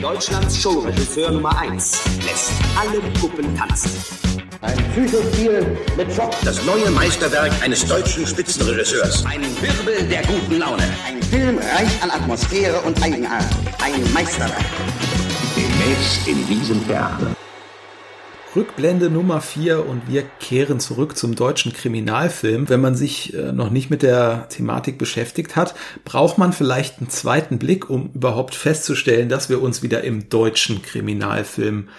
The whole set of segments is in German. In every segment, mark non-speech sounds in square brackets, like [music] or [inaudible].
Deutschlands Showregisseur Nummer 1 lässt alle Puppen tanzen. Ein Psychospiel mit Schock. Das neue Meisterwerk eines deutschen Spitzenregisseurs. Ein Wirbel der guten Laune. Ein Film reich an Atmosphäre und Eigenart. Ein Meisterwerk. Demnächst in diesem Theater. Rückblende Nummer 4 und wir kehren zurück zum deutschen Kriminalfilm. Wenn man sich äh, noch nicht mit der Thematik beschäftigt hat, braucht man vielleicht einen zweiten Blick, um überhaupt festzustellen, dass wir uns wieder im deutschen Kriminalfilm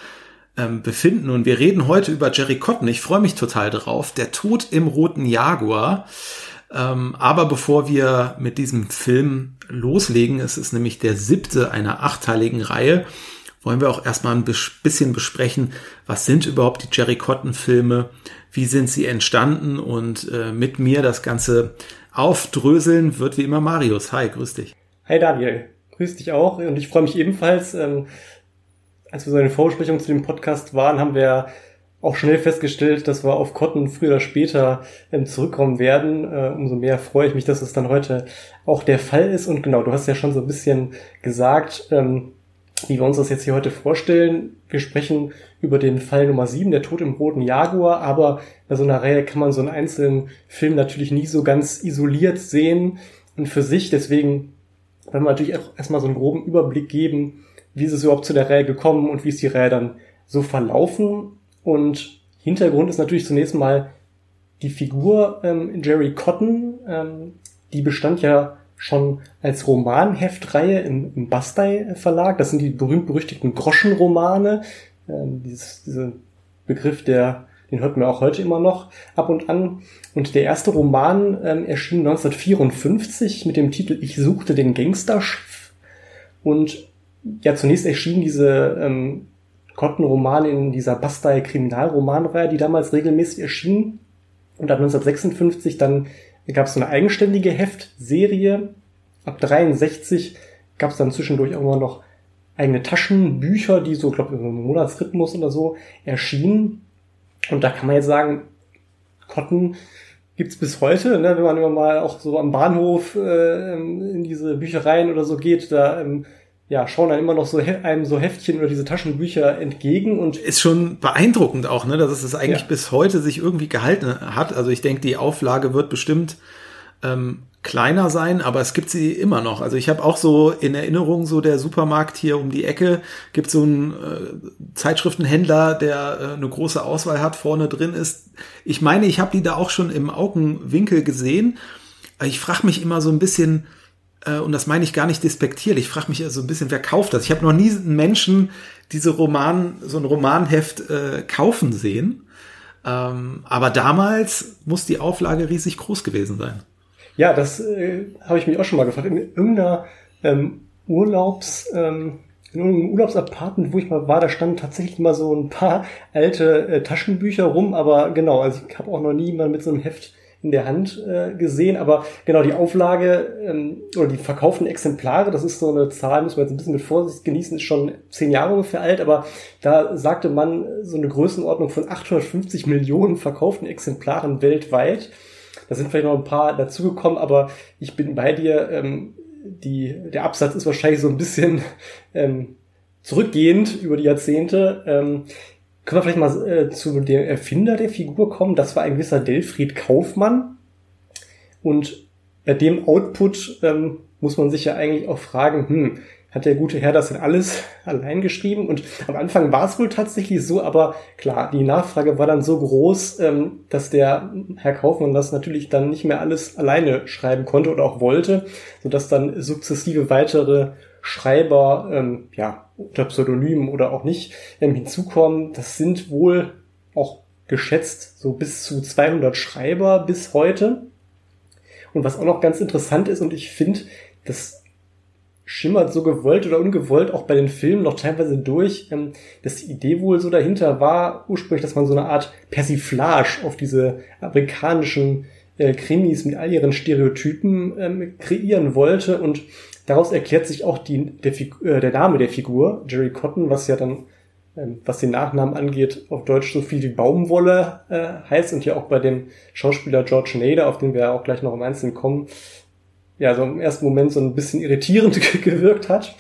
ähm, befinden. Und wir reden heute über Jerry Cotton. Ich freue mich total drauf. Der Tod im roten Jaguar. Ähm, aber bevor wir mit diesem Film loslegen, es ist nämlich der siebte einer achteiligen Reihe, wollen wir auch erstmal ein bisschen besprechen, was sind überhaupt die Jerry Cotton Filme, wie sind sie entstanden und äh, mit mir das Ganze aufdröseln wird wie immer Marius. Hi, grüß dich. Hi Daniel, grüß dich auch und ich freue mich ebenfalls. Ähm, als wir so eine Vorbesprechung zu dem Podcast waren, haben wir auch schnell festgestellt, dass wir auf Cotton früher oder später ähm, zurückkommen werden. Äh, umso mehr freue ich mich, dass es dann heute auch der Fall ist. Und genau, du hast ja schon so ein bisschen gesagt, ähm, wie wir uns das jetzt hier heute vorstellen. Wir sprechen über den Fall Nummer 7, der Tod im roten Jaguar, aber bei so einer Reihe kann man so einen einzelnen Film natürlich nie so ganz isoliert sehen und für sich. Deswegen wollen wir natürlich auch erstmal so einen groben Überblick geben, wie ist es überhaupt zu der Reihe gekommen und wie ist die Reihe dann so verlaufen. Und Hintergrund ist natürlich zunächst mal die Figur ähm, Jerry Cotton. Ähm, die bestand ja schon als Romanheftreihe im, im Bastei Verlag. Das sind die berühmt-berüchtigten Groschenromane. Ähm, dieses, dieser Begriff, der, den hört man auch heute immer noch ab und an. Und der erste Roman ähm, erschien 1954 mit dem Titel Ich suchte den Gangsterchef. Und ja, zunächst erschienen diese ähm, Cotton-Romane in dieser Bastei Kriminalromanreihe, die damals regelmäßig erschien. Und ab 1956 dann gab es so eine eigenständige Heftserie. Ab 63 gab es dann zwischendurch auch immer noch eigene Taschenbücher, die so, glaube ich, im Monatsrhythmus oder so erschienen. Und da kann man jetzt sagen, Cotton gibt's bis heute, ne? wenn man immer mal auch so am Bahnhof äh, in diese Büchereien oder so geht, da ähm, ja, schauen dann immer noch so einem so Heftchen oder diese Taschenbücher entgegen und ist schon beeindruckend auch, ne, dass es das eigentlich ja. bis heute sich irgendwie gehalten hat. Also ich denke, die Auflage wird bestimmt ähm, kleiner sein, aber es gibt sie immer noch. Also ich habe auch so in Erinnerung so der Supermarkt hier um die Ecke gibt so einen äh, Zeitschriftenhändler, der äh, eine große Auswahl hat, vorne drin ist. Ich meine, ich habe die da auch schon im Augenwinkel gesehen. Ich frage mich immer so ein bisschen, und das meine ich gar nicht despektierlich. Ich frage mich so ein bisschen, wer kauft das? Ich habe noch nie einen Menschen diese Roman, so ein Romanheft äh, kaufen sehen. Ähm, aber damals muss die Auflage riesig groß gewesen sein. Ja, das äh, habe ich mich auch schon mal gefragt. In irgendeiner ähm, Urlaubs, ähm, in irgendeinem Urlaubsapartment, wo ich mal war, da standen tatsächlich mal so ein paar alte äh, Taschenbücher rum, aber genau, also ich habe auch noch nie mal mit so einem Heft in der Hand äh, gesehen. Aber genau, die Auflage ähm, oder die verkauften Exemplare, das ist so eine Zahl, müssen wir jetzt ein bisschen mit Vorsicht genießen, ist schon zehn Jahre ungefähr alt, aber da sagte man so eine Größenordnung von 850 Millionen verkauften Exemplaren weltweit. Da sind vielleicht noch ein paar dazugekommen, aber ich bin bei dir. Ähm, die, der Absatz ist wahrscheinlich so ein bisschen ähm, zurückgehend über die Jahrzehnte. Ähm, können wir vielleicht mal äh, zu dem Erfinder der Figur kommen? Das war ein gewisser Delfried Kaufmann. Und bei dem Output ähm, muss man sich ja eigentlich auch fragen, hm, hat der gute Herr das denn alles [laughs] allein geschrieben? Und am Anfang war es wohl tatsächlich so, aber klar, die Nachfrage war dann so groß, ähm, dass der Herr Kaufmann das natürlich dann nicht mehr alles alleine schreiben konnte oder auch wollte, sodass dann sukzessive weitere Schreiber, ähm, ja, unter Pseudonymen oder auch nicht, ähm, hinzukommen. Das sind wohl auch geschätzt so bis zu 200 Schreiber bis heute. Und was auch noch ganz interessant ist, und ich finde, das schimmert so gewollt oder ungewollt auch bei den Filmen noch teilweise durch, ähm, dass die Idee wohl so dahinter war, ursprünglich, dass man so eine Art Persiflage auf diese amerikanischen äh, Krimis mit all ihren Stereotypen ähm, kreieren wollte und Daraus erklärt sich auch die, der, äh, der Name der Figur, Jerry Cotton, was ja dann, ähm, was den Nachnamen angeht, auf Deutsch so viel wie Baumwolle äh, heißt und ja auch bei dem Schauspieler George Nader, auf den wir auch gleich noch im Einzelnen kommen, ja, so im ersten Moment so ein bisschen irritierend [laughs] gewirkt hat.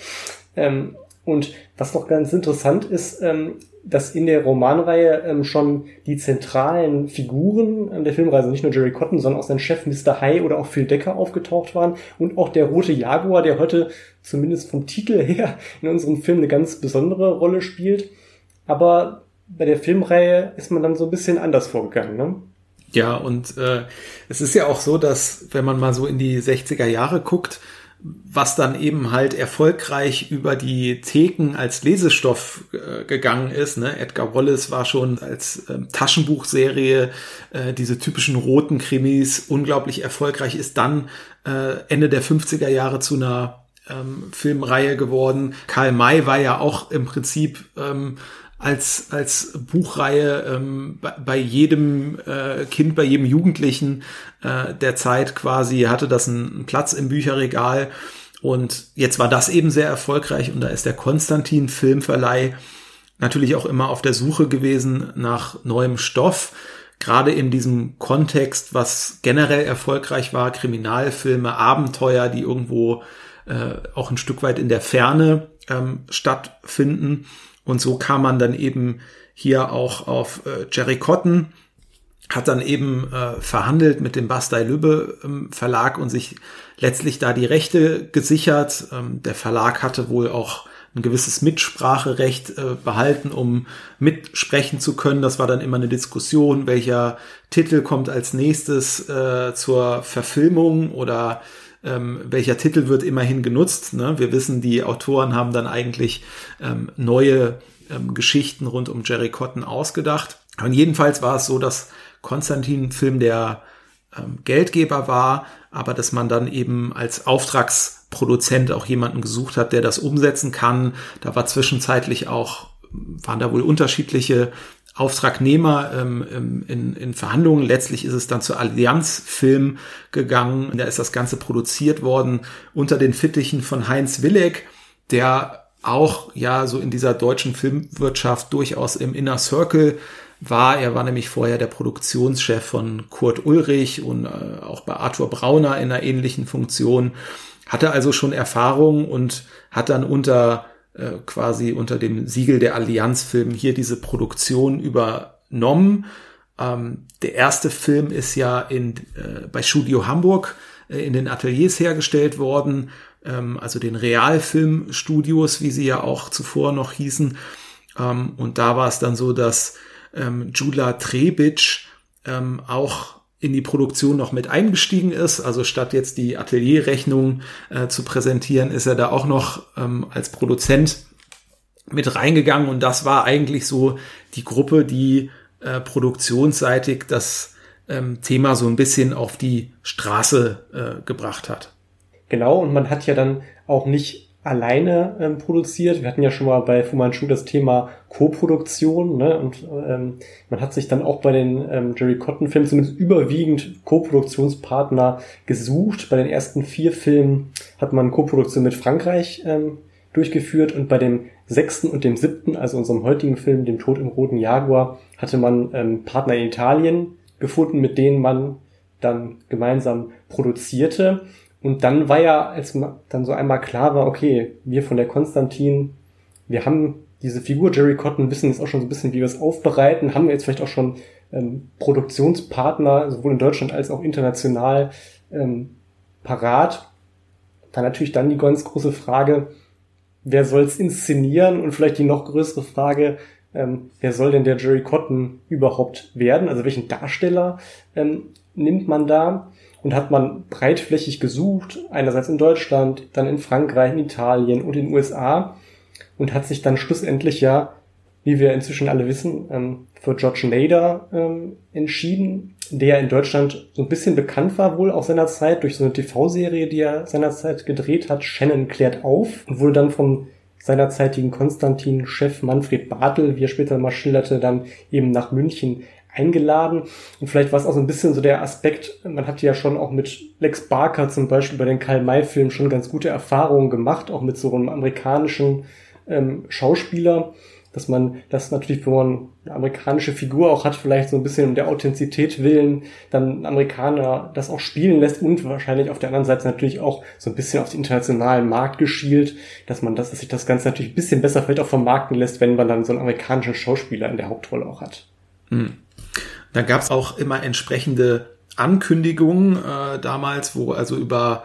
Ähm, Und was noch ganz interessant ist, ähm, dass in der Romanreihe ähm, schon die zentralen Figuren an der Filmreise, nicht nur Jerry Cotton, sondern auch sein Chef Mr. High oder auch Phil Decker aufgetaucht waren und auch der rote Jaguar, der heute zumindest vom Titel [laughs] her in unserem Film eine ganz besondere Rolle spielt. Aber bei der Filmreihe ist man dann so ein bisschen anders vorgegangen, ne? Ja, und äh, es ist ja auch so, dass wenn man mal so in die 60er Jahre guckt, was dann eben halt erfolgreich über die Theken als Lesestoff äh, gegangen ist. Ne? Edgar Wallace war schon als ähm, Taschenbuchserie äh, diese typischen roten Krimis unglaublich erfolgreich, ist dann äh, Ende der 50er Jahre zu einer ähm, Filmreihe geworden. Karl May war ja auch im Prinzip ähm, als, als Buchreihe ähm, bei, bei jedem äh, Kind, bei jedem Jugendlichen äh, der Zeit quasi hatte das einen Platz im Bücherregal. Und jetzt war das eben sehr erfolgreich und da ist der Konstantin Filmverleih natürlich auch immer auf der Suche gewesen nach neuem Stoff. Gerade in diesem Kontext, was generell erfolgreich war, Kriminalfilme, Abenteuer, die irgendwo äh, auch ein Stück weit in der Ferne ähm, stattfinden. Und so kam man dann eben hier auch auf äh, Jerry Cotton, hat dann eben äh, verhandelt mit dem Bastei Lübbe ähm, Verlag und sich letztlich da die Rechte gesichert. Ähm, der Verlag hatte wohl auch ein gewisses Mitspracherecht äh, behalten, um mitsprechen zu können. Das war dann immer eine Diskussion, welcher Titel kommt als nächstes äh, zur Verfilmung oder ähm, welcher Titel wird immerhin genutzt. Ne? Wir wissen, die Autoren haben dann eigentlich ähm, neue ähm, Geschichten rund um Jerry Cotton ausgedacht. Und jedenfalls war es so, dass Konstantin Film der ähm, Geldgeber war, aber dass man dann eben als Auftragsproduzent auch jemanden gesucht hat, der das umsetzen kann. Da war zwischenzeitlich auch, waren da wohl unterschiedliche Auftragnehmer ähm, in, in Verhandlungen. Letztlich ist es dann zur Allianz Film gegangen. Da ist das Ganze produziert worden unter den Fittichen von Heinz Willeck, der auch ja so in dieser deutschen Filmwirtschaft durchaus im Inner Circle war. Er war nämlich vorher der Produktionschef von Kurt Ulrich und äh, auch bei Arthur Brauner in einer ähnlichen Funktion. Hatte also schon Erfahrung und hat dann unter äh, quasi unter dem Siegel der Allianzfilm hier diese Produktion übernommen. Ähm, der erste Film ist ja in, äh, bei Studio Hamburg äh, in den Ateliers hergestellt worden, ähm, also den Realfilmstudios, wie sie ja auch zuvor noch hießen. Ähm, und da war es dann so, dass ähm, Jula Trebic ähm, auch in die Produktion noch mit eingestiegen ist. Also statt jetzt die Atelierrechnung äh, zu präsentieren, ist er da auch noch ähm, als Produzent mit reingegangen. Und das war eigentlich so die Gruppe, die äh, produktionsseitig das ähm, Thema so ein bisschen auf die Straße äh, gebracht hat. Genau, und man hat ja dann auch nicht alleine ähm, produziert. Wir hatten ja schon mal bei Fu Manchu das Thema Co-Produktion, ne? Und ähm, man hat sich dann auch bei den ähm, Jerry Cotton-Filmen zumindest überwiegend Co-Produktionspartner gesucht. Bei den ersten vier Filmen hat man Co-Produktion mit Frankreich ähm, durchgeführt und bei dem sechsten und dem siebten, also unserem heutigen Film, dem Tod im Roten Jaguar, hatte man ähm, Partner in Italien gefunden, mit denen man dann gemeinsam produzierte. Und dann war ja, als dann so einmal klar war, okay, wir von der Konstantin, wir haben diese Figur Jerry Cotton, wissen jetzt auch schon so ein bisschen, wie wir es aufbereiten, haben wir jetzt vielleicht auch schon ähm, Produktionspartner, sowohl in Deutschland als auch international, ähm, parat. Dann natürlich dann die ganz große Frage, wer soll es inszenieren? Und vielleicht die noch größere Frage, ähm, wer soll denn der Jerry Cotton überhaupt werden? Also welchen Darsteller ähm, nimmt man da? Und hat man breitflächig gesucht, einerseits in Deutschland, dann in Frankreich, in Italien und in den USA und hat sich dann schlussendlich ja, wie wir inzwischen alle wissen, ähm, für George Nader ähm, entschieden, der in Deutschland so ein bisschen bekannt war wohl auch seiner Zeit durch so eine TV-Serie, die er seinerzeit gedreht hat, Shannon klärt auf und wurde dann vom seinerzeitigen Konstantin-Chef Manfred Bartel, wie er später mal schilderte, dann eben nach München eingeladen. Und vielleicht war es auch so ein bisschen so der Aspekt, man hat ja schon auch mit Lex Barker zum Beispiel bei den Karl-May-Filmen schon ganz gute Erfahrungen gemacht, auch mit so einem amerikanischen ähm, Schauspieler. dass man das natürlich, wenn man eine amerikanische Figur auch hat, vielleicht so ein bisschen um der Authentizität willen, dann Amerikaner das auch spielen lässt und wahrscheinlich auf der anderen Seite natürlich auch so ein bisschen auf den internationalen Markt geschielt, dass man das, dass sich das Ganze natürlich ein bisschen besser vielleicht auch vermarkten lässt, wenn man dann so einen amerikanischen Schauspieler in der Hauptrolle auch hat. Hm. Da gab es auch immer entsprechende Ankündigungen äh, damals, wo also über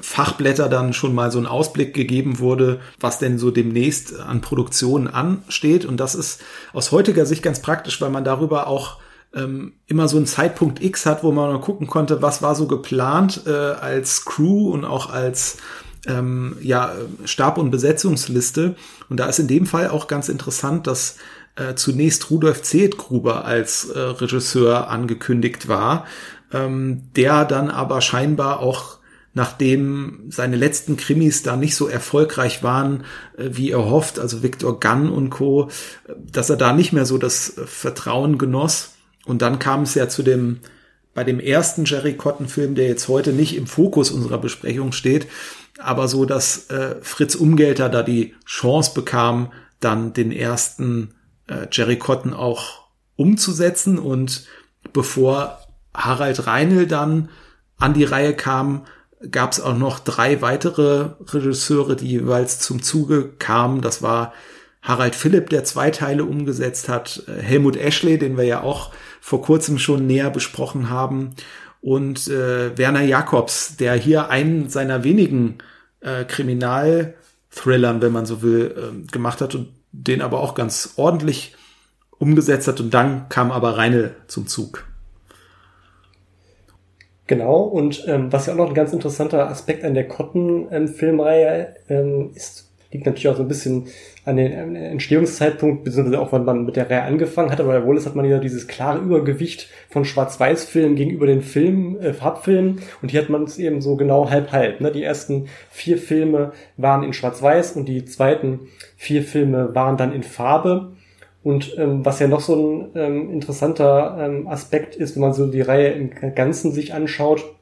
Fachblätter dann schon mal so ein Ausblick gegeben wurde, was denn so demnächst an Produktionen ansteht. Und das ist aus heutiger Sicht ganz praktisch, weil man darüber auch ähm, immer so einen Zeitpunkt X hat, wo man mal gucken konnte, was war so geplant äh, als Crew und auch als ähm, ja, Stab- und Besetzungsliste. Und da ist in dem Fall auch ganz interessant, dass äh, zunächst Rudolf Zedgruber als äh, Regisseur angekündigt war, ähm, der dann aber scheinbar auch nachdem seine letzten Krimis da nicht so erfolgreich waren, äh, wie er hofft, also Victor Gunn und Co., dass er da nicht mehr so das äh, Vertrauen genoss. Und dann kam es ja zu dem, bei dem ersten Jerry Cotton Film, der jetzt heute nicht im Fokus unserer Besprechung steht, aber so, dass äh, Fritz Umgelter da die Chance bekam, dann den ersten äh, Jerry Cotton auch umzusetzen und bevor Harald Reinl dann an die Reihe kam, gab es auch noch drei weitere Regisseure, die jeweils zum Zuge kamen. Das war Harald Philipp, der zwei Teile umgesetzt hat, äh, Helmut Ashley, den wir ja auch vor kurzem schon näher besprochen haben, und äh, Werner Jacobs, der hier einen seiner wenigen äh, Kriminalthrillern, wenn man so will, äh, gemacht hat und den aber auch ganz ordentlich umgesetzt hat. Und dann kam aber Reine zum Zug. Genau, und ähm, was ja auch noch ein ganz interessanter Aspekt an der Cotton-Filmreihe ähm, ist, liegt natürlich auch so ein bisschen an den Entstehungszeitpunkt, beziehungsweise auch wann man mit der Reihe angefangen hat, aber bei Wallace hat man ja dieses klare Übergewicht von Schwarz-Weiß-Filmen gegenüber den Film, äh, Farbfilmen und hier hat man es eben so genau halb-halb. Ne? Die ersten vier Filme waren in Schwarz-Weiß und die zweiten vier Filme waren dann in Farbe. Und ähm, was ja noch so ein ähm, interessanter ähm, Aspekt ist, wenn man so die Reihe im Ganzen sich anschaut,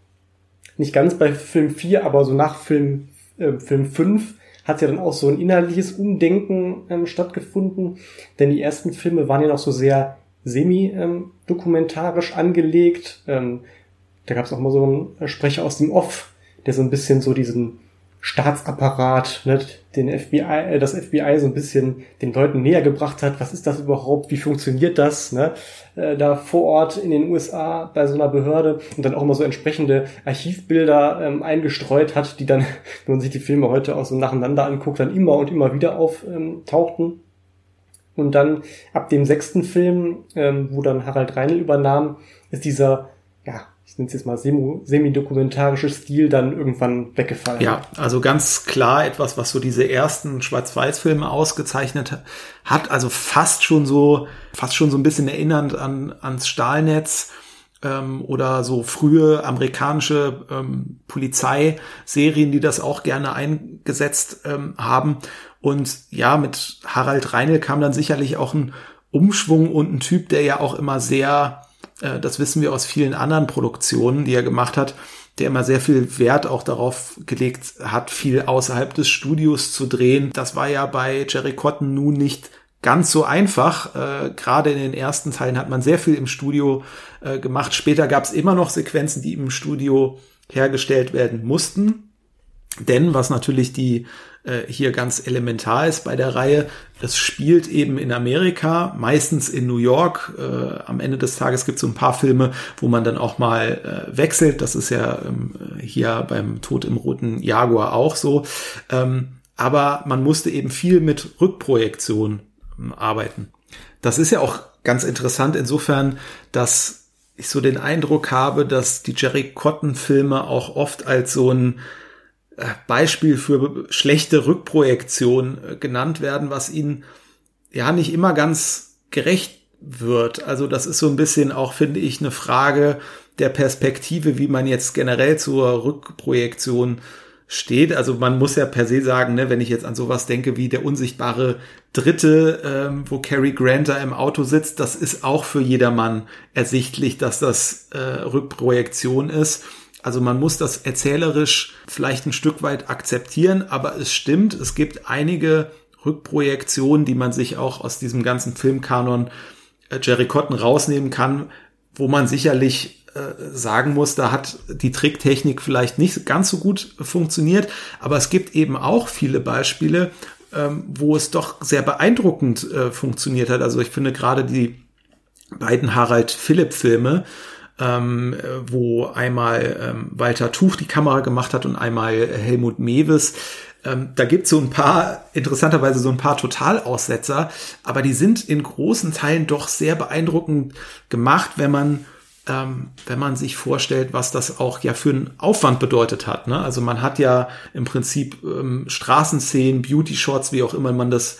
nicht ganz bei Film 4, aber so nach Film, äh, Film 5 hat ja dann auch so ein inhaltliches Umdenken ähm, stattgefunden, denn die ersten Filme waren ja noch so sehr semi-dokumentarisch ähm, angelegt. Ähm, da gab es auch mal so einen Sprecher aus dem Off, der so ein bisschen so diesen Staatsapparat, ne, den FBI, äh, das FBI so ein bisschen den Leuten näher gebracht hat. Was ist das überhaupt? Wie funktioniert das? Ne? Äh, da vor Ort in den USA bei so einer Behörde und dann auch immer so entsprechende Archivbilder ähm, eingestreut hat, die dann, [laughs] wenn man sich die Filme heute auch so nacheinander anguckt, dann immer und immer wieder auftauchten. Und dann ab dem sechsten Film, ähm, wo dann Harald Reinl übernahm, ist dieser ja, ich jetzt mal semi-dokumentarische Stil dann irgendwann weggefallen. Ja, also ganz klar etwas, was so diese ersten Schwarz-Weiß-Filme ausgezeichnet hat. Also fast schon so, fast schon so ein bisschen erinnernd an, ans Stahlnetz ähm, oder so frühe amerikanische ähm, Polizeiserien, die das auch gerne eingesetzt ähm, haben. Und ja, mit Harald Reinl kam dann sicherlich auch ein Umschwung und ein Typ, der ja auch immer sehr äh, das wissen wir aus vielen anderen Produktionen, die er gemacht hat, der immer sehr viel Wert auch darauf gelegt hat, viel außerhalb des Studios zu drehen. Das war ja bei Jerry Cotton nun nicht ganz so einfach. Äh, Gerade in den ersten Teilen hat man sehr viel im Studio äh, gemacht. Später gab es immer noch Sequenzen, die im Studio hergestellt werden mussten. Denn was natürlich die äh, hier ganz elementar ist bei der Reihe, es spielt eben in Amerika, meistens in New York. Äh, am Ende des Tages gibt es so ein paar Filme, wo man dann auch mal äh, wechselt. Das ist ja ähm, hier beim Tod im roten Jaguar auch so. Ähm, aber man musste eben viel mit Rückprojektion ähm, arbeiten. Das ist ja auch ganz interessant insofern, dass ich so den Eindruck habe, dass die Jerry Cotton Filme auch oft als so ein Beispiel für schlechte Rückprojektion äh, genannt werden, was ihnen ja nicht immer ganz gerecht wird. Also das ist so ein bisschen auch, finde ich, eine Frage der Perspektive, wie man jetzt generell zur Rückprojektion steht. Also man muss ja per se sagen, ne, wenn ich jetzt an sowas denke wie der unsichtbare Dritte, ähm, wo Cary Grant da im Auto sitzt, das ist auch für jedermann ersichtlich, dass das äh, Rückprojektion ist. Also man muss das erzählerisch vielleicht ein Stück weit akzeptieren, aber es stimmt, es gibt einige Rückprojektion, die man sich auch aus diesem ganzen Filmkanon äh, Jerry Cotton rausnehmen kann, wo man sicherlich äh, sagen muss, da hat die Tricktechnik vielleicht nicht ganz so gut funktioniert, aber es gibt eben auch viele Beispiele, ähm, wo es doch sehr beeindruckend äh, funktioniert hat. Also ich finde gerade die beiden Harald Philipp Filme, ähm, wo einmal ähm, Walter Tuch die Kamera gemacht hat und einmal Helmut Mewes. Ähm, da gibt es so ein paar, interessanterweise so ein paar Totalaussetzer, aber die sind in großen Teilen doch sehr beeindruckend gemacht, wenn man ähm, wenn man sich vorstellt, was das auch ja für einen Aufwand bedeutet hat. Ne? Also man hat ja im Prinzip ähm, Straßenszenen, Beauty-Shots, wie auch immer man das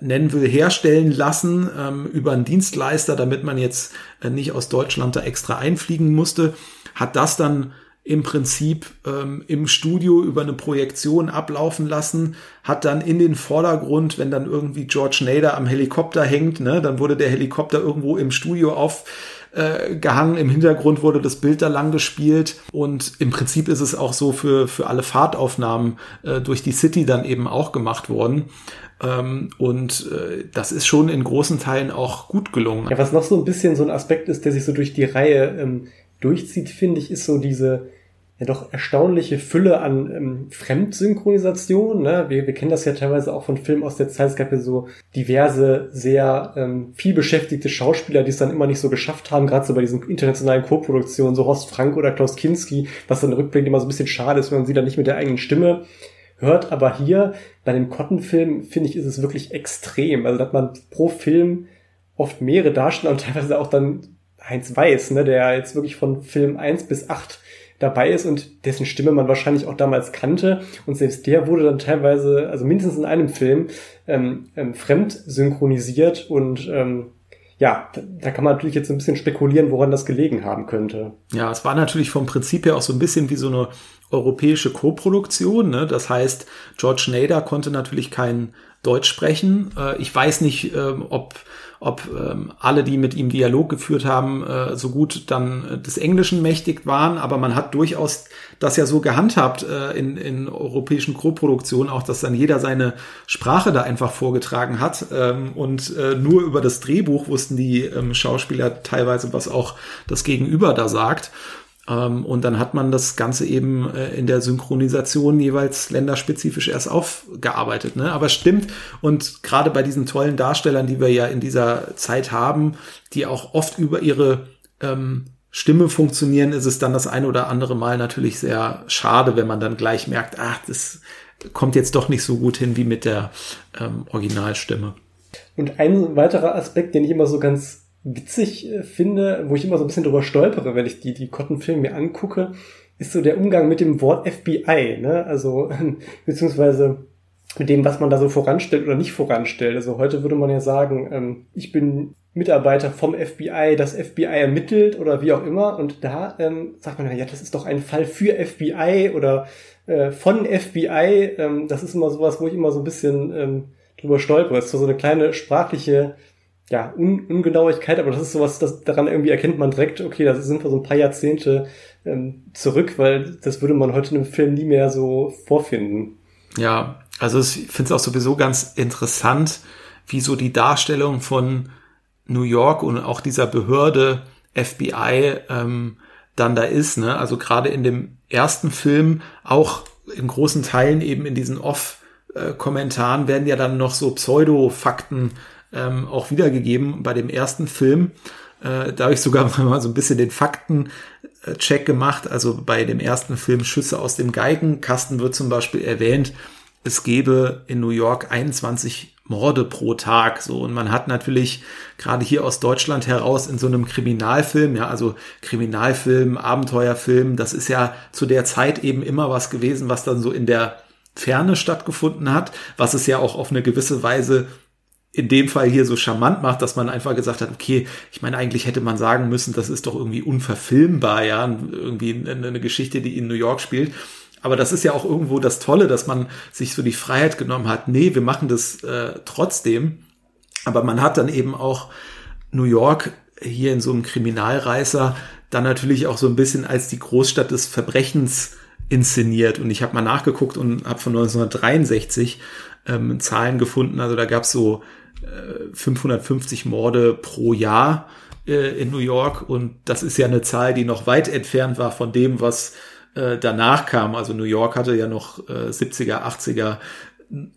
nennen will, herstellen lassen ähm, über einen Dienstleister, damit man jetzt äh, nicht aus Deutschland da extra einfliegen musste, hat das dann im Prinzip ähm, im Studio über eine Projektion ablaufen lassen, hat dann in den Vordergrund, wenn dann irgendwie George Nader am Helikopter hängt, ne, dann wurde der Helikopter irgendwo im Studio auf äh. Im Hintergrund wurde das Bild da lang gespielt und im Prinzip ist es auch so für, für alle Fahrtaufnahmen äh, durch die City dann eben auch gemacht worden. Ähm, und äh, das ist schon in großen Teilen auch gut gelungen. Ja, was noch so ein bisschen so ein Aspekt ist, der sich so durch die Reihe ähm, durchzieht, finde ich, ist so diese ja doch erstaunliche Fülle an ähm, Fremdsynchronisation. Ne? Wir, wir kennen das ja teilweise auch von Filmen aus der Zeit. Es gab ja so diverse, sehr ähm, viel beschäftigte Schauspieler, die es dann immer nicht so geschafft haben, gerade so bei diesen internationalen Co-Produktionen, so Horst Frank oder Klaus Kinski, was dann rückblickend immer so ein bisschen schade ist, wenn man sie dann nicht mit der eigenen Stimme hört. Aber hier bei den Cotton-Filmen, finde ich, ist es wirklich extrem. Also, dass man pro Film oft mehrere Darsteller und teilweise auch dann Heinz Weiß, ne, der jetzt wirklich von Film 1 bis 8 dabei ist und dessen Stimme man wahrscheinlich auch damals kannte. Und selbst der wurde dann teilweise, also mindestens in einem Film, ähm, ähm, fremd synchronisiert und ähm, ja, da kann man natürlich jetzt ein bisschen spekulieren, woran das gelegen haben könnte. Ja, es war natürlich vom Prinzip her auch so ein bisschen wie so eine europäische Koproduktion. Ne? Das heißt, George Nader konnte natürlich kein Deutsch sprechen. Äh, ich weiß nicht, ähm, ob ob ähm, alle, die mit ihm Dialog geführt haben, äh, so gut dann äh, des Englischen mächtig waren, aber man hat durchaus das ja so gehandhabt äh, in, in europäischen Co-Produktionen, auch dass dann jeder seine Sprache da einfach vorgetragen hat ähm, und äh, nur über das Drehbuch wussten die ähm, Schauspieler teilweise, was auch das Gegenüber da sagt. Ähm, und dann hat man das Ganze eben äh, in der Synchronisation jeweils länderspezifisch erst aufgearbeitet. Ne? Aber stimmt, und gerade bei diesen tollen Darstellern, die wir ja in dieser Zeit haben, die auch oft über ihre ähm, Stimme funktionieren, ist es dann das ein oder andere Mal natürlich sehr schade, wenn man dann gleich merkt, ach, das kommt jetzt doch nicht so gut hin wie mit der ähm, Originalstimme. Und ein weiterer Aspekt, den ich immer so ganz witzig äh, finde, wo ich immer so ein bisschen drüber stolpere, wenn ich die, die Cotton-Filme mir angucke, ist so der Umgang mit dem Wort FBI, ne? Also, [laughs] beziehungsweise mit dem, was man da so voranstellt oder nicht voranstellt. Also heute würde man ja sagen, ähm, ich bin Mitarbeiter vom FBI, das FBI ermittelt oder wie auch immer. Und da ähm, sagt man ja, das ist doch ein Fall für FBI oder äh, von FBI. Ähm, das ist immer sowas, wo ich immer so ein bisschen ähm, drüber stolpere. Das ist so eine kleine sprachliche ja, Un Ungenauigkeit, aber das ist sowas, das daran irgendwie erkennt man direkt, okay, das sind wir so ein paar Jahrzehnte ähm, zurück, weil das würde man heute in einem Film nie mehr so vorfinden. Ja, also ich finde es auch sowieso ganz interessant, wie so die Darstellung von New York und auch dieser Behörde FBI ähm, dann da ist. Ne? Also gerade in dem ersten Film, auch in großen Teilen eben in diesen Off-Kommentaren werden ja dann noch so Pseudo-Fakten ähm, auch wiedergegeben bei dem ersten Film. Äh, da habe ich sogar [laughs] mal so ein bisschen den Faktencheck gemacht. Also bei dem ersten Film Schüsse aus dem Geigenkasten wird zum Beispiel erwähnt, es gebe in New York 21 Morde pro Tag. So, und man hat natürlich gerade hier aus Deutschland heraus in so einem Kriminalfilm, ja, also Kriminalfilm, Abenteuerfilm, das ist ja zu der Zeit eben immer was gewesen, was dann so in der Ferne stattgefunden hat, was es ja auch auf eine gewisse Weise in dem Fall hier so charmant macht, dass man einfach gesagt hat, okay, ich meine, eigentlich hätte man sagen müssen, das ist doch irgendwie unverfilmbar, ja, irgendwie eine Geschichte, die in New York spielt. Aber das ist ja auch irgendwo das Tolle, dass man sich so die Freiheit genommen hat, nee, wir machen das äh, trotzdem. Aber man hat dann eben auch New York hier in so einem Kriminalreißer dann natürlich auch so ein bisschen als die Großstadt des Verbrechens inszeniert. Und ich habe mal nachgeguckt und habe von 1963 ähm, Zahlen gefunden. Also da gab es so äh, 550 Morde pro Jahr äh, in New York und das ist ja eine Zahl, die noch weit entfernt war von dem, was äh, danach kam. Also New York hatte ja noch äh, 70er, 80er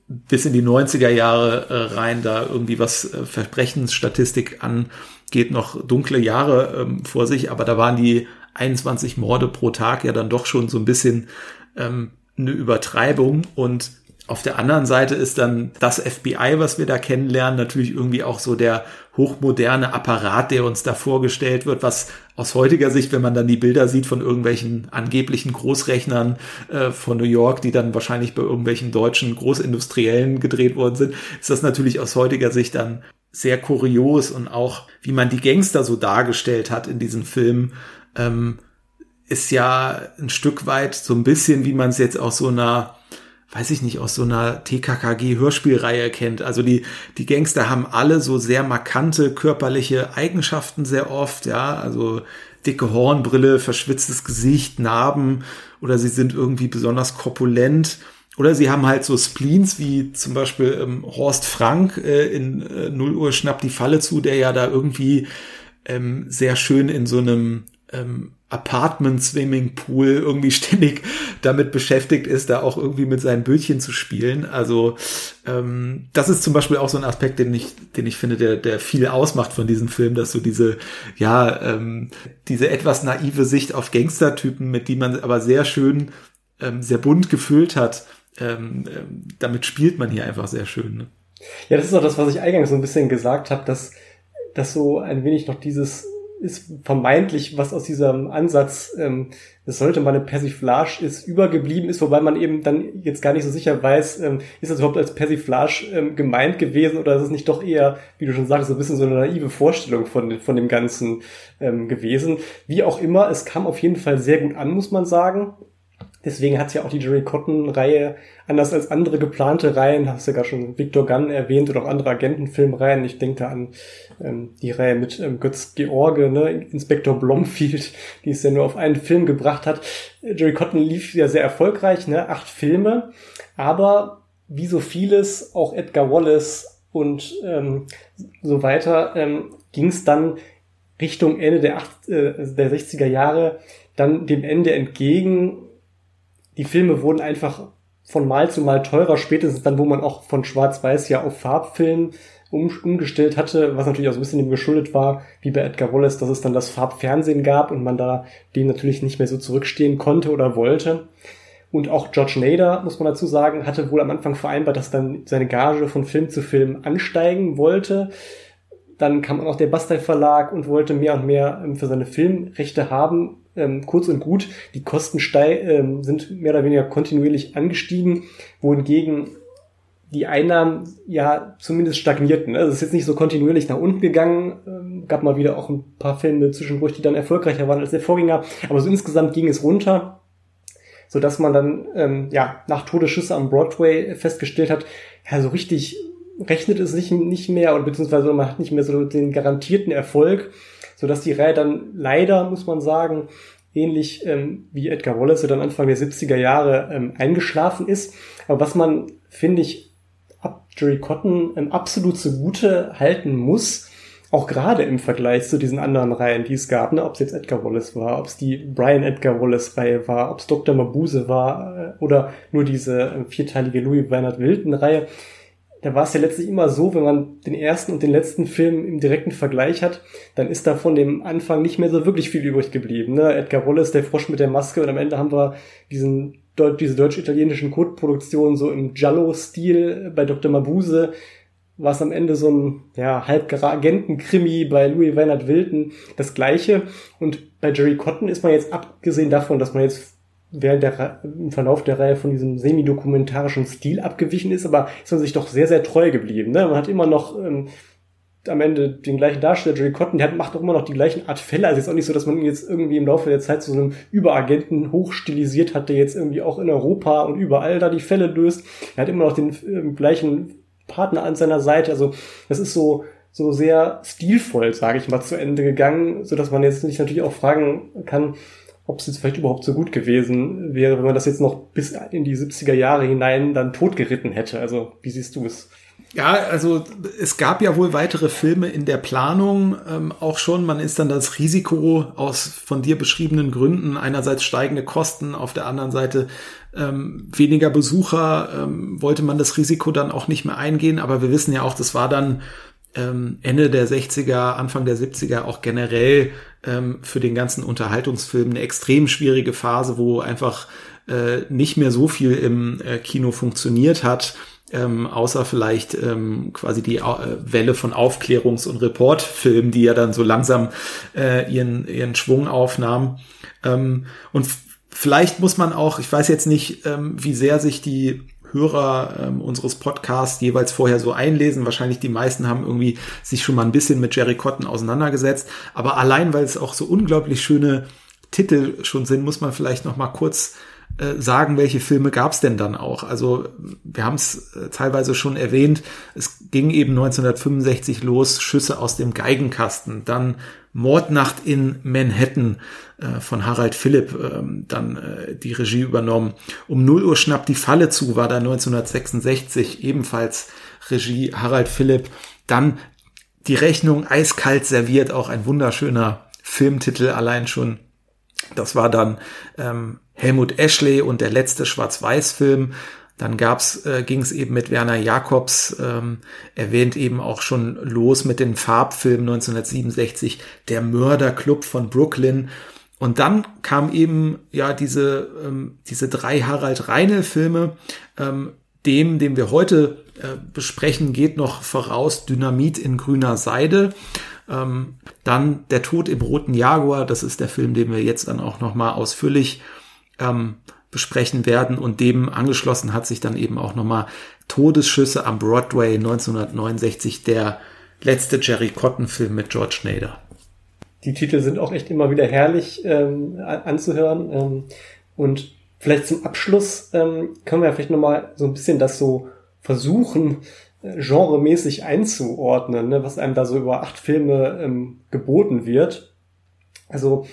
bis in die 90er Jahre äh, rein, da irgendwie was äh, Verbrechensstatistik angeht, noch dunkle Jahre ähm, vor sich, aber da waren die 21 Morde pro Tag ja dann doch schon so ein bisschen ähm, eine Übertreibung und auf der anderen Seite ist dann das FBI, was wir da kennenlernen, natürlich irgendwie auch so der hochmoderne Apparat, der uns da vorgestellt wird, was aus heutiger Sicht, wenn man dann die Bilder sieht von irgendwelchen angeblichen Großrechnern äh, von New York, die dann wahrscheinlich bei irgendwelchen deutschen Großindustriellen gedreht worden sind, ist das natürlich aus heutiger Sicht dann sehr kurios und auch, wie man die Gangster so dargestellt hat in diesem Film, ähm, ist ja ein Stück weit so ein bisschen, wie man es jetzt aus so einer weiß ich nicht, aus so einer TKKG-Hörspielreihe kennt. Also die, die Gangster haben alle so sehr markante körperliche Eigenschaften sehr oft, ja, also dicke Hornbrille, verschwitztes Gesicht, Narben oder sie sind irgendwie besonders korpulent. Oder sie haben halt so Spleens wie zum Beispiel ähm, Horst Frank äh, in äh, 0 Uhr schnappt die Falle zu, der ja da irgendwie ähm, sehr schön in so einem ähm, Apartment-Swimming-Pool irgendwie [laughs] ständig damit beschäftigt ist, da auch irgendwie mit seinen Bötchen zu spielen. Also ähm, das ist zum Beispiel auch so ein Aspekt, den ich, den ich finde, der, der viel ausmacht von diesem Film, dass so diese, ja, ähm, diese etwas naive Sicht auf Gangstertypen, mit die man aber sehr schön, ähm, sehr bunt gefüllt hat, ähm, ähm, damit spielt man hier einfach sehr schön. Ne? Ja, das ist auch das, was ich eingangs so ein bisschen gesagt habe, dass, dass so ein wenig noch dieses ist vermeintlich, was aus diesem Ansatz, ähm, das sollte mal eine Persiflage ist, übergeblieben ist, wobei man eben dann jetzt gar nicht so sicher weiß, ähm, ist das überhaupt als Persiflage ähm, gemeint gewesen oder ist es nicht doch eher, wie du schon sagst, so ein bisschen so eine naive Vorstellung von, von dem Ganzen ähm, gewesen. Wie auch immer, es kam auf jeden Fall sehr gut an, muss man sagen. Deswegen hat ja auch die Jerry Cotton-Reihe, anders als andere geplante Reihen, hast du gerade schon Victor Gunn erwähnt oder auch andere Agentenfilmreihen. Ich denke da an ähm, die Reihe mit ähm, Götz George, ne, Inspektor Blomfield, die es ja nur auf einen Film gebracht hat. Jerry Cotton lief ja sehr erfolgreich, ne, acht Filme, aber wie so vieles, auch Edgar Wallace und ähm, so weiter, ähm, ging es dann Richtung Ende der, acht, äh, der 60er Jahre dann dem Ende entgegen die Filme wurden einfach von Mal zu Mal teurer, spätestens dann, wo man auch von Schwarz-Weiß ja auf Farbfilm um, umgestellt hatte, was natürlich auch so ein bisschen dem geschuldet war, wie bei Edgar Wallace, dass es dann das Farbfernsehen gab und man da dem natürlich nicht mehr so zurückstehen konnte oder wollte. Und auch George Nader, muss man dazu sagen, hatte wohl am Anfang vereinbart, dass dann seine Gage von Film zu Film ansteigen wollte. Dann kam auch der Bastei Verlag und wollte mehr und mehr ähm, für seine Filmrechte haben ähm, kurz und gut, die Kosten ähm, sind mehr oder weniger kontinuierlich angestiegen, wohingegen die Einnahmen ja zumindest stagnierten. Also es ist jetzt nicht so kontinuierlich nach unten gegangen. Ähm, gab mal wieder auch ein paar Filme zwischendurch, die dann erfolgreicher waren als der Vorgänger. Aber so insgesamt ging es runter, so dass man dann ähm, ja nach Todesschüsse am Broadway festgestellt hat, ja so richtig rechnet es nicht, nicht mehr oder beziehungsweise man hat nicht mehr so den garantierten Erfolg sodass die Reihe dann leider, muss man sagen, ähnlich ähm, wie Edgar Wallace dann Anfang der 70er Jahre ähm, eingeschlafen ist. Aber was man, finde ich, ab Jerry Cotton ähm, absolut zugute halten muss, auch gerade im Vergleich zu diesen anderen Reihen, die es gab, ne, ob es jetzt Edgar Wallace war, ob es die Brian Edgar Wallace Reihe war, ob es Dr. Mabuse war äh, oder nur diese äh, vierteilige Louis Bernard Wilton Reihe, da war es ja letztlich immer so, wenn man den ersten und den letzten Film im direkten Vergleich hat, dann ist da von dem Anfang nicht mehr so wirklich viel übrig geblieben. Ne? Edgar Wallace, der Frosch mit der Maske und am Ende haben wir diesen diese deutsch-italienischen Codeproduktionen so im Giallo-Stil bei Dr. Mabuse, war es am Ende so ein ja, Halbagenten-Krimi bei Louis Weinert Wilton das gleiche. Und bei Jerry Cotton ist man jetzt abgesehen davon, dass man jetzt während der, im Verlauf der Reihe von diesem semi-dokumentarischen Stil abgewichen ist, aber ist man sich doch sehr, sehr treu geblieben. Ne? Man hat immer noch ähm, am Ende den gleichen Darsteller, Jerry Cotton, der hat, macht doch immer noch die gleichen Art Fälle. Also ist auch nicht so, dass man ihn jetzt irgendwie im Laufe der Zeit zu so einem Überagenten hochstilisiert hat, der jetzt irgendwie auch in Europa und überall da die Fälle löst. Er hat immer noch den äh, gleichen Partner an seiner Seite. Also das ist so so sehr stilvoll, sage ich mal, zu Ende gegangen, so dass man jetzt sich natürlich auch fragen kann, ob es jetzt vielleicht überhaupt so gut gewesen wäre, wenn man das jetzt noch bis in die 70er Jahre hinein dann totgeritten hätte. Also wie siehst du es? Ja, also es gab ja wohl weitere Filme in der Planung ähm, auch schon. Man ist dann das Risiko aus von dir beschriebenen Gründen einerseits steigende Kosten, auf der anderen Seite ähm, weniger Besucher, ähm, wollte man das Risiko dann auch nicht mehr eingehen. Aber wir wissen ja auch, das war dann ähm, Ende der 60er, Anfang der 70er auch generell ähm, für den ganzen Unterhaltungsfilm eine extrem schwierige Phase, wo einfach äh, nicht mehr so viel im äh, Kino funktioniert hat. Ähm, außer vielleicht ähm, quasi die äh, Welle von Aufklärungs- und Reportfilmen, die ja dann so langsam äh, ihren, ihren Schwung aufnahmen. Ähm, und vielleicht muss man auch, ich weiß jetzt nicht, ähm, wie sehr sich die Hörer ähm, unseres Podcasts jeweils vorher so einlesen. Wahrscheinlich die meisten haben irgendwie sich schon mal ein bisschen mit Jerry Cotton auseinandergesetzt. Aber allein, weil es auch so unglaublich schöne Titel schon sind, muss man vielleicht noch mal kurz äh, sagen, welche Filme gab es denn dann auch? Also wir haben es äh, teilweise schon erwähnt. Es ging eben 1965 los, Schüsse aus dem Geigenkasten, dann Mordnacht in Manhattan von Harald Philipp, ähm, dann äh, die Regie übernommen. Um 0 Uhr schnappt die Falle zu, war da 1966 ebenfalls Regie Harald Philipp. Dann die Rechnung eiskalt serviert, auch ein wunderschöner Filmtitel allein schon. Das war dann ähm, Helmut Ashley und der letzte Schwarz-Weiß-Film. Dann gab's, äh, ging es eben mit Werner Jacobs, ähm, erwähnt eben auch schon los mit den Farbfilmen 1967, Der Mörderclub von Brooklyn. Und dann kam eben ja diese, ähm, diese drei Harald Reinl-Filme. Ähm, dem, den wir heute äh, besprechen, geht noch voraus Dynamit in grüner Seide. Ähm, dann Der Tod im roten Jaguar, das ist der Film, den wir jetzt dann auch nochmal ausführlich ähm, besprechen werden. Und dem angeschlossen hat sich dann eben auch nochmal Todesschüsse am Broadway 1969, der letzte Jerry Cotton-Film mit George Nader. Die Titel sind auch echt immer wieder herrlich ähm, anzuhören. Ähm, und vielleicht zum Abschluss ähm, können wir ja vielleicht nochmal so ein bisschen das so versuchen, äh, genremäßig einzuordnen, ne, was einem da so über acht Filme ähm, geboten wird. Also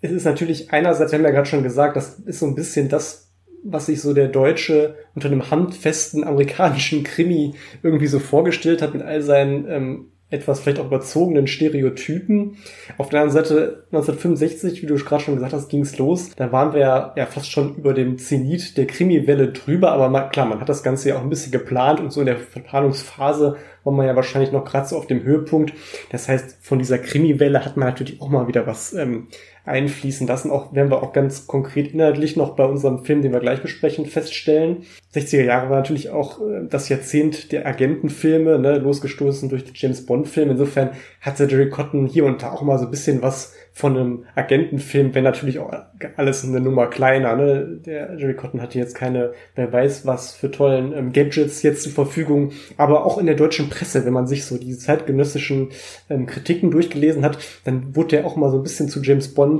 es ist natürlich einerseits, wir haben ja gerade schon gesagt, das ist so ein bisschen das, was sich so der Deutsche unter einem handfesten amerikanischen Krimi irgendwie so vorgestellt hat mit all seinen ähm, etwas vielleicht auch überzogenen Stereotypen. Auf der anderen Seite 1965, wie du gerade schon gesagt hast, ging es los. Da waren wir ja, fast schon über dem Zenit der Krimiwelle drüber, aber man, klar, man hat das Ganze ja auch ein bisschen geplant und so in der Verplanungsphase war man ja wahrscheinlich noch gerade so auf dem Höhepunkt. Das heißt, von dieser Krimiwelle hat man natürlich auch mal wieder was ähm, einfließen lassen. Auch werden wir auch ganz konkret inhaltlich noch bei unserem Film, den wir gleich besprechen, feststellen. 60er Jahre war natürlich auch äh, das Jahrzehnt der Agentenfilme, ne, losgestoßen durch die James Bond-Filme. Insofern hatte Jerry Cotton hier und da auch mal so ein bisschen was von einem Agentenfilm, wenn natürlich auch alles eine Nummer kleiner. Ne? Der Jerry Cotton hatte jetzt keine, wer weiß was für tollen ähm, Gadgets jetzt zur Verfügung, aber auch in der deutschen Presse, wenn man sich so die zeitgenössischen ähm, Kritiken durchgelesen hat, dann wurde der auch mal so ein bisschen zu James Bond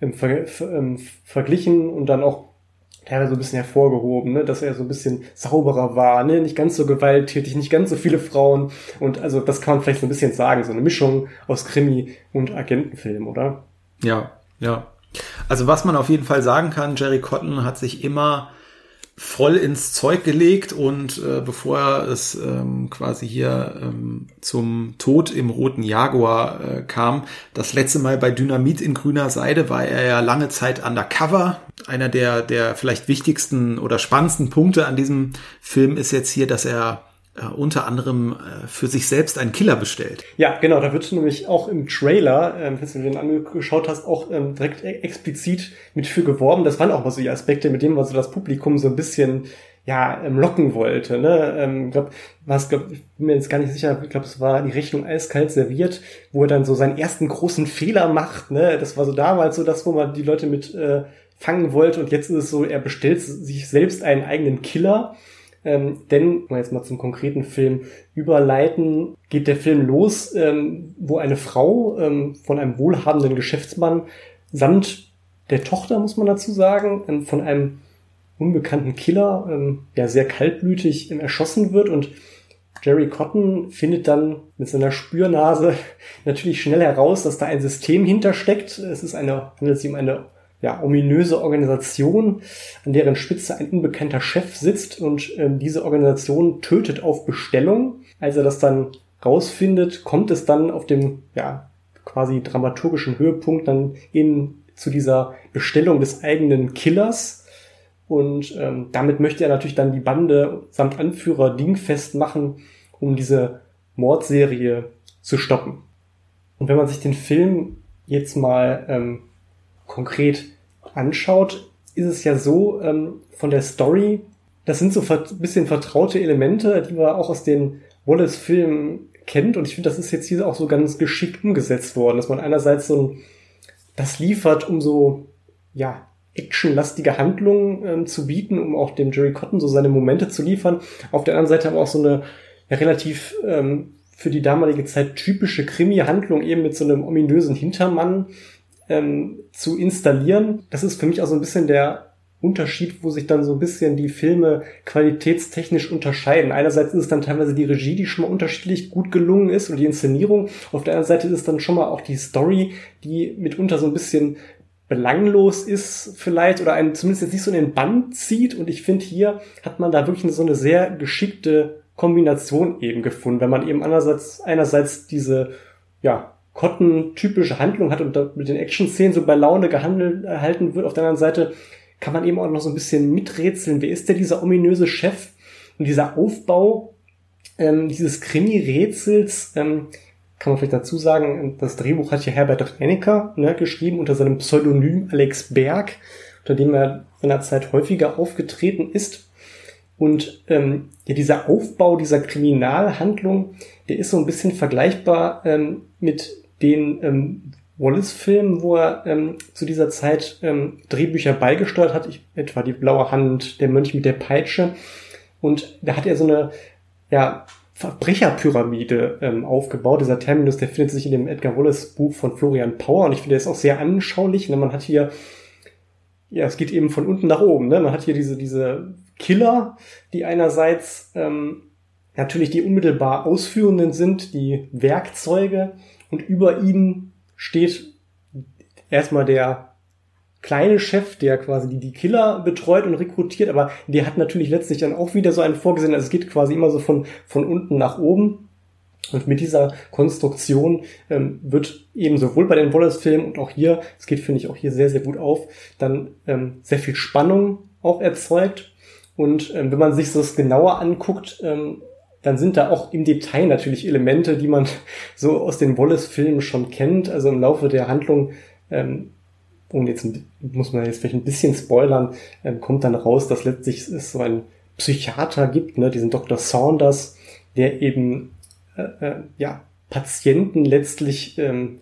ähm, ver ähm, verglichen und dann auch teilweise so ein bisschen hervorgehoben, ne? dass er so ein bisschen sauberer war, ne? nicht ganz so gewalttätig, nicht ganz so viele Frauen und also das kann man vielleicht so ein bisschen sagen, so eine Mischung aus Krimi und Agentenfilm, oder? Ja, ja. Also was man auf jeden Fall sagen kann, Jerry Cotton hat sich immer voll ins Zeug gelegt und äh, bevor es ähm, quasi hier ähm, zum Tod im roten Jaguar äh, kam, das letzte Mal bei Dynamit in grüner Seide war er ja lange Zeit undercover. Einer der, der vielleicht wichtigsten oder spannendsten Punkte an diesem Film ist jetzt hier, dass er äh, unter anderem äh, für sich selbst einen Killer bestellt. Ja, genau, da wird nämlich auch im Trailer, ähm, wenn du den angeschaut hast, auch ähm, direkt e- explizit mit für geworben. Das waren auch mal so die Aspekte, mit denen man so das Publikum so ein bisschen ja, ähm, locken wollte. Ne? Ähm, glaub, was, glaub, ich bin mir jetzt gar nicht sicher, ich glaube, es war die Rechnung eiskalt serviert, wo er dann so seinen ersten großen Fehler macht. Ne? Das war so damals so das, wo man die Leute mit äh, fangen wollte und jetzt ist es so, er bestellt sich selbst einen eigenen Killer ähm, denn, um jetzt mal zum konkreten Film überleiten, geht der Film los, ähm, wo eine Frau ähm, von einem wohlhabenden Geschäftsmann samt der Tochter, muss man dazu sagen, ähm, von einem unbekannten Killer, ähm, ja sehr kaltblütig ähm, erschossen wird und Jerry Cotton findet dann mit seiner Spürnase [laughs] natürlich schnell heraus, dass da ein System hintersteckt. Es ist eine, handelt sich um eine ja, ominöse Organisation, an deren Spitze ein unbekannter Chef sitzt und ähm, diese Organisation tötet auf Bestellung. Als er das dann rausfindet, kommt es dann auf dem ja, quasi dramaturgischen Höhepunkt dann eben zu dieser Bestellung des eigenen Killers. Und ähm, damit möchte er natürlich dann die Bande samt Anführer dingfest machen, um diese Mordserie zu stoppen. Und wenn man sich den Film jetzt mal ähm, konkret anschaut, ist es ja so ähm, von der Story, das sind so ein bisschen vertraute Elemente, die wir auch aus den Wallace-Filmen kennt. Und ich finde, das ist jetzt hier auch so ganz geschickt umgesetzt worden, dass man einerseits so ein, das liefert, um so, ja, actionlastige Handlungen ähm, zu bieten, um auch dem Jerry Cotton so seine Momente zu liefern. Auf der anderen Seite aber auch so eine ja, relativ ähm, für die damalige Zeit typische Krimi-Handlung eben mit so einem ominösen Hintermann ähm, zu installieren. Das ist für mich auch so ein bisschen der Unterschied, wo sich dann so ein bisschen die Filme qualitätstechnisch unterscheiden. Einerseits ist es dann teilweise die Regie, die schon mal unterschiedlich gut gelungen ist und die Inszenierung. Auf der anderen Seite ist es dann schon mal auch die Story, die mitunter so ein bisschen belanglos ist vielleicht oder einen zumindest jetzt nicht so in den Bann zieht. Und ich finde, hier hat man da wirklich so eine sehr geschickte Kombination eben gefunden, wenn man eben einerseits, einerseits diese, ja, Cotton-typische Handlung hat und mit den Action-Szenen so bei Laune gehandelt, erhalten wird. Auf der anderen Seite kann man eben auch noch so ein bisschen miträtseln. Wer ist der dieser ominöse Chef? Und dieser Aufbau ähm, dieses Krimi-Rätsels, ähm, kann man vielleicht dazu sagen, das Drehbuch hat ja Herbert Rennecker ne, geschrieben unter seinem Pseudonym Alex Berg, unter dem er in der Zeit häufiger aufgetreten ist. Und ähm, ja, dieser Aufbau dieser Kriminalhandlung, der ist so ein bisschen vergleichbar ähm, mit den ähm, Wallace-Film, wo er ähm, zu dieser Zeit ähm, Drehbücher beigesteuert hat, ich, etwa die Blaue Hand, der Mönch mit der Peitsche. Und da hat er so eine ja, Verbrecherpyramide ähm, aufgebaut. Dieser Terminus, der findet sich in dem Edgar Wallace-Buch von Florian Power und ich finde, der ist auch sehr anschaulich. Ne? Man hat hier, ja, es geht eben von unten nach oben. Ne? Man hat hier diese, diese Killer, die einerseits ähm, natürlich die unmittelbar Ausführenden sind, die Werkzeuge, und über ihnen steht erstmal der kleine Chef, der quasi die, die Killer betreut und rekrutiert, aber der hat natürlich letztlich dann auch wieder so einen vorgesehen. Also es geht quasi immer so von, von unten nach oben. Und mit dieser Konstruktion ähm, wird eben sowohl bei den Wallace-Filmen und auch hier, es geht finde ich auch hier sehr, sehr gut auf, dann ähm, sehr viel Spannung auch erzeugt. Und ähm, wenn man sich das genauer anguckt, ähm, dann sind da auch im Detail natürlich Elemente, die man [laughs] so aus den Wallace-Filmen schon kennt. Also im Laufe der Handlung, ähm, und jetzt muss man jetzt vielleicht ein bisschen spoilern, ähm, kommt dann raus, dass letztlich es so ein Psychiater gibt, ne, diesen Dr. Saunders, der eben äh, äh, ja Patienten letztlich ähm,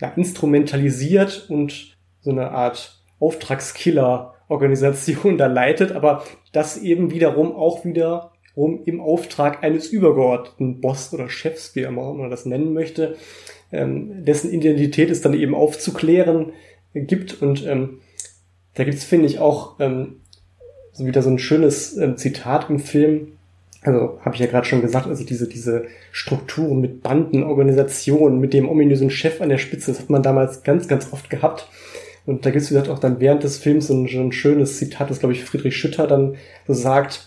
ja, instrumentalisiert und so eine Art Auftragskiller-Organisation [laughs] da leitet, aber das eben wiederum auch wieder um im Auftrag eines übergeordneten Boss oder Chefs, wie immer das nennen möchte, ähm, dessen Identität es dann eben aufzuklären gibt. Und ähm, da gibt's finde ich, auch ähm, so wieder so ein schönes ähm, Zitat im Film. Also habe ich ja gerade schon gesagt, also diese, diese Strukturen mit Banden, Organisationen, mit dem ominösen Chef an der Spitze, das hat man damals ganz, ganz oft gehabt. Und da gibt's wie gesagt auch dann während des Films so ein, so ein schönes Zitat, das glaube ich Friedrich Schütter dann so sagt,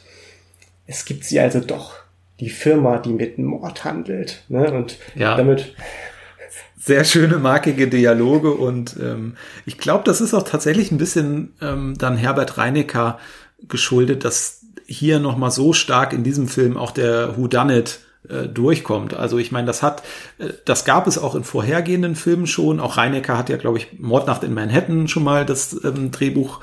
es gibt sie also doch, die Firma, die mit Mord handelt. Ne? Und ja. damit sehr schöne markige Dialoge und ähm, ich glaube, das ist auch tatsächlich ein bisschen ähm, dann Herbert Reinecker geschuldet, dass hier noch mal so stark in diesem Film auch der Who Done It äh, durchkommt. Also ich meine, das hat, äh, das gab es auch in vorhergehenden Filmen schon. Auch Reinecker hat ja, glaube ich, Mordnacht in Manhattan schon mal das ähm, Drehbuch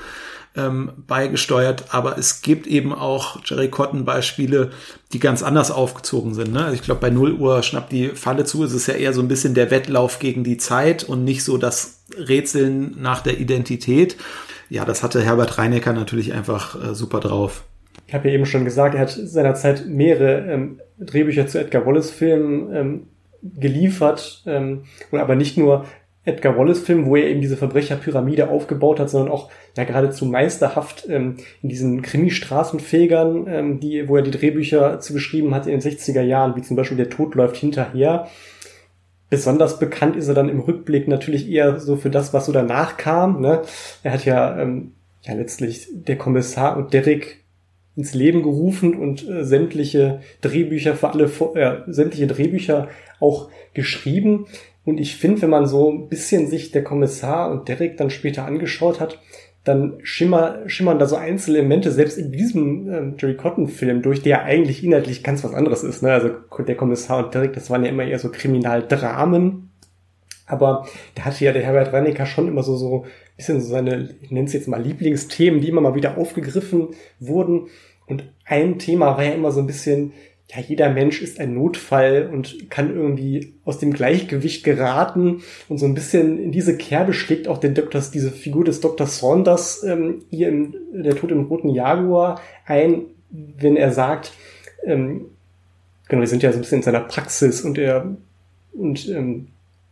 ähm, beigesteuert, aber es gibt eben auch Jerry Cotton Beispiele, die ganz anders aufgezogen sind. Ne? Also ich glaube, bei 0 Uhr schnappt die Falle zu, ist es ja eher so ein bisschen der Wettlauf gegen die Zeit und nicht so das Rätseln nach der Identität. Ja, das hatte Herbert Reinecker natürlich einfach äh, super drauf. Ich habe ja eben schon gesagt, er hat seinerzeit mehrere ähm, Drehbücher zu Edgar Wallace-Filmen ähm, geliefert, ähm, aber nicht nur Edgar Wallace-Film, wo er eben diese Verbrecherpyramide aufgebaut hat, sondern auch ja geradezu meisterhaft ähm, in diesen Krimi-Straßenfegern, ähm, die, wo er die Drehbücher zu geschrieben hat in den 60er Jahren, wie zum Beispiel Der Tod läuft hinterher, besonders bekannt ist er dann im Rückblick natürlich eher so für das, was so danach kam. Ne? Er hat ja, ähm, ja letztlich der Kommissar und Derek ins Leben gerufen und äh, sämtliche Drehbücher für alle, äh, sämtliche Drehbücher auch geschrieben. Und ich finde, wenn man so ein bisschen sich der Kommissar und Derek dann später angeschaut hat, dann schimmer, schimmern da so einzelne Elemente, selbst in diesem ähm, Jerry Cotton-Film durch, der eigentlich inhaltlich ganz was anderes ist. Ne? Also der Kommissar und Derek, das waren ja immer eher so Kriminaldramen. Aber da hatte ja der Herbert Reinecker schon immer so, so ein bisschen so seine, ich nenne es jetzt mal Lieblingsthemen, die immer mal wieder aufgegriffen wurden. Und ein Thema war ja immer so ein bisschen ja, jeder Mensch ist ein Notfall und kann irgendwie aus dem Gleichgewicht geraten und so ein bisschen in diese Kerbe schlägt auch den Dr. diese Figur des Dr. Saunders ähm, hier im Der Tod im roten Jaguar ein, wenn er sagt, ähm, genau, wir sind ja so ein bisschen in seiner Praxis und er und ähm,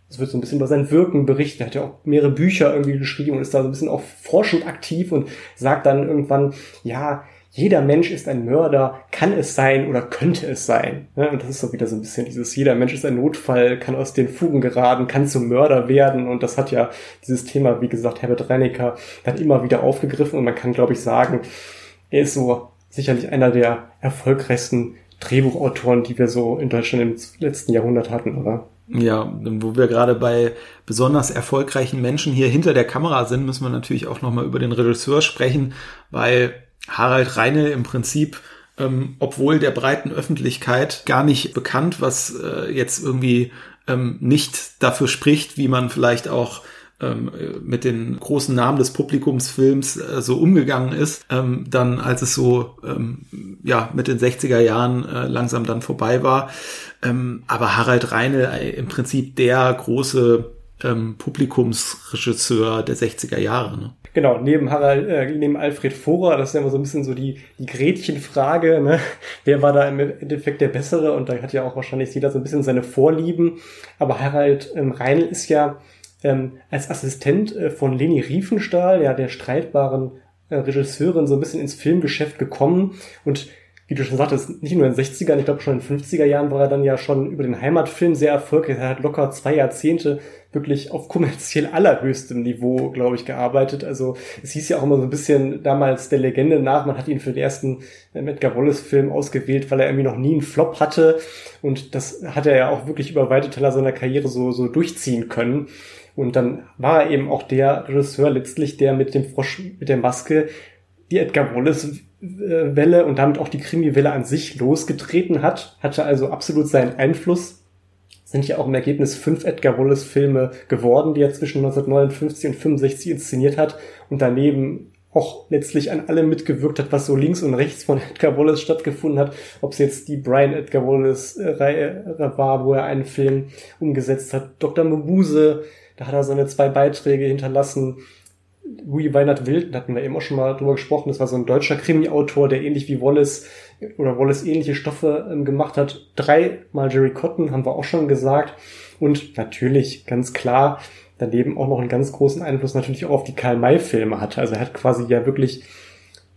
es wird so ein bisschen über sein Wirken berichtet. Er hat ja auch mehrere Bücher irgendwie geschrieben und ist da so ein bisschen auch forschend aktiv und sagt dann irgendwann, ja, jeder Mensch ist ein Mörder, kann es sein oder könnte es sein. Und das ist so wieder so ein bisschen dieses, jeder Mensch ist ein Notfall, kann aus den Fugen geraten, kann zum Mörder werden. Und das hat ja dieses Thema, wie gesagt, Herbert Reinecker dann immer wieder aufgegriffen. Und man kann, glaube ich, sagen, er ist so sicherlich einer der erfolgreichsten Drehbuchautoren, die wir so in Deutschland im letzten Jahrhundert hatten, oder? Ja, wo wir gerade bei besonders erfolgreichen Menschen hier hinter der Kamera sind, müssen wir natürlich auch nochmal über den Regisseur sprechen, weil Harald Reine im Prinzip ähm, obwohl der breiten Öffentlichkeit gar nicht bekannt, was äh, jetzt irgendwie ähm, nicht dafür spricht, wie man vielleicht auch ähm, mit den großen Namen des Publikumsfilms äh, so umgegangen ist, ähm, dann als es so ähm, ja mit den 60er Jahren äh, langsam dann vorbei war. Ähm, aber Harald Reine äh, im Prinzip der große ähm, Publikumsregisseur der 60er Jahre. Ne? Genau, neben Harald, äh, neben Alfred Vorer, das ist ja immer so ein bisschen so die, die Gretchenfrage, ne? Wer war da im Endeffekt der Bessere? Und da hat ja auch wahrscheinlich jeder so ein bisschen seine Vorlieben. Aber Harald ähm, Reinl ist ja ähm, als Assistent äh, von Leni Riefenstahl, ja, der streitbaren äh, Regisseurin, so ein bisschen ins Filmgeschäft gekommen und wie du schon sagtest, nicht nur in den 60ern, ich glaube schon in den 50er Jahren war er dann ja schon über den Heimatfilm sehr erfolgreich. Er hat locker zwei Jahrzehnte wirklich auf kommerziell allerhöchstem Niveau, glaube ich, gearbeitet. Also es hieß ja auch immer so ein bisschen damals der Legende nach, man hat ihn für den ersten ähm, Edgar Wallace-Film ausgewählt, weil er irgendwie noch nie einen Flop hatte. Und das hat er ja auch wirklich über weite Teller seiner Karriere so, so durchziehen können. Und dann war er eben auch der Regisseur letztlich, der mit dem Frosch, mit der Maske die Edgar Wallace Welle und damit auch die Krimi-Welle an sich losgetreten hat, hatte also absolut seinen Einfluss. Sind ja auch im Ergebnis fünf Edgar Wallace Filme geworden, die er zwischen 1959 und 65 inszeniert hat und daneben auch letztlich an allem mitgewirkt hat, was so links und rechts von [laughs] Edgar Wallace stattgefunden hat. Ob es jetzt die Brian Edgar Wallace Reihe war, wo er einen Film umgesetzt hat. Dr. Mabuse, da hat er seine zwei Beiträge hinterlassen. Louis Weinert Wild, hatten wir auch schon mal drüber gesprochen, das war so ein deutscher Krimi-Autor, der ähnlich wie Wallace oder Wallace ähnliche Stoffe ähm, gemacht hat. Dreimal Jerry Cotton, haben wir auch schon gesagt. Und natürlich, ganz klar, daneben auch noch einen ganz großen Einfluss natürlich auch auf die Karl-May-Filme hatte. Also er hat quasi ja wirklich,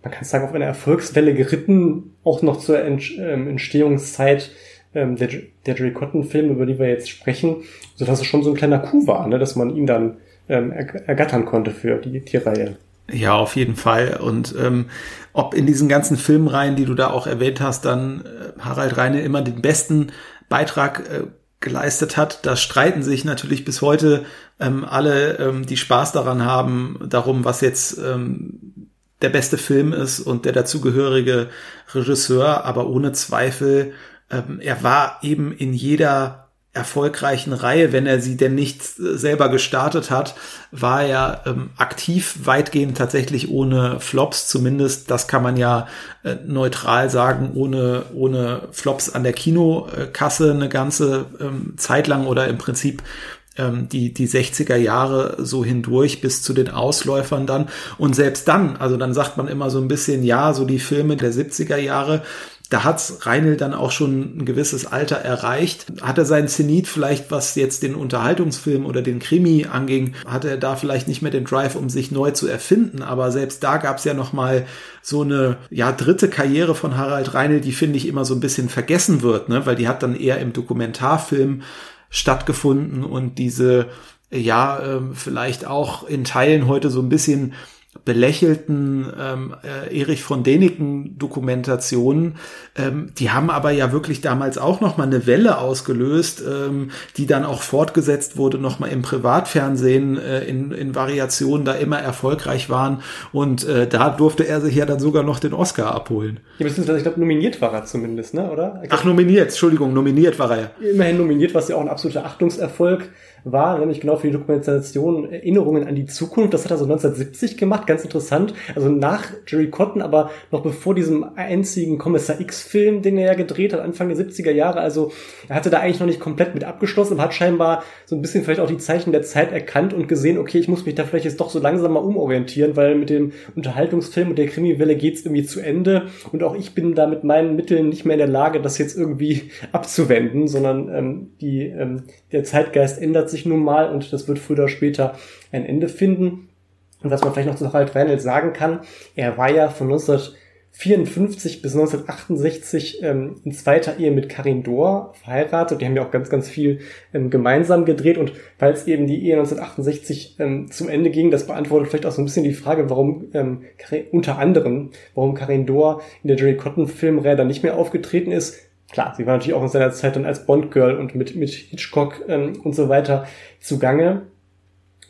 man kann sagen, auf einer Erfolgswelle geritten, auch noch zur ähm, Entstehungszeit ähm, der, der Jerry Cotton-Filme, über die wir jetzt sprechen, sodass es schon so ein kleiner Coup war, ne, dass man ihn dann ähm, ergattern konnte für die Tierreihe. Ja, auf jeden Fall. Und ähm, ob in diesen ganzen Filmreihen, die du da auch erwähnt hast, dann äh, Harald Reine immer den besten Beitrag äh, geleistet hat, da streiten sich natürlich bis heute ähm, alle, ähm, die Spaß daran haben, darum, was jetzt ähm, der beste Film ist und der dazugehörige Regisseur. Aber ohne Zweifel, ähm, er war eben in jeder erfolgreichen Reihe, wenn er sie denn nicht äh, selber gestartet hat, war er ähm, aktiv weitgehend tatsächlich ohne Flops, zumindest das kann man ja äh, neutral sagen, ohne, ohne Flops an der Kinokasse eine ganze ähm, Zeit lang oder im Prinzip ähm, die, die 60er Jahre so hindurch bis zu den Ausläufern dann. Und selbst dann, also dann sagt man immer so ein bisschen, ja, so die Filme der 70er Jahre, da hat's Reinl dann auch schon ein gewisses Alter erreicht. Hat er seinen Zenit vielleicht, was jetzt den Unterhaltungsfilm oder den Krimi anging, hatte er da vielleicht nicht mehr den Drive, um sich neu zu erfinden. Aber selbst da gab's ja noch mal so eine ja dritte Karriere von Harald Reinl, die finde ich immer so ein bisschen vergessen wird, ne? weil die hat dann eher im Dokumentarfilm stattgefunden und diese ja, ähm, vielleicht auch in Teilen heute so ein bisschen belächelten ähm, äh, Erich von Däniken Dokumentationen, ähm, die haben aber ja wirklich damals auch noch mal eine Welle ausgelöst, ähm, die dann auch fortgesetzt wurde noch mal im Privatfernsehen äh, in, in Variationen da immer erfolgreich waren und äh, da durfte er sich ja dann sogar noch den Oscar abholen. Ja, beziehungsweise ich glaube nominiert war er zumindest, ne, oder? Ach nominiert, Entschuldigung, nominiert war er. Immerhin nominiert, was ja auch ein absoluter Achtungserfolg war, nämlich genau für die Dokumentation Erinnerungen an die Zukunft. Das hat er so 1970 gemacht, ganz interessant. Also nach Jerry Cotton, aber noch bevor diesem einzigen Kommissar X-Film, den er ja gedreht hat, Anfang der 70er Jahre. Also er hatte da eigentlich noch nicht komplett mit abgeschlossen, aber hat scheinbar so ein bisschen vielleicht auch die Zeichen der Zeit erkannt und gesehen, okay, ich muss mich da vielleicht jetzt doch so langsam mal umorientieren, weil mit dem Unterhaltungsfilm und der Krimiwelle geht's irgendwie zu Ende und auch ich bin da mit meinen Mitteln nicht mehr in der Lage, das jetzt irgendwie [laughs] abzuwenden, sondern ähm, die, ähm, der Zeitgeist ändert sich nun mal und das wird früher oder später ein Ende finden. Und was man vielleicht noch zu Harald Reynolds sagen kann, er war ja von 1954 bis 1968 ähm, in zweiter Ehe mit Karin Dohr verheiratet. Die haben ja auch ganz, ganz viel ähm, gemeinsam gedreht. Und weil es eben die Ehe 1968 ähm, zum Ende ging, das beantwortet vielleicht auch so ein bisschen die Frage, warum ähm, unter anderem, warum Karin Dohr in der Jerry Cotton Filmreihe dann nicht mehr aufgetreten ist klar, sie war natürlich auch in seiner Zeit dann als Bond-Girl und mit, mit Hitchcock ähm, und so weiter zugange.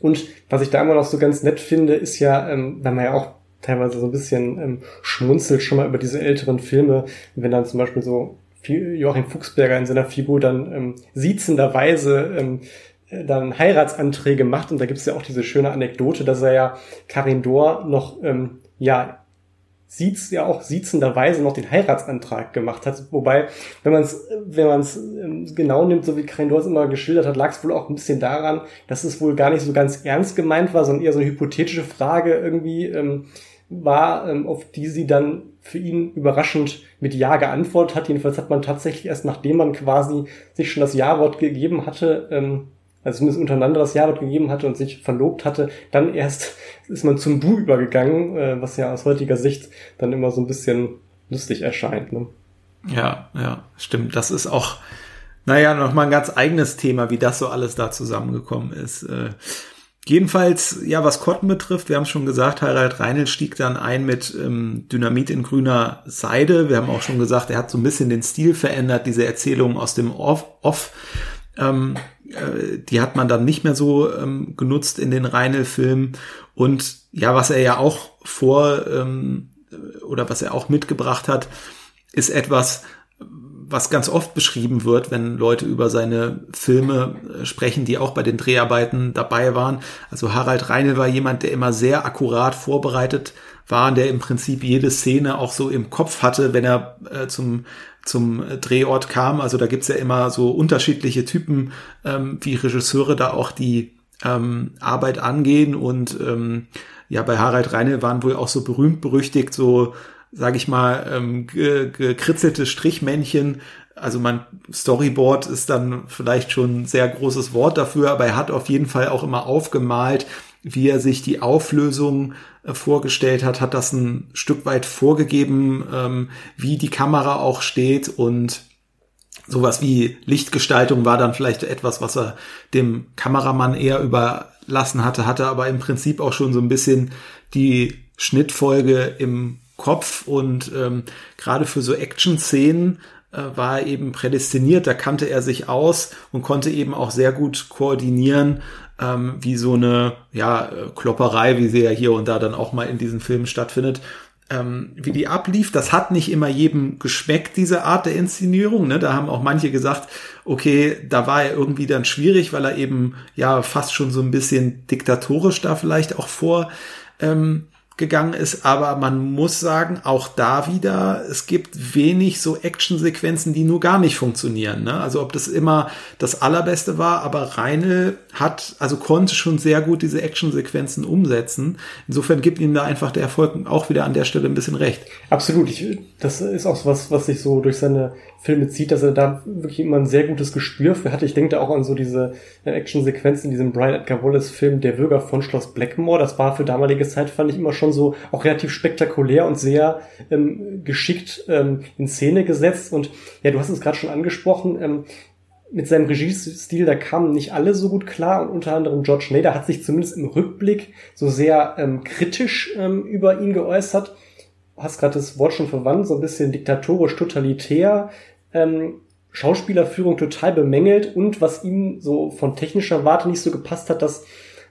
Und was ich da immer noch so ganz nett finde, ist ja, ähm, wenn man ja auch teilweise so ein bisschen ähm, schmunzelt schon mal über diese älteren Filme, wenn dann zum Beispiel so Joachim Fuchsberger in seiner Figur dann ähm, siezenderweise ähm, äh, dann Heiratsanträge macht und da gibt's ja auch diese schöne Anekdote, dass er ja Karin Dor noch ähm, ja Sietz ja auch siezenderweise noch den Heiratsantrag gemacht hat. Wobei, wenn man es wenn man's ähm, genau nimmt, so wie Karin Dors immer geschildert hat, lag es wohl auch ein bisschen daran, dass es wohl gar nicht so ganz ernst gemeint war, sondern eher so eine hypothetische Frage irgendwie ähm, war, ähm, auf die sie dann für ihn überraschend mit Ja geantwortet hat. Jedenfalls hat man tatsächlich erst nachdem man quasi sich schon das Ja-Wort gegeben hatte, ähm, also zumindest untereinander das Jahre gegeben hatte und sich verlobt hatte, dann erst [laughs] ist man zum Du übergegangen, äh, was ja aus heutiger Sicht dann immer so ein bisschen lustig erscheint. Ne? Ja, ja, stimmt. Das ist auch, naja, nochmal ein ganz eigenes Thema, wie das so alles da zusammengekommen ist. Äh, jedenfalls, ja, was Cotton betrifft, wir haben es schon gesagt, Harald Reinl stieg dann ein mit ähm, Dynamit in grüner Seide. Wir haben auch schon gesagt, er hat so ein bisschen den Stil verändert, diese Erzählung aus dem Off. Off ähm, äh, die hat man dann nicht mehr so ähm, genutzt in den Reinl-Filmen. Und ja, was er ja auch vor ähm, oder was er auch mitgebracht hat, ist etwas, was ganz oft beschrieben wird, wenn Leute über seine Filme äh, sprechen, die auch bei den Dreharbeiten dabei waren. Also Harald Reinl war jemand, der immer sehr akkurat vorbereitet war, der im Prinzip jede Szene auch so im Kopf hatte, wenn er äh, zum zum Drehort kam. Also da gibt's ja immer so unterschiedliche Typen, ähm, wie Regisseure da auch die ähm, Arbeit angehen. Und ähm, ja, bei Harald Reine waren wohl auch so berühmt berüchtigt, so sage ich mal, ähm, gekritzelte Strichmännchen. Also man Storyboard ist dann vielleicht schon ein sehr großes Wort dafür, aber er hat auf jeden Fall auch immer aufgemalt, wie er sich die Auflösung vorgestellt hat, hat das ein Stück weit vorgegeben, ähm, wie die Kamera auch steht und sowas wie Lichtgestaltung war dann vielleicht etwas, was er dem Kameramann eher überlassen hatte, hatte aber im Prinzip auch schon so ein bisschen die Schnittfolge im Kopf und ähm, gerade für so Action-Szenen äh, war er eben prädestiniert, da kannte er sich aus und konnte eben auch sehr gut koordinieren, ähm, wie so eine ja, Klopperei, wie sie ja hier und da dann auch mal in diesen Filmen stattfindet, ähm, wie die ablief. Das hat nicht immer jedem geschmeckt, diese Art der Inszenierung. Ne? Da haben auch manche gesagt, okay, da war er irgendwie dann schwierig, weil er eben ja fast schon so ein bisschen diktatorisch da vielleicht auch vor ähm, gegangen ist, aber man muss sagen, auch da wieder, es gibt wenig so Actionsequenzen, die nur gar nicht funktionieren. Ne? Also ob das immer das Allerbeste war, aber Reine hat, also konnte schon sehr gut diese Actionsequenzen umsetzen. Insofern gibt ihm da einfach der Erfolg auch wieder an der Stelle ein bisschen recht. Absolut. Ich, das ist auch was, was sich so durch seine Filme zieht, dass er da wirklich immer ein sehr gutes Gespür für hatte. Ich denke da auch an so diese äh, Actionsequenzen in diesem Brian Edgar Wallace Film Der Bürger von Schloss Blackmore. Das war für damalige Zeit, fand ich immer schon so auch relativ spektakulär und sehr ähm, geschickt ähm, in Szene gesetzt. Und ja, du hast es gerade schon angesprochen, ähm, mit seinem Regiestil, da kamen nicht alle so gut klar und unter anderem George Nader hat sich zumindest im Rückblick so sehr ähm, kritisch ähm, über ihn geäußert. Hast gerade das Wort schon verwandt, so ein bisschen diktatorisch, totalitär. Ähm, Schauspielerführung total bemängelt und was ihm so von technischer Warte nicht so gepasst hat, dass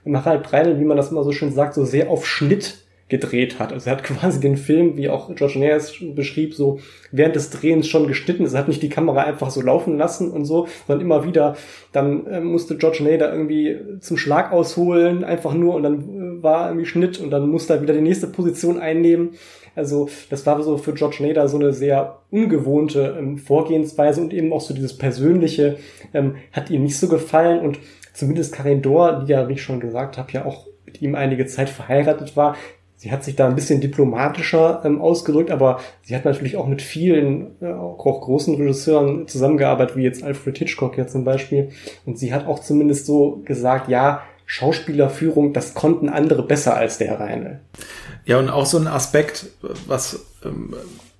Harald Breinel, wie man das immer so schön sagt, so sehr auf Schnitt gedreht hat. Also er hat quasi den Film, wie auch George Nares beschrieb, so während des Drehens schon geschnitten. Er hat nicht die Kamera einfach so laufen lassen und so, sondern immer wieder, dann äh, musste George Nader irgendwie zum Schlag ausholen, einfach nur und dann äh, war irgendwie Schnitt und dann musste er wieder die nächste Position einnehmen. Also das war so für George Nader so eine sehr ungewohnte ähm, Vorgehensweise und eben auch so dieses Persönliche ähm, hat ihm nicht so gefallen und zumindest Karin Dor, die ja, wie ich schon gesagt habe, ja auch mit ihm einige Zeit verheiratet war, Sie hat sich da ein bisschen diplomatischer ähm, ausgedrückt, aber sie hat natürlich auch mit vielen, äh, auch großen Regisseuren zusammengearbeitet, wie jetzt Alfred Hitchcock ja zum Beispiel. Und sie hat auch zumindest so gesagt, ja, Schauspielerführung, das konnten andere besser als der Reine. Ja, und auch so ein Aspekt, was ähm,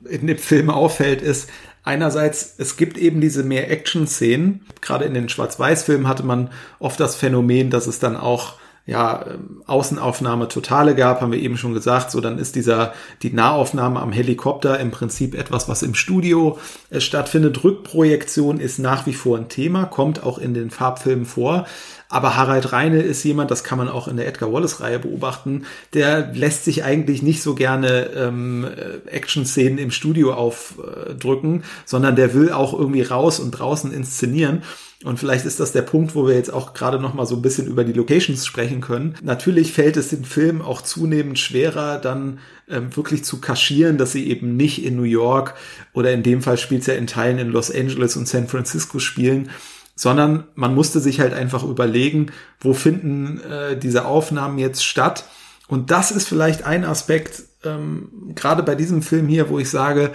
in dem Film auffällt, ist, Einerseits, es gibt eben diese mehr Action-Szenen. Gerade in den Schwarz-Weiß-Filmen hatte man oft das Phänomen, dass es dann auch ja, ähm, Außenaufnahme totale gab, haben wir eben schon gesagt. So, dann ist dieser, die Nahaufnahme am Helikopter im Prinzip etwas, was im Studio äh, stattfindet. Rückprojektion ist nach wie vor ein Thema, kommt auch in den Farbfilmen vor. Aber Harald Reine ist jemand, das kann man auch in der Edgar Wallace-Reihe beobachten, der lässt sich eigentlich nicht so gerne ähm, äh, Action-Szenen im Studio aufdrücken, sondern der will auch irgendwie raus und draußen inszenieren. Und vielleicht ist das der Punkt, wo wir jetzt auch gerade noch mal so ein bisschen über die Locations sprechen können. Natürlich fällt es den Film auch zunehmend schwerer, dann ähm, wirklich zu kaschieren, dass sie eben nicht in New York oder in dem Fall spielt es ja in Teilen in Los Angeles und San Francisco spielen, sondern man musste sich halt einfach überlegen, wo finden äh, diese Aufnahmen jetzt statt. Und das ist vielleicht ein Aspekt, ähm, gerade bei diesem Film hier, wo ich sage,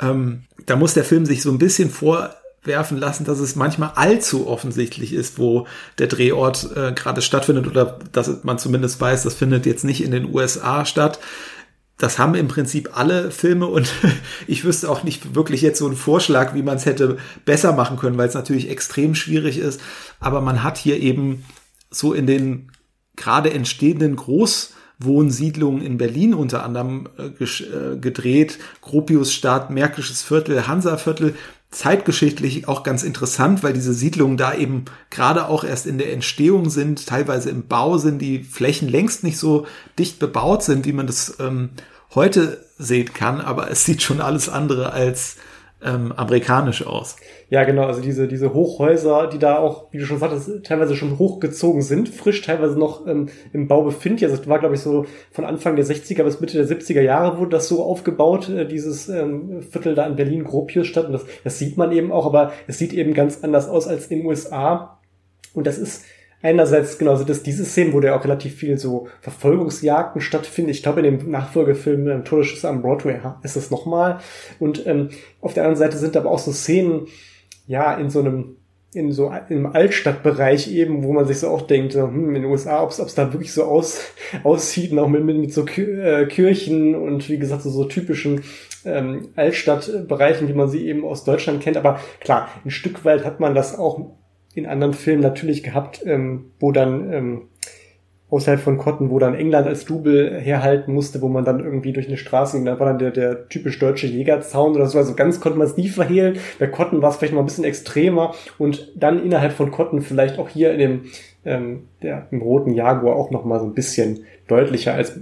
ähm, da muss der Film sich so ein bisschen vor werfen lassen, dass es manchmal allzu offensichtlich ist, wo der Drehort äh, gerade stattfindet oder dass man zumindest weiß, das findet jetzt nicht in den USA statt. Das haben im Prinzip alle Filme und [laughs] ich wüsste auch nicht wirklich jetzt so einen Vorschlag, wie man es hätte besser machen können, weil es natürlich extrem schwierig ist. Aber man hat hier eben so in den gerade entstehenden Großwohnsiedlungen in Berlin unter anderem äh, äh gedreht. Gropiusstadt, Märkisches Viertel, Hansaviertel zeitgeschichtlich auch ganz interessant, weil diese Siedlungen da eben gerade auch erst in der Entstehung sind, teilweise im Bau sind, die Flächen längst nicht so dicht bebaut sind, wie man das ähm, heute sehen kann, aber es sieht schon alles andere als ähm, amerikanisch aus. Ja, genau, also diese, diese Hochhäuser, die da auch, wie du schon sagtest, teilweise schon hochgezogen sind, frisch, teilweise noch ähm, im Bau befindlich. Also es war, glaube ich, so von Anfang der 60er bis Mitte der 70er Jahre wurde das so aufgebaut, äh, dieses ähm, Viertel da in Berlin, Gropiusstadt. Und das, das sieht man eben auch, aber es sieht eben ganz anders aus als in den USA. Und das ist einerseits genau so, dass diese Szenen, wo ja auch relativ viel so Verfolgungsjagden stattfinden. Ich glaube, in dem Nachfolgefilm ähm, Todesschüsse am Broadway ist es nochmal. Und ähm, auf der anderen Seite sind aber auch so Szenen, ja, in so einem in so im Altstadtbereich eben, wo man sich so auch denkt, hm, in den USA, ob es da wirklich so aus, [laughs] aussieht, und auch mit, mit, mit so äh, Kirchen und wie gesagt so, so typischen ähm, Altstadtbereichen, wie man sie eben aus Deutschland kennt. Aber klar, ein Stück weit hat man das auch in anderen Filmen natürlich gehabt, ähm, wo dann ähm, außerhalb von Cotton, wo dann England als Double herhalten musste, wo man dann irgendwie durch eine Straße ging, da war dann der, der typisch deutsche Jägerzaun oder so, also ganz konnte man es nie verhehlen. Bei Cotton war es vielleicht mal ein bisschen extremer und dann innerhalb von Cotton vielleicht auch hier in dem, ähm, der, im roten Jaguar auch noch mal so ein bisschen deutlicher als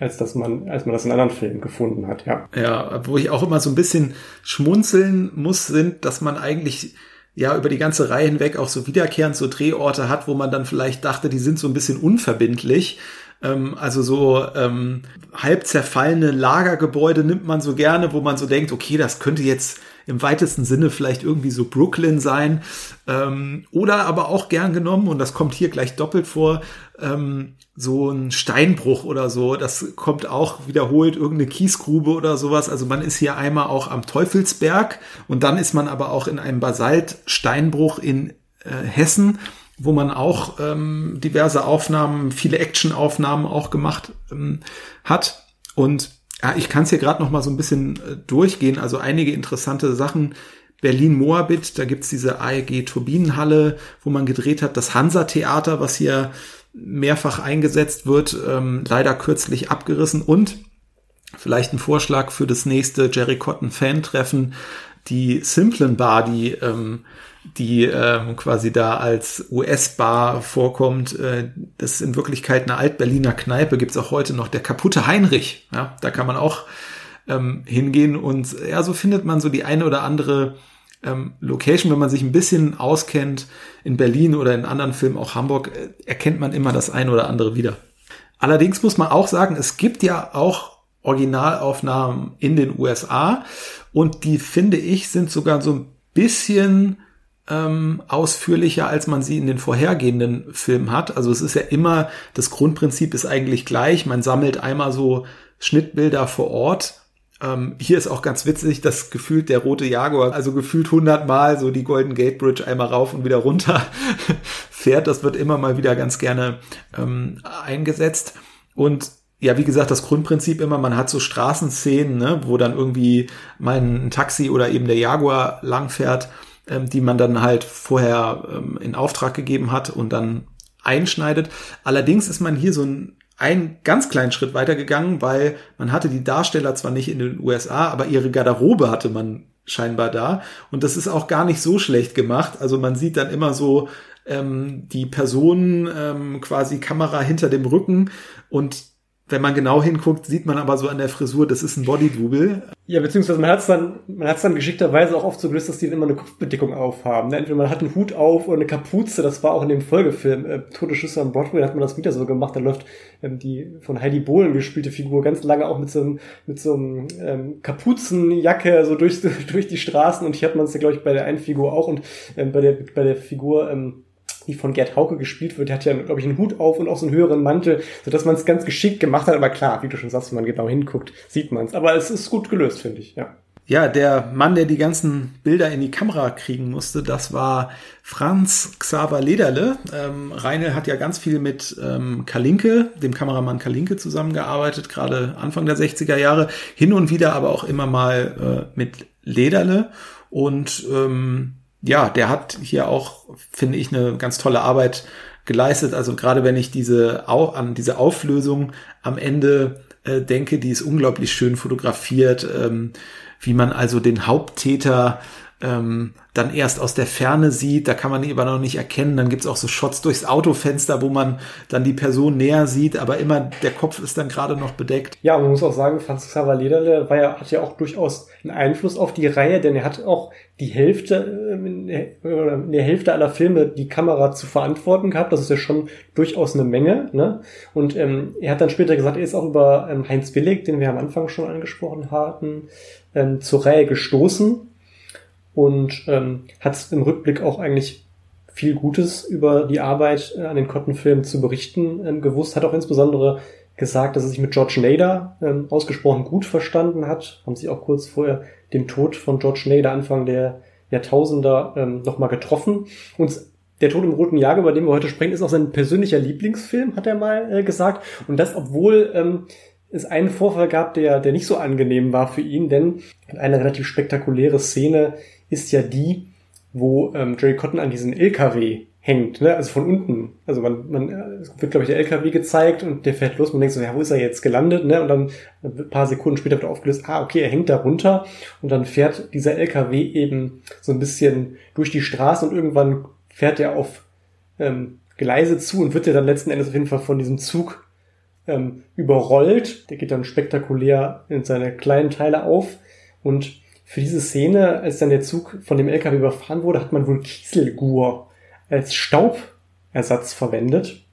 als dass man, als man das in anderen Filmen gefunden hat, ja. Ja, wo ich auch immer so ein bisschen schmunzeln muss, sind, dass man eigentlich ja über die ganze Reihe hinweg auch so wiederkehrend so Drehorte hat, wo man dann vielleicht dachte, die sind so ein bisschen unverbindlich. Ähm, also so ähm, halb zerfallene Lagergebäude nimmt man so gerne, wo man so denkt, okay, das könnte jetzt im weitesten Sinne vielleicht irgendwie so Brooklyn sein. Ähm, oder aber auch gern genommen, und das kommt hier gleich doppelt vor, ähm, so ein Steinbruch oder so. Das kommt auch wiederholt, irgendeine Kiesgrube oder sowas. Also man ist hier einmal auch am Teufelsberg und dann ist man aber auch in einem Basaltsteinbruch in äh, Hessen wo man auch ähm, diverse Aufnahmen, viele Action-Aufnahmen auch gemacht ähm, hat. Und ja, ich kann es hier gerade noch mal so ein bisschen äh, durchgehen. Also einige interessante Sachen. Berlin-Moabit, da gibt's diese AEG Turbinenhalle, wo man gedreht hat, das Hansa-Theater, was hier mehrfach eingesetzt wird, ähm, leider kürzlich abgerissen. Und vielleicht ein Vorschlag für das nächste Jerry Cotton Fan-Treffen, die Simplen Bar, die ähm, die ähm, quasi da als US-Bar vorkommt. Äh, das ist in Wirklichkeit eine Alt-Berliner Kneipe, gibt's auch heute noch, der kaputte Heinrich. Ja, da kann man auch ähm, hingehen und ja, so findet man so die eine oder andere ähm, Location, wenn man sich ein bisschen auskennt in Berlin oder in anderen Filmen, auch Hamburg, äh, erkennt man immer das eine oder andere wieder. Allerdings muss man auch sagen, es gibt ja auch Originalaufnahmen in den USA und die finde ich sind sogar so ein bisschen ähm, ausführlicher, als man sie in den vorhergehenden Filmen hat. Also es ist ja immer, das Grundprinzip ist eigentlich gleich. Man sammelt einmal so Schnittbilder vor Ort. Ähm, hier ist auch ganz witzig, dass gefühlt der rote Jaguar, also gefühlt hundertmal so die Golden Gate Bridge einmal rauf und wieder runter [laughs] fährt. Das wird immer mal wieder ganz gerne ähm, eingesetzt. Und ja, wie gesagt, das Grundprinzip immer, man hat so Straßenszenen, ne, wo dann irgendwie mal ein Taxi oder eben der Jaguar langfährt ähm, die man dann halt vorher ähm, in Auftrag gegeben hat und dann einschneidet. Allerdings ist man hier so ein einen ganz kleinen Schritt weitergegangen, weil man hatte die Darsteller zwar nicht in den USA, aber ihre Garderobe hatte man scheinbar da. Und das ist auch gar nicht so schlecht gemacht. Also man sieht dann immer so ähm, die Personen ähm, quasi Kamera hinter dem Rücken und wenn man genau hinguckt, sieht man aber so an der Frisur, das ist ein Bodydouble. Ja, beziehungsweise man hat es dann, man hat es dann geschickterweise auch oft so gelöst, dass die immer eine Kopfbedeckung aufhaben. Ne? Entweder man hat einen Hut auf oder eine Kapuze, das war auch in dem Folgefilm äh, Todesschüsse am Broadway, da hat man das wieder so gemacht, da läuft ähm, die von Heidi Bohlen gespielte Figur ganz lange auch mit so einem, mit so einem ähm, Kapuzenjacke so durch, [laughs] durch die Straßen und hier hat man es ja, glaube ich, bei der einen Figur auch und ähm, bei der, bei der Figur, ähm, die von Gerd Hauke gespielt wird, der hat ja, glaube ich, einen Hut auf und auch so einen höheren Mantel, sodass man es ganz geschickt gemacht hat. Aber klar, wie du schon sagst, wenn man genau hinguckt, sieht man es. Aber es ist gut gelöst, finde ich, ja. Ja, der Mann, der die ganzen Bilder in die Kamera kriegen musste, das war Franz Xaver Lederle. Ähm, Reinl hat ja ganz viel mit ähm, Kalinke, dem Kameramann Kalinke, zusammengearbeitet, gerade Anfang der 60er Jahre, hin und wieder aber auch immer mal äh, mit Lederle. Und ähm, ja, der hat hier auch, finde ich, eine ganz tolle Arbeit geleistet. Also gerade wenn ich diese an diese Auflösung am Ende äh, denke, die ist unglaublich schön fotografiert, ähm, wie man also den Haupttäter ähm, dann erst aus der Ferne sieht, da kann man ihn aber noch nicht erkennen. Dann gibt's auch so Shots durchs Autofenster, wo man dann die Person näher sieht, aber immer der Kopf ist dann gerade noch bedeckt. Ja, man muss auch sagen, Franz Xaver Lederle war ja, hat ja auch durchaus einen Einfluss auf die Reihe, denn er hat auch die Hälfte, in der Hälfte aller Filme die Kamera zu verantworten gehabt. Das ist ja schon durchaus eine Menge. Ne? Und ähm, er hat dann später gesagt, er ist auch über ähm, Heinz Willig, den wir am Anfang schon angesprochen hatten, ähm, zur Reihe gestoßen und ähm, hat im Rückblick auch eigentlich viel Gutes über die Arbeit äh, an den Cotton-Filmen zu berichten ähm, gewusst, hat auch insbesondere gesagt, dass er sich mit George Nader ähm, ausgesprochen gut verstanden hat, haben sich auch kurz vor dem Tod von George Nader Anfang der Jahrtausender ähm, nochmal getroffen. Und der Tod im Roten Jahr, über den wir heute sprechen, ist auch sein persönlicher Lieblingsfilm, hat er mal äh, gesagt. Und das, obwohl ähm, es einen Vorfall gab, der, der nicht so angenehm war für ihn, denn eine relativ spektakuläre Szene ist ja die, wo ähm, Jerry Cotton an diesen LKW hängt, ne? also von unten. Also man, man es wird, glaube ich, der LKW gezeigt und der fährt los. Man denkt so, ja, wo ist er jetzt gelandet? Ne? Und dann ein paar Sekunden später wird aufgelöst, ah, okay, er hängt da runter und dann fährt dieser LKW eben so ein bisschen durch die Straße und irgendwann fährt er auf ähm, Gleise zu und wird ja dann letzten Endes auf jeden Fall von diesem Zug ähm, überrollt. Der geht dann spektakulär in seine kleinen Teile auf und für diese Szene, als dann der Zug von dem LKW überfahren wurde, hat man wohl Kieselgur als Staubersatz verwendet.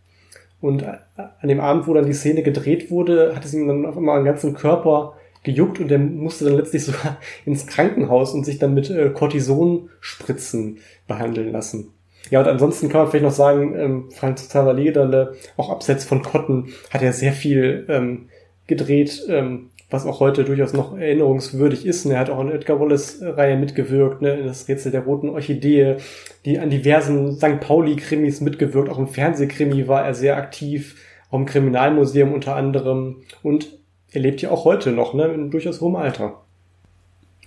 Und an dem Abend, wo dann die Szene gedreht wurde, hat es ihm dann auf einmal den ganzen Körper gejuckt und der musste dann letztlich sogar [laughs] ins Krankenhaus und sich dann mit äh, Cortisonspritzen behandeln lassen. Ja, und ansonsten kann man vielleicht noch sagen, ähm, Franz Lederle, auch abseits von Cotton, hat er sehr viel ähm, gedreht, ähm, was auch heute durchaus noch erinnerungswürdig ist. Und er hat auch in Edgar Wallace-Reihe mitgewirkt, ne, in das Rätsel der roten Orchidee, die an diversen St. Pauli-Krimis mitgewirkt. Auch im Fernsehkrimi war er sehr aktiv, auch im Kriminalmuseum unter anderem. Und er lebt ja auch heute noch, ne, in durchaus hohem Alter.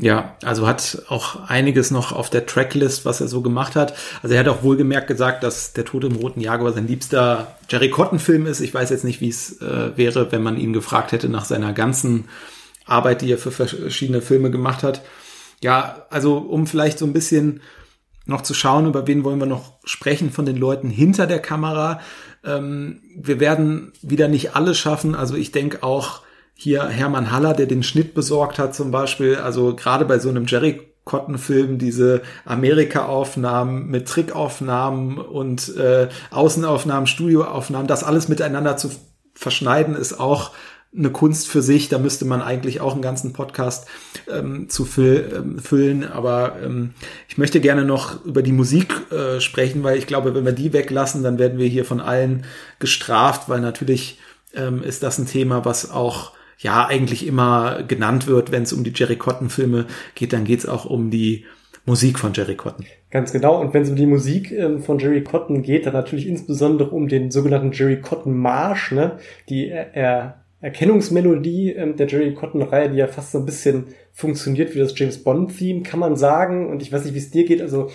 Ja, also hat auch einiges noch auf der Tracklist, was er so gemacht hat. Also er hat auch wohlgemerkt gesagt, dass Der Tod im Roten Jaguar sein liebster Jerry Cotton-Film ist. Ich weiß jetzt nicht, wie es äh, wäre, wenn man ihn gefragt hätte nach seiner ganzen Arbeit, die er für verschiedene Filme gemacht hat. Ja, also um vielleicht so ein bisschen noch zu schauen, über wen wollen wir noch sprechen von den Leuten hinter der Kamera. Ähm, wir werden wieder nicht alles schaffen. Also ich denke auch, hier Hermann Haller, der den Schnitt besorgt hat zum Beispiel, also gerade bei so einem Jerry Cotton-Film diese Amerika-Aufnahmen mit Trickaufnahmen und äh, Außenaufnahmen, Studioaufnahmen, das alles miteinander zu verschneiden, ist auch eine Kunst für sich. Da müsste man eigentlich auch einen ganzen Podcast ähm, zu füll, ähm, füllen. Aber ähm, ich möchte gerne noch über die Musik äh, sprechen, weil ich glaube, wenn wir die weglassen, dann werden wir hier von allen gestraft, weil natürlich ähm, ist das ein Thema, was auch ja eigentlich immer genannt wird, wenn es um die Jerry Cotton Filme geht, dann geht es auch um die Musik von Jerry Cotton. Ganz genau. Und wenn es um die Musik ähm, von Jerry Cotton geht, dann natürlich insbesondere um den sogenannten Jerry Cotton Marsch, ne? die er Erkennungsmelodie ähm, der Jerry Cotton-Reihe, die ja fast so ein bisschen funktioniert wie das James Bond-Theme, kann man sagen. Und ich weiß nicht, wie es dir geht. Also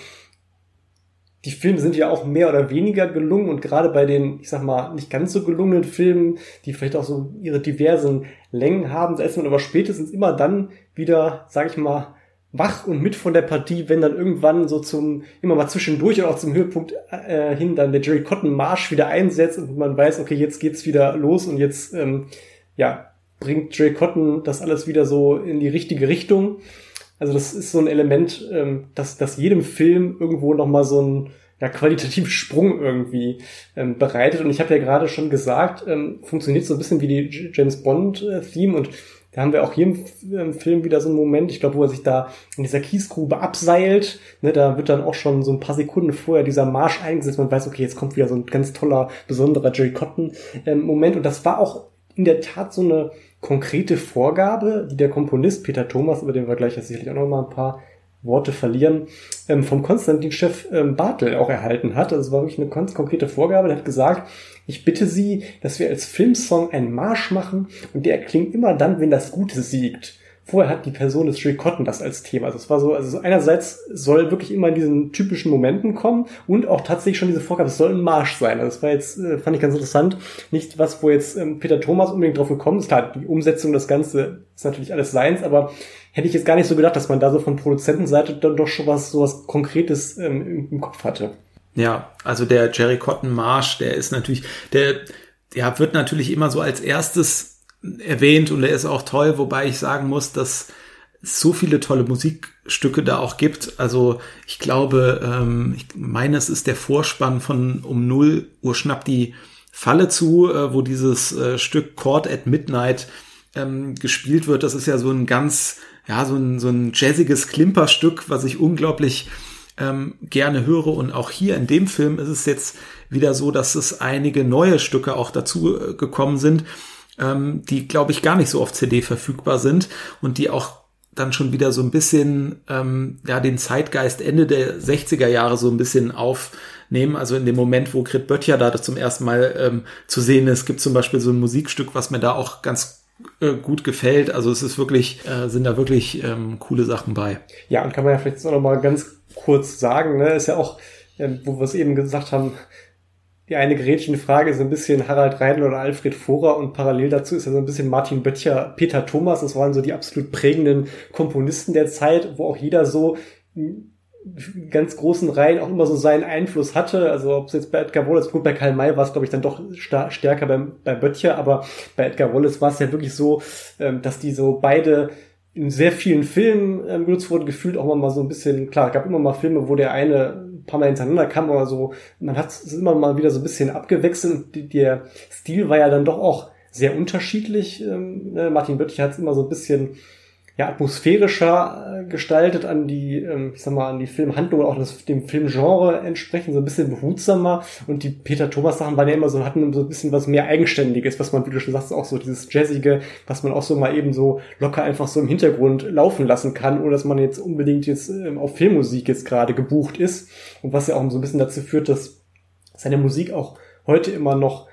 die Filme sind ja auch mehr oder weniger gelungen und gerade bei den, ich sag mal, nicht ganz so gelungenen Filmen, die vielleicht auch so ihre diversen Längen haben, ist man aber spätestens immer dann wieder, sag ich mal, wach und mit von der Partie, wenn dann irgendwann so zum, immer mal zwischendurch und auch zum Höhepunkt äh, hin dann der Jerry Cotton Marsch wieder einsetzt und man weiß, okay, jetzt geht's wieder los und jetzt, ähm, ja, bringt Jerry Cotton das alles wieder so in die richtige Richtung. Also das ist so ein Element, ähm, dass, dass jedem Film irgendwo nochmal so ein ja, qualitativen Sprung irgendwie ähm, bereitet. Und ich habe ja gerade schon gesagt, ähm, funktioniert so ein bisschen wie die James Bond-Theme und da haben wir auch hier im Film wieder so einen Moment, ich glaube, wo er sich da in dieser Kiesgrube abseilt. Ne, da wird dann auch schon so ein paar Sekunden vorher dieser Marsch eingesetzt. Man weiß, okay, jetzt kommt wieder so ein ganz toller, besonderer Jerry Cotton-Moment. Ähm, und das war auch in der Tat so eine konkrete Vorgabe, die der Komponist Peter Thomas, über den wir gleich sicherlich auch noch mal ein paar Worte verlieren, ähm, vom Konstantin-Chef ähm, Bartel auch erhalten hat. Also es war wirklich eine ganz konkrete Vorgabe. Der hat gesagt, ich bitte Sie, dass wir als Filmsong einen Marsch machen und der klingt immer dann, wenn das Gute siegt vorher hat die Person des Cotton das als Thema. Also es war so, also einerseits soll wirklich immer in diesen typischen Momenten kommen und auch tatsächlich schon diese Vorgabe, es soll ein Marsch sein. Also das war jetzt, äh, fand ich ganz interessant. Nicht was, wo jetzt ähm, Peter Thomas unbedingt drauf gekommen ist. Klar, die Umsetzung, das Ganze ist natürlich alles seins, aber hätte ich jetzt gar nicht so gedacht, dass man da so von Produzentenseite dann doch schon was, so was Konkretes ähm, im, im Kopf hatte. Ja, also der Jerry Cotton Marsch, der ist natürlich, der, der wird natürlich immer so als erstes erwähnt und er ist auch toll, wobei ich sagen muss, dass es so viele tolle Musikstücke da auch gibt. Also ich glaube, ähm, ich meine, es ist der Vorspann von um 0 Uhr schnappt die Falle zu, äh, wo dieses äh, Stück Chord at Midnight ähm, gespielt wird. Das ist ja so ein ganz, ja, so ein, so ein jazziges Klimperstück, was ich unglaublich ähm, gerne höre. Und auch hier in dem Film ist es jetzt wieder so, dass es einige neue Stücke auch dazu äh, gekommen sind ähm, die, glaube ich, gar nicht so auf CD verfügbar sind und die auch dann schon wieder so ein bisschen ähm, ja den Zeitgeist Ende der 60er Jahre so ein bisschen aufnehmen. Also in dem Moment, wo Grit Böttcher da zum ersten Mal ähm, zu sehen ist, gibt zum Beispiel so ein Musikstück, was mir da auch ganz äh, gut gefällt. Also es ist wirklich, äh, sind da wirklich ähm, coole Sachen bei. Ja, und kann man ja vielleicht auch noch mal ganz kurz sagen, ne, ist ja auch, äh, wo wir es eben gesagt haben, die eine gerätschende Frage ist ein bisschen Harald Reidel oder Alfred Vorer und parallel dazu ist ja so ein bisschen Martin Böttcher, Peter Thomas. Das waren so die absolut prägenden Komponisten der Zeit, wo auch jeder so ganz großen Reihen auch immer so seinen Einfluss hatte. Also ob es jetzt bei Edgar Wallace, gut, bei Karl May war es, glaube ich, dann doch stärker beim, bei Böttcher, aber bei Edgar Wallace war es ja wirklich so, ähm, dass die so beide in sehr vielen Filmen ähm, genutzt wurden, gefühlt auch mal so ein bisschen, klar, es gab immer mal Filme, wo der eine paar Mal hintereinander kam, aber so, man hat es immer mal wieder so ein bisschen abgewechselt und der Stil war ja dann doch auch sehr unterschiedlich. Ähm, ne? Martin Böttcher hat es immer so ein bisschen ja, atmosphärischer äh, gestaltet an die, ähm, ich sag mal, an die Filmhandlung oder auch das, dem Filmgenre entsprechend, so ein bisschen behutsamer. Und die Peter Thomas Sachen waren ja immer so, hatten so ein bisschen was mehr Eigenständiges, was man, wie du schon sagst, auch so dieses Jazzige, was man auch so mal eben so locker einfach so im Hintergrund laufen lassen kann, ohne dass man jetzt unbedingt jetzt ähm, auf Filmmusik jetzt gerade gebucht ist. Und was ja auch so ein bisschen dazu führt, dass seine Musik auch heute immer noch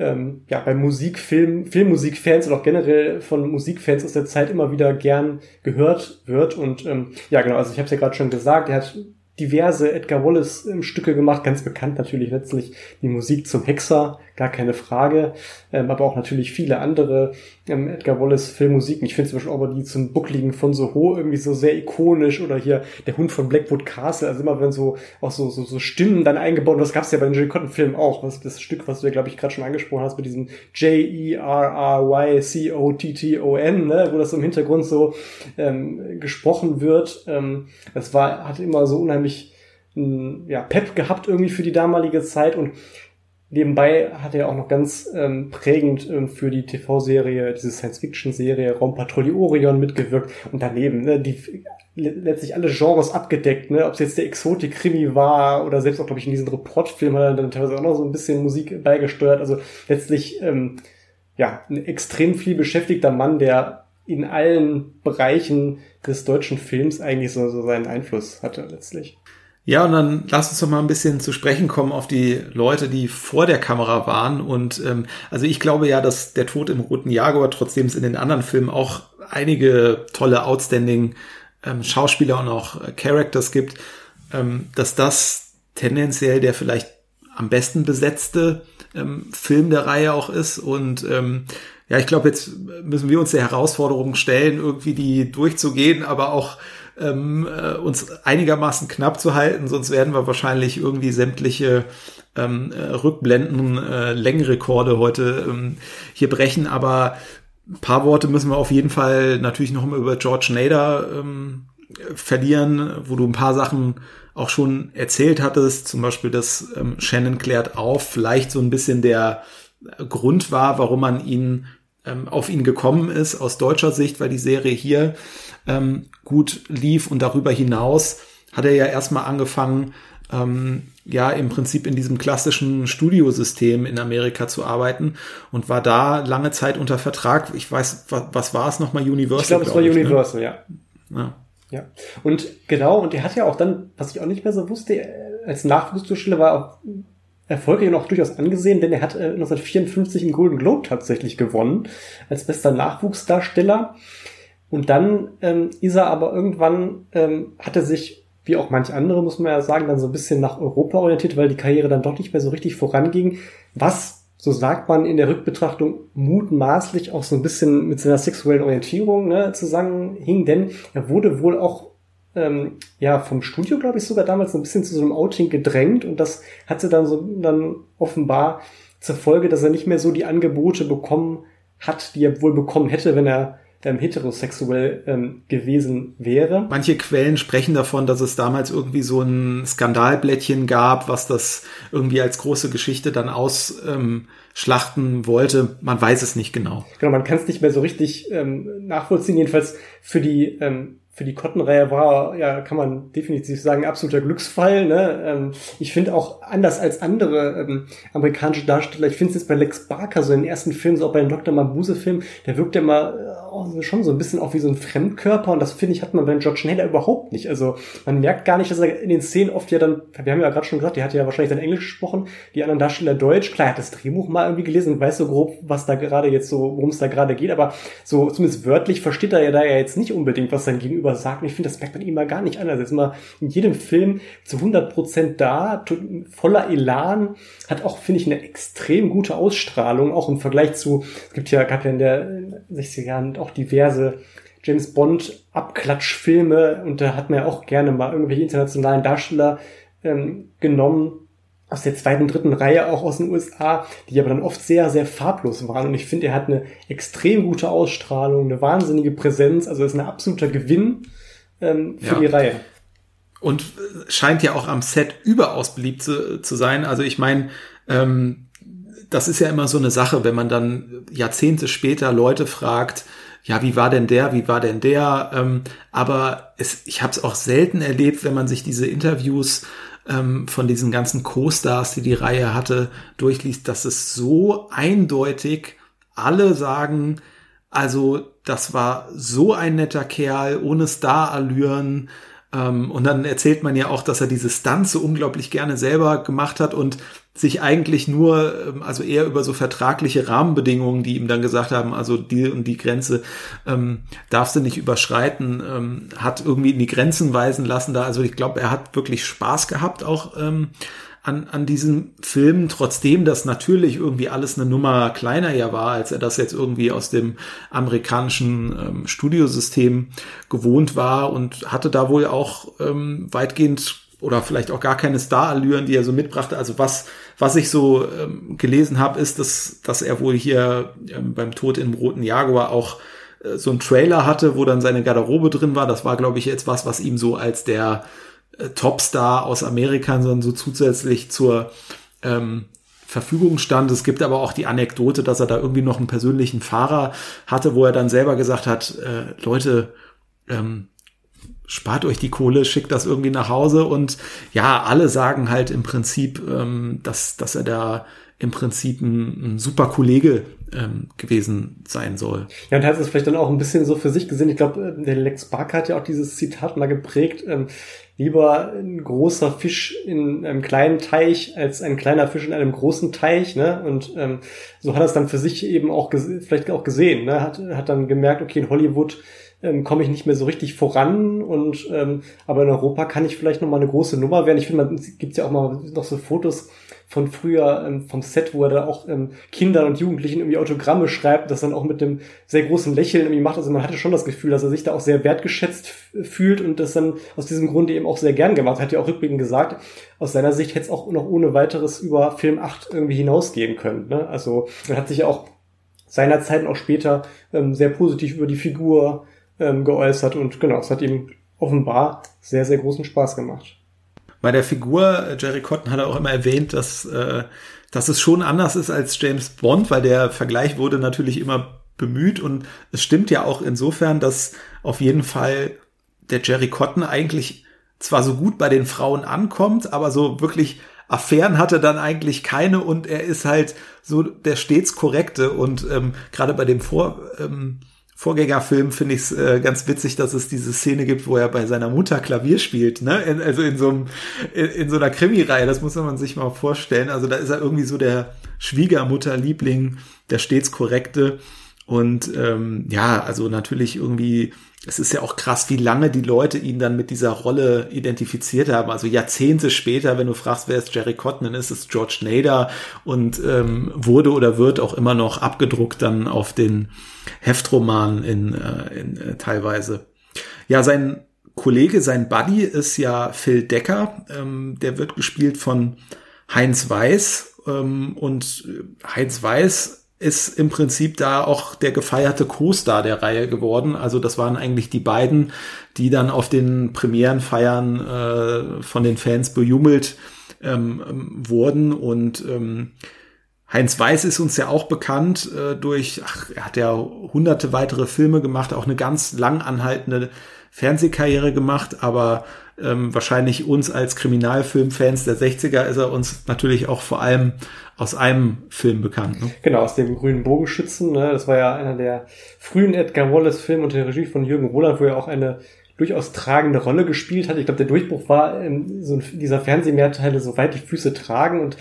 ähm, ja, bei Musikfilm, Filmmusikfans und auch generell von Musikfans aus der Zeit immer wieder gern gehört wird. Und ähm, ja, genau, also ich habe es ja gerade schon gesagt, er hat diverse Edgar Wallace ähm, gemacht, ganz bekannt natürlich letztlich die Musik zum Hexer, gar keine Frage, ähm, aber auch natürlich viele andere ähm, Edgar Wallace Filmmusiken. Ich finde zum Beispiel auch die zum Buckligen von Soho irgendwie so sehr ikonisch. Oder hier der Hund von Blackwood Castle, also immer wenn so auch so, so, so Stimmen dann eingebaut, das gab es ja bei den Jill Cotton Filmen auch, was das Stück, was du ja glaube ich gerade schon angesprochen hast mit diesem J-E-R-R-Y-C-O-T-T-O-N, ne, wo das im Hintergrund so ähm, gesprochen wird. Ähm, das war, hat immer so unheimlich ja, Pep gehabt irgendwie für die damalige Zeit. Und Nebenbei hat er auch noch ganz ähm, prägend ähm, für die TV-Serie, diese Science-Fiction-Serie Raumpatrouille Orion mitgewirkt und daneben ne, die letztlich alle Genres abgedeckt, ne, ob es jetzt der Exotik-Krimi war oder selbst auch, glaube ich, in diesen Reportfilmen hat er dann teilweise auch noch so ein bisschen Musik beigesteuert. Also letztlich ähm, ja ein extrem viel beschäftigter Mann, der in allen Bereichen des deutschen Films eigentlich so, so seinen Einfluss hatte letztlich. Ja, und dann lass uns doch mal ein bisschen zu sprechen kommen auf die Leute, die vor der Kamera waren. Und ähm, also ich glaube ja, dass der Tod im Roten Jaguar, trotzdem es in den anderen Filmen auch einige tolle, outstanding ähm, Schauspieler und auch äh, Characters gibt, ähm, dass das tendenziell der vielleicht am besten besetzte ähm, Film der Reihe auch ist. Und ähm, ja, ich glaube, jetzt müssen wir uns der Herausforderung stellen, irgendwie die durchzugehen, aber auch ähm, äh, uns einigermaßen knapp zu halten, sonst werden wir wahrscheinlich irgendwie sämtliche ähm, äh, Rückblenden, äh, Längenrekorde heute ähm, hier brechen. Aber ein paar Worte müssen wir auf jeden Fall natürlich noch mal über George Nader ähm, verlieren, wo du ein paar Sachen auch schon erzählt hattest, zum Beispiel, dass ähm, Shannon klärt auf, vielleicht so ein bisschen der Grund war, warum man ihn ähm, auf ihn gekommen ist aus deutscher Sicht, weil die Serie hier ähm, gut lief und darüber hinaus hat er ja erstmal angefangen, ähm, ja im Prinzip in diesem klassischen Studiosystem in Amerika zu arbeiten und war da lange Zeit unter Vertrag. Ich weiß, was, was war es nochmal? Universal? Ich glaube, es war ich, ne? Universal, ne? ja. ja. Ja. Und genau, und er hat ja auch dann, was ich auch nicht mehr so wusste, als Nachwuchsdarsteller war auch erfolgreich und auch durchaus angesehen, denn er hat äh, 1954 einen Golden Globe tatsächlich gewonnen als bester Nachwuchsdarsteller. Und dann ähm, ist er aber irgendwann, ähm, hat er sich, wie auch manch andere, muss man ja sagen, dann so ein bisschen nach Europa orientiert, weil die Karriere dann doch nicht mehr so richtig voranging. Was, so sagt man in der Rückbetrachtung, mutmaßlich auch so ein bisschen mit seiner sexuellen Orientierung ne, zusammenhing, denn er wurde wohl auch ähm, ja vom Studio, glaube ich, sogar damals ein bisschen zu so einem Outing gedrängt und das hatte dann so dann offenbar zur Folge, dass er nicht mehr so die Angebote bekommen hat, die er wohl bekommen hätte, wenn er ähm, heterosexuell ähm, gewesen wäre. Manche Quellen sprechen davon, dass es damals irgendwie so ein Skandalblättchen gab, was das irgendwie als große Geschichte dann ausschlachten ähm, wollte. Man weiß es nicht genau. Genau, man kann es nicht mehr so richtig ähm, nachvollziehen. Jedenfalls für die ähm, für die Cotton-Reihe war, ja, kann man definitiv sagen, absoluter Glücksfall. Ne? Ähm, ich finde auch anders als andere ähm, amerikanische Darsteller, ich finde es jetzt bei Lex Barker, so in den ersten Filmen, so auch bei den Dr. Mabuse-Filmen, der wirkt ja immer äh, schon so ein bisschen auch wie so ein Fremdkörper und das finde ich hat man bei George Naylor überhaupt nicht. Also man merkt gar nicht, dass er in den Szenen oft ja dann, wir haben ja gerade schon gesagt, der hat ja wahrscheinlich dann Englisch gesprochen, die anderen Darsteller Deutsch. Klar, er hat das Drehbuch mal irgendwie gelesen und weiß so grob, was da gerade jetzt so, worum es da gerade geht, aber so zumindest wörtlich versteht er ja da ja jetzt nicht unbedingt, was sein Gegenüber sagt. Und ich finde, das merkt man ihm mal gar nicht an. Also ist immer in jedem Film zu 100 Prozent da, voller Elan, hat auch, finde ich, eine extrem gute Ausstrahlung, auch im Vergleich zu, es gibt ja, gab ja in der 60er Jahren auch diverse James Bond Abklatschfilme und da hat man ja auch gerne mal irgendwelche internationalen Darsteller ähm, genommen, aus der zweiten, dritten Reihe auch aus den USA, die aber dann oft sehr, sehr farblos waren. Und ich finde, er hat eine extrem gute Ausstrahlung, eine wahnsinnige Präsenz, also ist ein absoluter Gewinn ähm, für ja. die Reihe. Und äh, scheint ja auch am Set überaus beliebt zu, zu sein. Also ich meine, ähm, das ist ja immer so eine Sache, wenn man dann Jahrzehnte später Leute fragt, ja, wie war denn der, wie war denn der? Ähm, aber es, ich habe es auch selten erlebt, wenn man sich diese Interviews ähm, von diesen ganzen Co-Stars, die die Reihe hatte, durchliest, dass es so eindeutig alle sagen, also das war so ein netter Kerl, ohne Star-Allüren. Ähm, und dann erzählt man ja auch, dass er diese Stunts so unglaublich gerne selber gemacht hat und sich eigentlich nur, ähm, also eher über so vertragliche Rahmenbedingungen, die ihm dann gesagt haben, also die und die Grenze ähm, darfst du nicht überschreiten, ähm, hat irgendwie in die Grenzen weisen lassen da. Also ich glaube, er hat wirklich Spaß gehabt auch ähm, an, an diesem Film, trotzdem das natürlich irgendwie alles eine Nummer kleiner ja war, als er das jetzt irgendwie aus dem amerikanischen ähm, Studiosystem gewohnt war und hatte da wohl auch ähm, weitgehend oder vielleicht auch gar keine Starallüren, die er so mitbrachte. Also was, was ich so ähm, gelesen habe, ist, dass, dass er wohl hier ähm, beim Tod im Roten Jaguar auch äh, so ein Trailer hatte, wo dann seine Garderobe drin war. Das war, glaube ich, jetzt was, was ihm so als der Topstar aus Amerika sondern so zusätzlich zur ähm, Verfügung stand. Es gibt aber auch die Anekdote, dass er da irgendwie noch einen persönlichen Fahrer hatte, wo er dann selber gesagt hat, äh, Leute, ähm, spart euch die Kohle, schickt das irgendwie nach Hause und ja, alle sagen halt im Prinzip, ähm, dass, dass er da im Prinzip ein, ein super Kollege ähm, gewesen sein soll. Ja, und hat es vielleicht dann auch ein bisschen so für sich gesehen. Ich glaube, äh, der Lex Barker hat ja auch dieses Zitat mal geprägt. Ähm, lieber ein großer Fisch in einem kleinen Teich als ein kleiner Fisch in einem großen Teich. Ne? Und ähm, so hat er es dann für sich eben auch vielleicht auch gesehen. Ne? Hat, hat dann gemerkt, okay, in Hollywood ähm, komme ich nicht mehr so richtig voran und ähm, aber in Europa kann ich vielleicht noch mal eine große Nummer werden. Ich finde, man gibt ja auch mal noch so Fotos von früher ähm, vom Set, wo er da auch ähm, Kindern und Jugendlichen irgendwie Autogramme schreibt, das dann auch mit dem sehr großen Lächeln irgendwie macht. Also man hatte schon das Gefühl, dass er sich da auch sehr wertgeschätzt fühlt und das dann aus diesem Grunde eben auch sehr gern gemacht. Er hat ja auch rückblickend gesagt, aus seiner Sicht hätte es auch noch ohne weiteres über Film 8 irgendwie hinausgehen können. Ne? Also er hat sich ja auch seinerzeit und auch später ähm, sehr positiv über die Figur ähm, geäußert und genau, es hat ihm offenbar sehr, sehr großen Spaß gemacht. Bei der Figur, äh, Jerry Cotton hat er auch immer erwähnt, dass, äh, dass es schon anders ist als James Bond, weil der Vergleich wurde natürlich immer bemüht. Und es stimmt ja auch insofern, dass auf jeden Fall der Jerry Cotton eigentlich zwar so gut bei den Frauen ankommt, aber so wirklich Affären hatte dann eigentlich keine. Und er ist halt so der stets korrekte. Und ähm, gerade bei dem Vor ähm, Vorgängerfilm finde ich es äh, ganz witzig, dass es diese Szene gibt, wo er bei seiner Mutter Klavier spielt, ne? In, also in so einem, in, in so einer Krimireihe, das muss man sich mal vorstellen. Also da ist er irgendwie so der Schwiegermutterliebling, der stets korrekte. Und ähm, ja, also natürlich irgendwie es ist ja auch krass, wie lange die Leute ihn dann mit dieser Rolle identifiziert haben. Also Jahrzehnte später, wenn du fragst, wer ist Jerry Cotton, ist es George Nader und ähm, wurde oder wird auch immer noch abgedruckt dann auf den Heftromanen in, äh, in äh, teilweise. Ja, sein Kollege, sein Buddy ist ja Phil Decker. Ähm, der wird gespielt von Heinz Weiß. Ähm, und Heinz Weiß ist im Prinzip da auch der gefeierte Co-Star der Reihe geworden. Also das waren eigentlich die beiden, die dann auf den Premierenfeiern äh, von den Fans bejubelt ähm, ähm, wurden. Und ähm, Heinz Weiß ist uns ja auch bekannt äh, durch, ach, er hat ja hunderte weitere Filme gemacht, auch eine ganz lang anhaltende Fernsehkarriere gemacht, aber ähm, wahrscheinlich uns als Kriminalfilmfans der 60er ist er uns natürlich auch vor allem aus einem Film bekannt. Ne? Genau, aus dem Grünen Bogenschützen. Ne? Das war ja einer der frühen Edgar Wallace-Filme unter der Regie von Jürgen Roland, wo er auch eine durchaus tragende Rolle gespielt hat. Ich glaube, der Durchbruch war ähm, so dieser Fernsehmehrteile soweit die Füße tragen und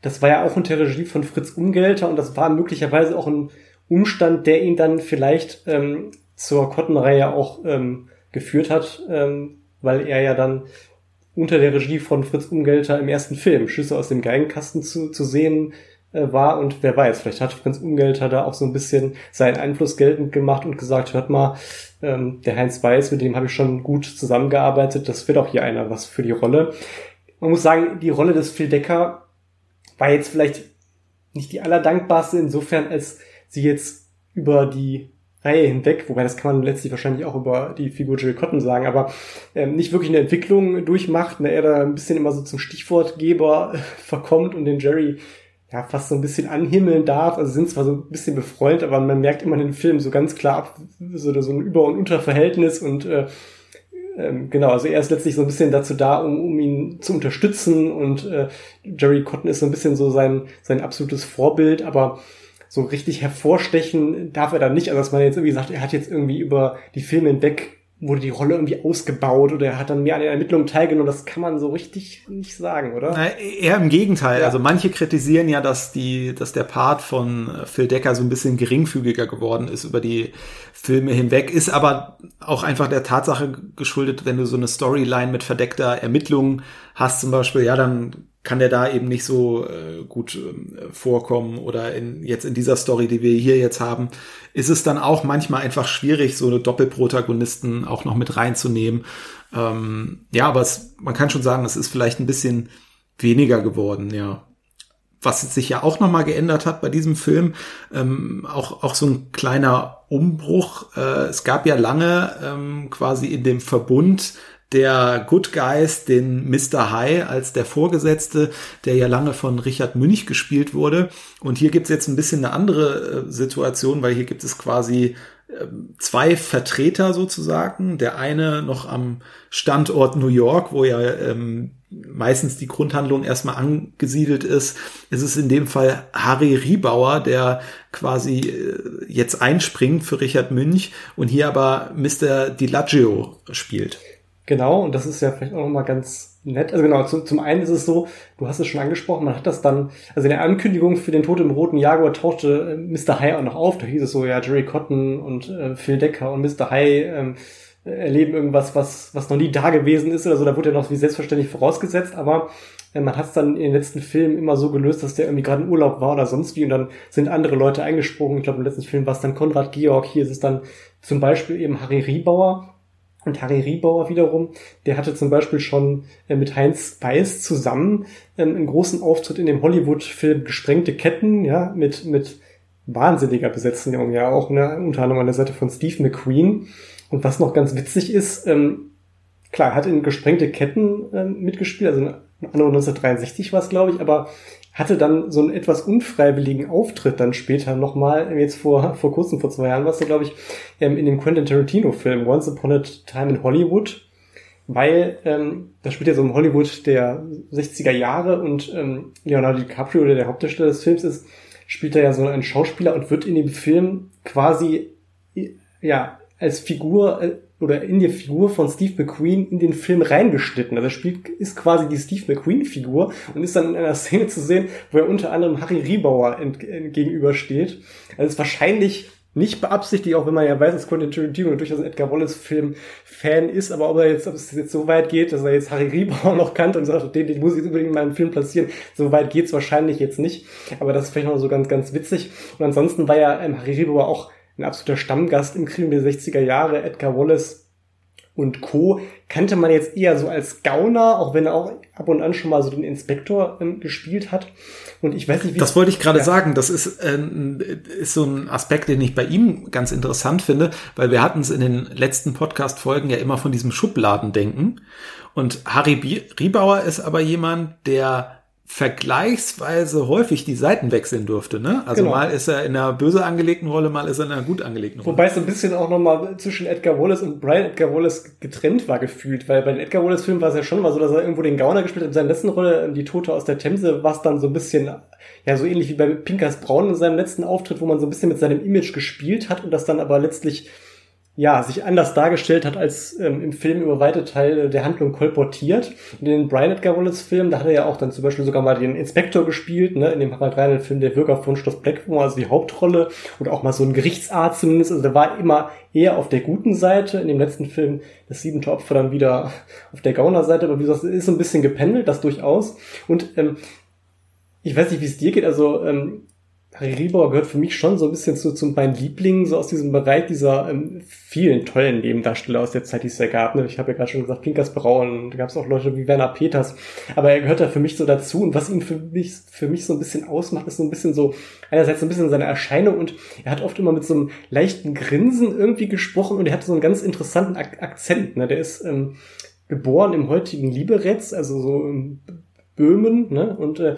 das war ja auch unter Regie von Fritz Umgelter und das war möglicherweise auch ein Umstand, der ihn dann vielleicht ähm, zur Kottenreihe auch ähm, geführt hat, ähm, weil er ja dann unter der Regie von Fritz Umgelter im ersten Film Schüsse aus dem Geigenkasten zu, zu sehen äh, war und wer weiß, vielleicht hat Fritz Umgelter da auch so ein bisschen seinen Einfluss geltend gemacht und gesagt, hört mal, ähm, der Heinz Weiß, mit dem habe ich schon gut zusammengearbeitet, das wird auch hier einer was für die Rolle. Man muss sagen, die Rolle des Phil Decker war jetzt vielleicht nicht die allerdankbarste insofern, als sie jetzt über die Reihe hinweg, wobei das kann man letztlich wahrscheinlich auch über die Figur Jill Cotton sagen, aber ähm, nicht wirklich eine Entwicklung durchmacht, ne, er da ein bisschen immer so zum Stichwortgeber verkommt und den Jerry ja fast so ein bisschen anhimmeln darf. Also sind zwar so ein bisschen befreundet, aber man merkt immer in den Film so ganz klar ab, so, so ein Über- und Unterverhältnis und äh, ähm, genau, also er ist letztlich so ein bisschen dazu da, um, um ihn zu unterstützen und äh, Jerry Cotton ist so ein bisschen so sein, sein absolutes Vorbild, aber so richtig hervorstechen darf er dann nicht. Also dass man jetzt irgendwie sagt, er hat jetzt irgendwie über die Filme hinweg wurde die Rolle irgendwie ausgebaut oder er hat dann mehr an den Ermittlungen teilgenommen. Das kann man so richtig nicht sagen, oder? Na, eher im Gegenteil. Ja. Also manche kritisieren ja, dass die, dass der Part von Phil Decker so ein bisschen geringfügiger geworden ist über die Filme hinweg, ist aber auch einfach der Tatsache geschuldet, wenn du so eine Storyline mit verdeckter Ermittlung hast zum Beispiel, ja, dann kann der da eben nicht so äh, gut äh, vorkommen oder in, jetzt in dieser Story, die wir hier jetzt haben, ist es dann auch manchmal einfach schwierig, so eine Doppelprotagonisten auch noch mit reinzunehmen. Ähm, ja, aber es, man kann schon sagen, es ist vielleicht ein bisschen weniger geworden, ja. Was sich ja auch nochmal geändert hat bei diesem Film, ähm, auch, auch so ein kleiner Umbruch. Äh, es gab ja lange ähm, quasi in dem Verbund der Good Guys den Mr. High als der Vorgesetzte, der ja lange von Richard Münch gespielt wurde. Und hier gibt's jetzt ein bisschen eine andere äh, Situation, weil hier gibt es quasi ähm, zwei Vertreter sozusagen. Der eine noch am Standort New York, wo ja ähm, meistens die Grundhandlung erstmal angesiedelt ist. Es ist in dem Fall Harry Riebauer, der quasi äh, jetzt einspringt für Richard Münch und hier aber Mr. DiLaggio spielt. Genau, und das ist ja vielleicht auch nochmal ganz nett. Also genau, zu, zum einen ist es so, du hast es schon angesprochen, man hat das dann, also in der Ankündigung für den Tod im Roten Jaguar tauchte äh, Mr. High auch noch auf. Da hieß es so, ja, Jerry Cotton und äh, Phil Decker und Mr. High ähm, erleben irgendwas, was, was noch nie da gewesen ist oder so. Da wurde ja noch wie selbstverständlich vorausgesetzt, aber äh, man hat es dann in den letzten Filmen immer so gelöst, dass der irgendwie gerade im Urlaub war oder sonst wie und dann sind andere Leute eingesprungen. Ich glaube, im letzten Film war es dann Konrad Georg, hier ist es dann zum Beispiel eben Harry Riebauer, und Harry Riebauer wiederum, der hatte zum Beispiel schon äh, mit Heinz Weiß zusammen ähm, einen großen Auftritt in dem Hollywood-Film Gesprengte Ketten, ja, mit, mit wahnsinniger Besetzung, ja, auch ne, unter anderem an der Seite von Steve McQueen. Und was noch ganz witzig ist, ähm, klar, er hat in Gesprengte Ketten ähm, mitgespielt, also 1963 war es, glaube ich, aber hatte dann so einen etwas unfreiwilligen Auftritt dann später nochmal, jetzt vor, vor kurzem, vor zwei Jahren war es, glaube ich, ähm, in dem Quentin Tarantino-Film Once Upon a Time in Hollywood, weil ähm, das spielt ja so im Hollywood der 60er Jahre und ähm, Leonardo DiCaprio, der der Hauptdarsteller des Films ist, spielt er ja so einen Schauspieler und wird in dem Film quasi ja als Figur äh, oder in die Figur von Steve McQueen in den Film reingeschnitten. Also er spielt, ist quasi die Steve McQueen-Figur und ist dann in einer [laughs] Szene zu sehen, wo er unter anderem Harry Riebauer ent, gegenübersteht. Also ist wahrscheinlich nicht beabsichtigt, auch wenn man ja weiß, dass Quentin Tarantino durchaus ein Edgar Wallace-Film-Fan ist, aber ob er jetzt, ob es jetzt so weit geht, dass er jetzt Harry Riebauer [laughs] noch kannte und sagt, den, den muss ich unbedingt in meinem Film platzieren, so weit geht's wahrscheinlich jetzt nicht. Aber das ist vielleicht noch so ganz, ganz witzig. Und ansonsten war ja ähm, Harry Riebauer auch ein absoluter Stammgast im Krieg der 60er Jahre, Edgar Wallace und Co. kannte man jetzt eher so als Gauner, auch wenn er auch ab und an schon mal so den Inspektor ähm, gespielt hat. Und ich weiß nicht, wie das wollte ich gerade ja. sagen. Das ist, äh, ist so ein Aspekt, den ich bei ihm ganz interessant finde, weil wir hatten es in den letzten Podcast-Folgen ja immer von diesem Schubladendenken. Und Harry Riebauer ist aber jemand, der vergleichsweise häufig die Seiten wechseln durfte. Ne? Also genau. mal ist er in einer böse angelegten Rolle, mal ist er in einer gut angelegten Rolle. Wobei es so ein bisschen auch nochmal zwischen Edgar Wallace und Brian Edgar Wallace getrennt war gefühlt, weil bei den Edgar Wallace Filmen war es ja schon mal so, dass er irgendwo den Gauner gespielt hat. In seiner letzten Rolle, die Tote aus der Themse, war es dann so ein bisschen, ja so ähnlich wie bei Pinkers Braun in seinem letzten Auftritt, wo man so ein bisschen mit seinem Image gespielt hat und das dann aber letztlich ja, sich anders dargestellt hat, als ähm, im Film über weite Teile der Handlung kolportiert. In den Brian Edgar Wallace Film, da hat er ja auch dann zum Beispiel sogar mal den Inspektor gespielt, ne, in dem Harald Reinhardt Film Der Bürger von Schloss Blackmore, also die Hauptrolle, und auch mal so ein Gerichtsarzt zumindest, also der war immer eher auf der guten Seite, in dem letzten Film das siebente Opfer dann wieder auf der Gauner-Seite, aber wie gesagt, es ist so ein bisschen gependelt, das durchaus. Und ähm, ich weiß nicht, wie es dir geht, also ähm, Harry gehört für mich schon so ein bisschen zu, zu meinen Lieblingen, so aus diesem Bereich dieser ähm, vielen tollen Nebendarsteller aus der Zeit, die es ja gab. Ne? Ich habe ja gerade schon gesagt, Pinkers Braun, da gab es auch Leute wie Werner Peters, aber er gehört da für mich so dazu und was ihn für mich, für mich so ein bisschen ausmacht, ist so ein bisschen so, einerseits so ein bisschen seine Erscheinung und er hat oft immer mit so einem leichten Grinsen irgendwie gesprochen und er hat so einen ganz interessanten Ak Akzent. Ne? Der ist ähm, geboren im heutigen Liberec, also so im Böhmen, ne? Und äh,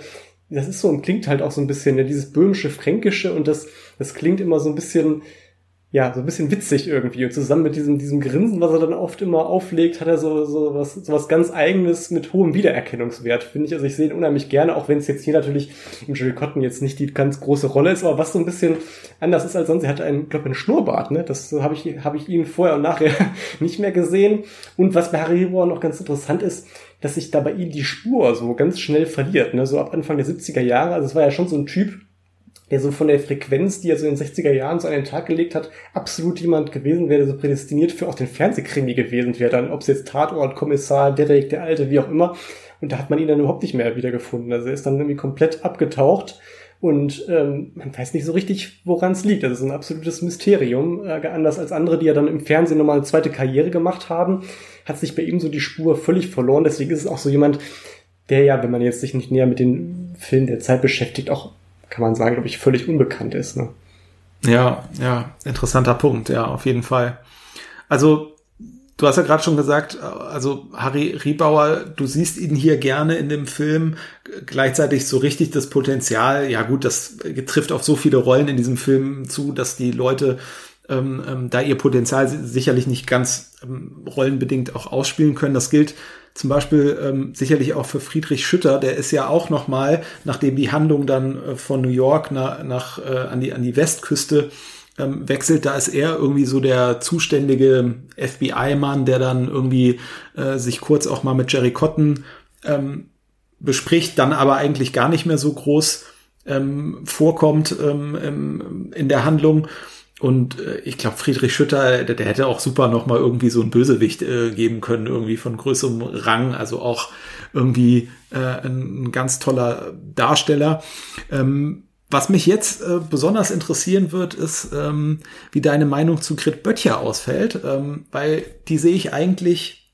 das ist so und klingt halt auch so ein bisschen, ja, dieses böhmische, fränkische und das, das klingt immer so ein bisschen, ja, so ein bisschen witzig irgendwie. Und zusammen mit diesem, diesem Grinsen, was er dann oft immer auflegt, hat er so, so was, so was ganz Eigenes mit hohem Wiedererkennungswert, finde ich. Also ich sehe ihn unheimlich gerne, auch wenn es jetzt hier natürlich im Jerry Cotton jetzt nicht die ganz große Rolle ist, aber was so ein bisschen anders ist als sonst. Er hat einen, glaube einen Schnurrbart, ne? Das habe ich, habe ich ihn vorher und nachher [laughs] nicht mehr gesehen. Und was bei Harry Hibor noch ganz interessant ist, dass sich da bei ihm die Spur so ganz schnell verliert, ne? So ab Anfang der 70er Jahre. Also es war ja schon so ein Typ, der so von der Frequenz, die er so in den 60er Jahren so an den Tag gelegt hat, absolut jemand gewesen wäre, der so prädestiniert für auch den Fernsehkrimi gewesen wäre. Dann, ob es jetzt Tatort, Kommissar, Derek, der Alte, wie auch immer. Und da hat man ihn dann überhaupt nicht mehr wiedergefunden. Also er ist dann irgendwie komplett abgetaucht und ähm, man weiß nicht so richtig, woran es liegt. Das ist ein absolutes Mysterium. Äh, anders als andere, die ja dann im Fernsehen nochmal eine zweite Karriere gemacht haben, hat sich bei ihm so die Spur völlig verloren. Deswegen ist es auch so jemand, der ja, wenn man jetzt sich nicht näher mit den Filmen der Zeit beschäftigt, auch kann man sagen, glaube ich, völlig unbekannt ist. Ne? Ja, ja, interessanter Punkt, ja, auf jeden Fall. Also, du hast ja gerade schon gesagt, also Harry Riebauer, du siehst ihn hier gerne in dem Film, gleichzeitig so richtig das Potenzial, ja gut, das trifft auf so viele Rollen in diesem Film zu, dass die Leute ähm, ähm, da ihr Potenzial sicherlich nicht ganz ähm, rollenbedingt auch ausspielen können. Das gilt zum Beispiel ähm, sicherlich auch für Friedrich Schütter, der ist ja auch noch mal, nachdem die Handlung dann äh, von New York nach, nach äh, an die an die Westküste ähm, wechselt, da ist er irgendwie so der zuständige FBI-Mann, der dann irgendwie äh, sich kurz auch mal mit Jerry Cotton ähm, bespricht, dann aber eigentlich gar nicht mehr so groß ähm, vorkommt ähm, in der Handlung. Und äh, ich glaube, Friedrich Schütter, der, der, hätte auch super noch mal irgendwie so ein Bösewicht äh, geben können, irgendwie von größerem Rang, also auch irgendwie äh, ein, ein ganz toller Darsteller. Ähm, was mich jetzt äh, besonders interessieren wird, ist, ähm, wie deine Meinung zu Grit Böttcher ausfällt, ähm, weil die sehe ich eigentlich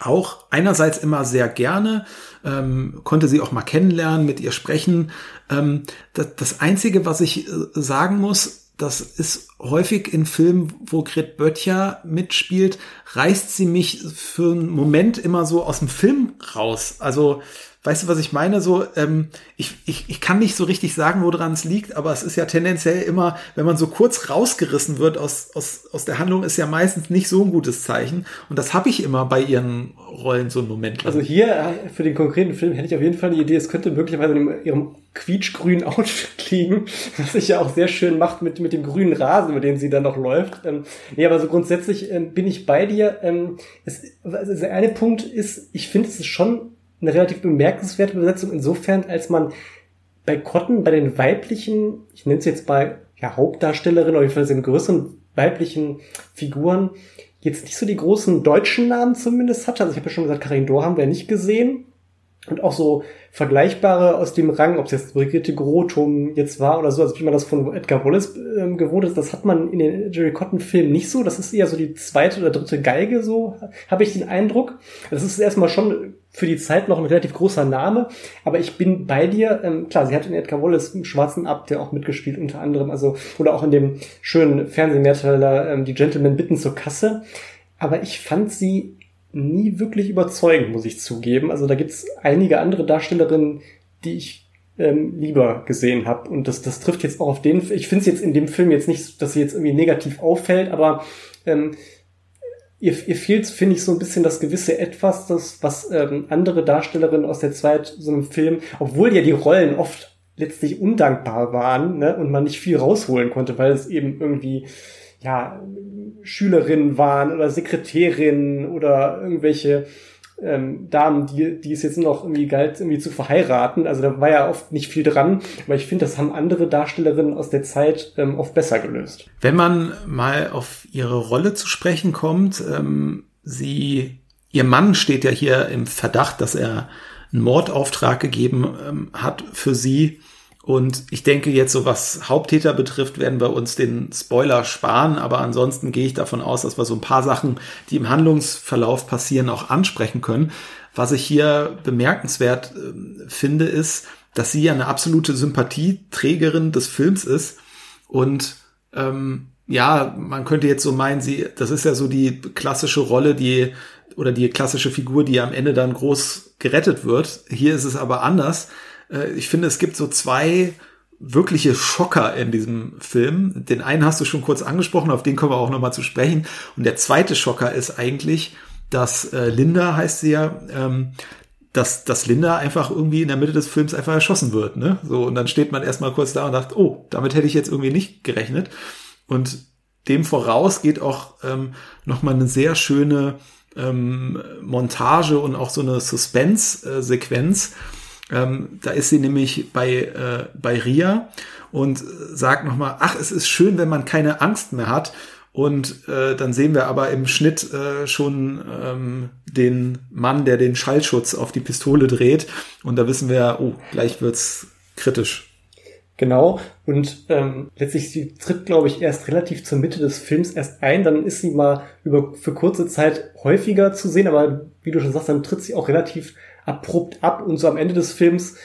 auch einerseits immer sehr gerne, ähm, konnte sie auch mal kennenlernen, mit ihr sprechen. Ähm, das, das Einzige, was ich äh, sagen muss, das ist häufig in Filmen, wo Gret Böttcher mitspielt, reißt sie mich für einen Moment immer so aus dem Film raus. Also weißt du, was ich meine? So, ähm, ich, ich, ich kann nicht so richtig sagen, woran es liegt, aber es ist ja tendenziell immer, wenn man so kurz rausgerissen wird aus, aus, aus der Handlung, ist ja meistens nicht so ein gutes Zeichen. Und das habe ich immer bei ihren Rollen so einen Moment. Lang. Also hier äh, für den konkreten Film hätte ich auf jeden Fall die Idee, es könnte möglicherweise in ihrem quietschgrünen [laughs] Outfit liegen, was sich ja auch sehr schön macht mit, mit dem grünen Rasen, über den sie dann noch läuft. Ähm, nee, aber so grundsätzlich ähm, bin ich bei dir. Ähm, es, also der eine Punkt ist, ich finde, es ist schon eine relativ bemerkenswerte Besetzung insofern, als man bei Cotton, bei den weiblichen, ich nenne es jetzt bei ja, Hauptdarstellerinnen, oder jedenfalls den größeren weiblichen Figuren, jetzt nicht so die großen deutschen Namen zumindest hatte. Also ich habe ja schon gesagt, Karin Dor haben wir nicht gesehen. Und auch so vergleichbare aus dem Rang, ob es jetzt Brigitte Grotum jetzt war oder so, also wie man das von Edgar Wallace ähm, gewohnt ist, das hat man in den Jerry Cotton-Filmen nicht so. Das ist eher so die zweite oder dritte Geige, so habe ich den Eindruck. Das ist erstmal schon für die Zeit noch ein relativ großer Name, aber ich bin bei dir. Ähm, klar, sie hat in Edgar Wallace im Schwarzen Abt ja auch mitgespielt, unter anderem, also oder auch in dem schönen Fernsehmehrteiler ähm, Die Gentlemen bitten zur Kasse. Aber ich fand sie nie wirklich überzeugend, muss ich zugeben. Also da gibt's einige andere Darstellerinnen, die ich ähm, lieber gesehen habe. Und das, das trifft jetzt auch auf den. Ich finde es jetzt in dem Film jetzt nicht, dass sie jetzt irgendwie negativ auffällt, aber ähm, ihr, ihr fehlt, finde ich, so ein bisschen das gewisse Etwas, das, was ähm, andere Darstellerinnen aus der Zeit so einem Film, obwohl ja die Rollen oft letztlich undankbar waren ne, und man nicht viel rausholen konnte, weil es eben irgendwie ja Schülerinnen waren oder Sekretärinnen oder irgendwelche ähm, Damen, die, die es jetzt noch irgendwie galt, irgendwie zu verheiraten. Also da war ja oft nicht viel dran, aber ich finde, das haben andere Darstellerinnen aus der Zeit ähm, oft besser gelöst. Wenn man mal auf ihre Rolle zu sprechen kommt, ähm, sie, ihr Mann steht ja hier im Verdacht, dass er einen Mordauftrag gegeben ähm, hat für sie und ich denke jetzt, so was Haupttäter betrifft, werden wir uns den Spoiler sparen. Aber ansonsten gehe ich davon aus, dass wir so ein paar Sachen, die im Handlungsverlauf passieren, auch ansprechen können. Was ich hier bemerkenswert äh, finde, ist, dass sie ja eine absolute Sympathieträgerin des Films ist. Und ähm, ja, man könnte jetzt so meinen, sie, das ist ja so die klassische Rolle, die oder die klassische Figur, die am Ende dann groß gerettet wird. Hier ist es aber anders ich finde, es gibt so zwei wirkliche Schocker in diesem Film. Den einen hast du schon kurz angesprochen, auf den kommen wir auch nochmal zu sprechen. Und der zweite Schocker ist eigentlich, dass äh, Linda heißt sie ja, ähm, dass, dass Linda einfach irgendwie in der Mitte des Films einfach erschossen wird. Ne? So, und dann steht man erstmal kurz da und sagt, oh, damit hätte ich jetzt irgendwie nicht gerechnet. Und dem voraus geht auch ähm, nochmal eine sehr schöne ähm, Montage und auch so eine Suspense-Sequenz. Ähm, da ist sie nämlich bei, äh, bei Ria und sagt nochmal, ach, es ist schön, wenn man keine Angst mehr hat. Und äh, dann sehen wir aber im Schnitt äh, schon ähm, den Mann, der den Schallschutz auf die Pistole dreht. Und da wissen wir, oh, gleich wird's kritisch. Genau. Und ähm, letztlich, sie tritt, glaube ich, erst relativ zur Mitte des Films erst ein. Dann ist sie mal über für kurze Zeit häufiger zu sehen, aber wie du schon sagst, dann tritt sie auch relativ abrupt ab und so am Ende des Films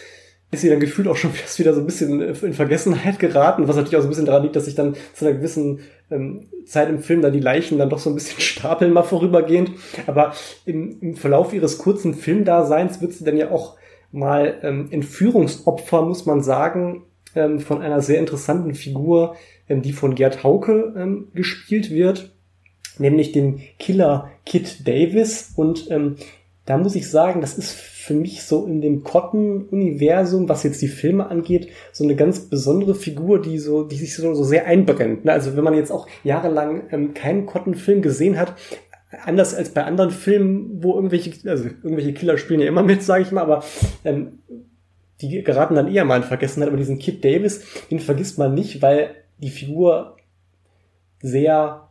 ist sie dann gefühlt auch schon [laughs] fast wieder so ein bisschen in Vergessenheit geraten, was natürlich auch so ein bisschen daran liegt, dass sich dann zu einer gewissen ähm, Zeit im Film dann die Leichen dann doch so ein bisschen [laughs] stapeln mal vorübergehend. Aber im, im Verlauf ihres kurzen Filmdaseins wird sie dann ja auch mal ähm, Entführungsopfer, muss man sagen, ähm, von einer sehr interessanten Figur, ähm, die von Gerd Hauke ähm, gespielt wird, nämlich dem Killer Kid Davis. Und ähm, da muss ich sagen, das ist für mich so in dem Cotton-Universum, was jetzt die Filme angeht, so eine ganz besondere Figur, die so, die sich so, so sehr einbrennt. Ne? Also wenn man jetzt auch jahrelang ähm, keinen Cotton-Film gesehen hat, anders als bei anderen Filmen, wo irgendwelche, also irgendwelche Killer spielen ja immer mit, [laughs] sage ich mal, aber ähm, die geraten dann eher mal in Vergessenheit. Aber diesen Kid Davis, den vergisst man nicht, weil die Figur sehr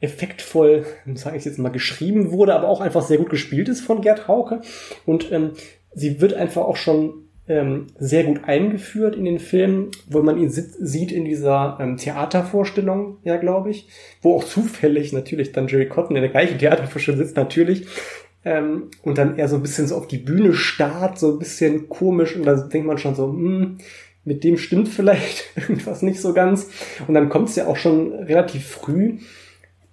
effektvoll, sage ich jetzt mal, geschrieben wurde, aber auch einfach sehr gut gespielt ist von Gerd Hauke. Und ähm, sie wird einfach auch schon ähm, sehr gut eingeführt in den Film, wo man ihn sieht in dieser ähm, Theatervorstellung, ja, glaube ich, wo auch zufällig natürlich dann Jerry Cotton in der gleichen Theatervorstellung sitzt, natürlich. Ähm, und dann er so ein bisschen so auf die Bühne starrt, so ein bisschen komisch, und da denkt man schon so, hm, mit dem stimmt vielleicht [laughs] irgendwas nicht so ganz. Und dann kommt es ja auch schon relativ früh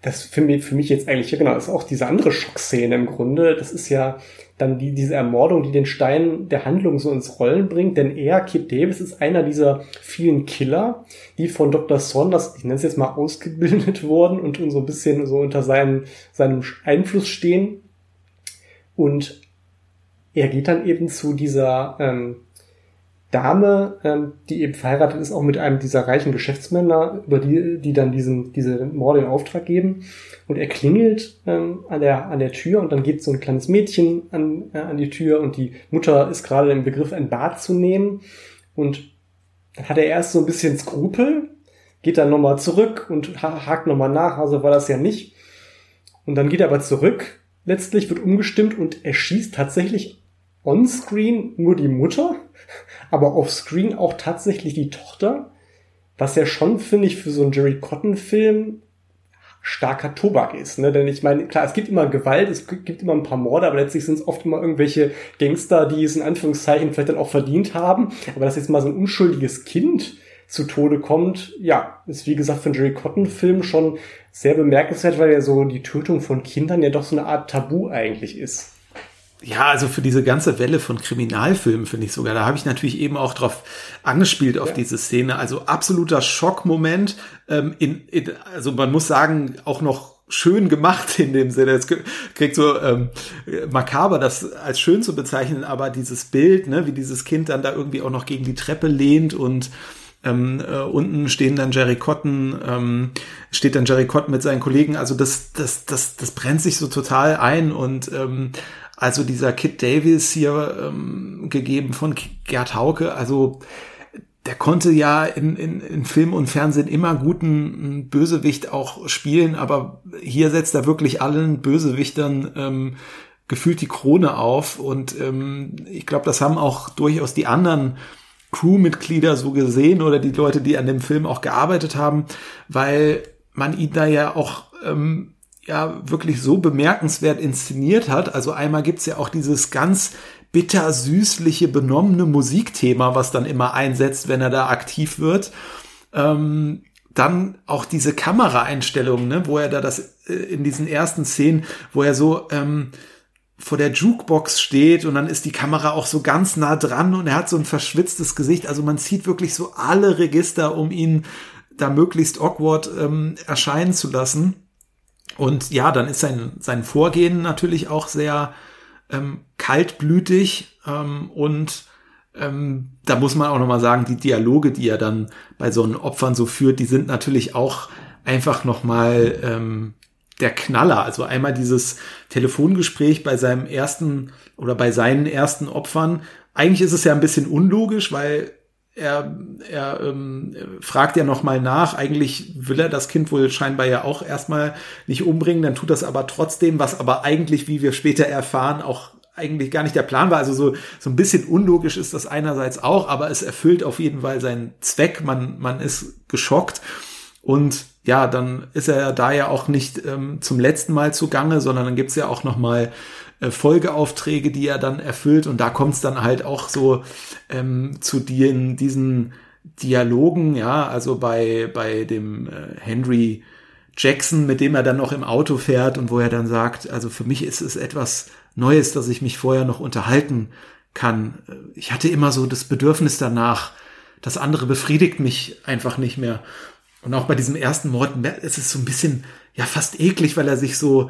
das für mich, für mich jetzt eigentlich, ja genau, ist auch diese andere Schockszene im Grunde. Das ist ja dann die, diese Ermordung, die den Stein der Handlung so ins Rollen bringt, denn er, Kip Davis, ist einer dieser vielen Killer, die von Dr. Saunders, ich nenne es jetzt mal, ausgebildet [laughs] wurden und so ein bisschen so unter seinem, seinem Einfluss stehen. Und er geht dann eben zu dieser ähm, Dame, ähm, die eben verheiratet ist, auch mit einem dieser reichen Geschäftsmänner, über die, die dann diesen, diese Morde in Auftrag geben. Und er klingelt ähm, an, der, an der Tür und dann geht so ein kleines Mädchen an, äh, an die Tür und die Mutter ist gerade im Begriff, ein Bad zu nehmen. Und dann hat er erst so ein bisschen Skrupel, geht dann nochmal zurück und hakt nochmal nach, also war das ja nicht. Und dann geht er aber zurück, letztlich wird umgestimmt und er schießt tatsächlich on-screen nur die Mutter aber off-screen auch tatsächlich die Tochter, was ja schon, finde ich, für so einen Jerry Cotton-Film starker Tobak ist. Ne? Denn ich meine, klar, es gibt immer Gewalt, es gibt immer ein paar Morde, aber letztlich sind es oft immer irgendwelche Gangster, die es in Anführungszeichen vielleicht dann auch verdient haben. Aber dass jetzt mal so ein unschuldiges Kind zu Tode kommt, ja, ist wie gesagt für einen Jerry Cotton-Film schon sehr bemerkenswert, weil ja so die Tötung von Kindern ja doch so eine Art Tabu eigentlich ist ja, also für diese ganze Welle von Kriminalfilmen finde ich sogar, da habe ich natürlich eben auch drauf angespielt auf ja. diese Szene. Also absoluter Schockmoment. Ähm, in, in, also man muss sagen, auch noch schön gemacht in dem Sinne. Es kriegt so ähm, makaber, das als schön zu bezeichnen, aber dieses Bild, ne, wie dieses Kind dann da irgendwie auch noch gegen die Treppe lehnt und ähm, äh, unten stehen dann Jerry Cotton, ähm, steht dann Jerry Cotton mit seinen Kollegen. Also das, das, das, das brennt sich so total ein und ähm, also dieser Kid Davis hier ähm, gegeben von Gerd Hauke, also der konnte ja in, in, in Film und Fernsehen immer guten Bösewicht auch spielen, aber hier setzt er wirklich allen Bösewichtern ähm, gefühlt die Krone auf. Und ähm, ich glaube, das haben auch durchaus die anderen Crewmitglieder so gesehen oder die Leute, die an dem Film auch gearbeitet haben, weil man ihn da ja auch ähm, ja wirklich so bemerkenswert inszeniert hat. Also einmal gibt's ja auch dieses ganz bittersüßliche, benommene Musikthema, was dann immer einsetzt, wenn er da aktiv wird. Ähm, dann auch diese Kameraeinstellungen, ne, wo er da das äh, in diesen ersten Szenen, wo er so ähm, vor der Jukebox steht und dann ist die Kamera auch so ganz nah dran und er hat so ein verschwitztes Gesicht. Also man zieht wirklich so alle Register, um ihn da möglichst awkward ähm, erscheinen zu lassen. Und ja, dann ist sein, sein Vorgehen natürlich auch sehr ähm, kaltblütig ähm, und ähm, da muss man auch nochmal sagen, die Dialoge, die er dann bei so einen Opfern so führt, die sind natürlich auch einfach nochmal ähm, der Knaller. Also einmal dieses Telefongespräch bei seinem ersten oder bei seinen ersten Opfern. Eigentlich ist es ja ein bisschen unlogisch, weil er, er ähm, fragt ja nochmal nach. Eigentlich will er das Kind wohl scheinbar ja auch erstmal nicht umbringen, dann tut das aber trotzdem, was aber eigentlich, wie wir später erfahren, auch eigentlich gar nicht der Plan war. Also so, so ein bisschen unlogisch ist das einerseits auch, aber es erfüllt auf jeden Fall seinen Zweck. Man, man ist geschockt. Und ja, dann ist er da ja auch nicht ähm, zum letzten Mal zugange, sondern dann gibt's ja auch noch mal äh, Folgeaufträge, die er dann erfüllt. Und da kommt's dann halt auch so ähm, zu den, diesen Dialogen, ja, also bei, bei dem äh, Henry Jackson, mit dem er dann noch im Auto fährt und wo er dann sagt, also für mich ist es etwas Neues, dass ich mich vorher noch unterhalten kann. Ich hatte immer so das Bedürfnis danach, das andere befriedigt mich einfach nicht mehr. Und auch bei diesem ersten Mord, es ist so ein bisschen, ja, fast eklig, weil er sich so,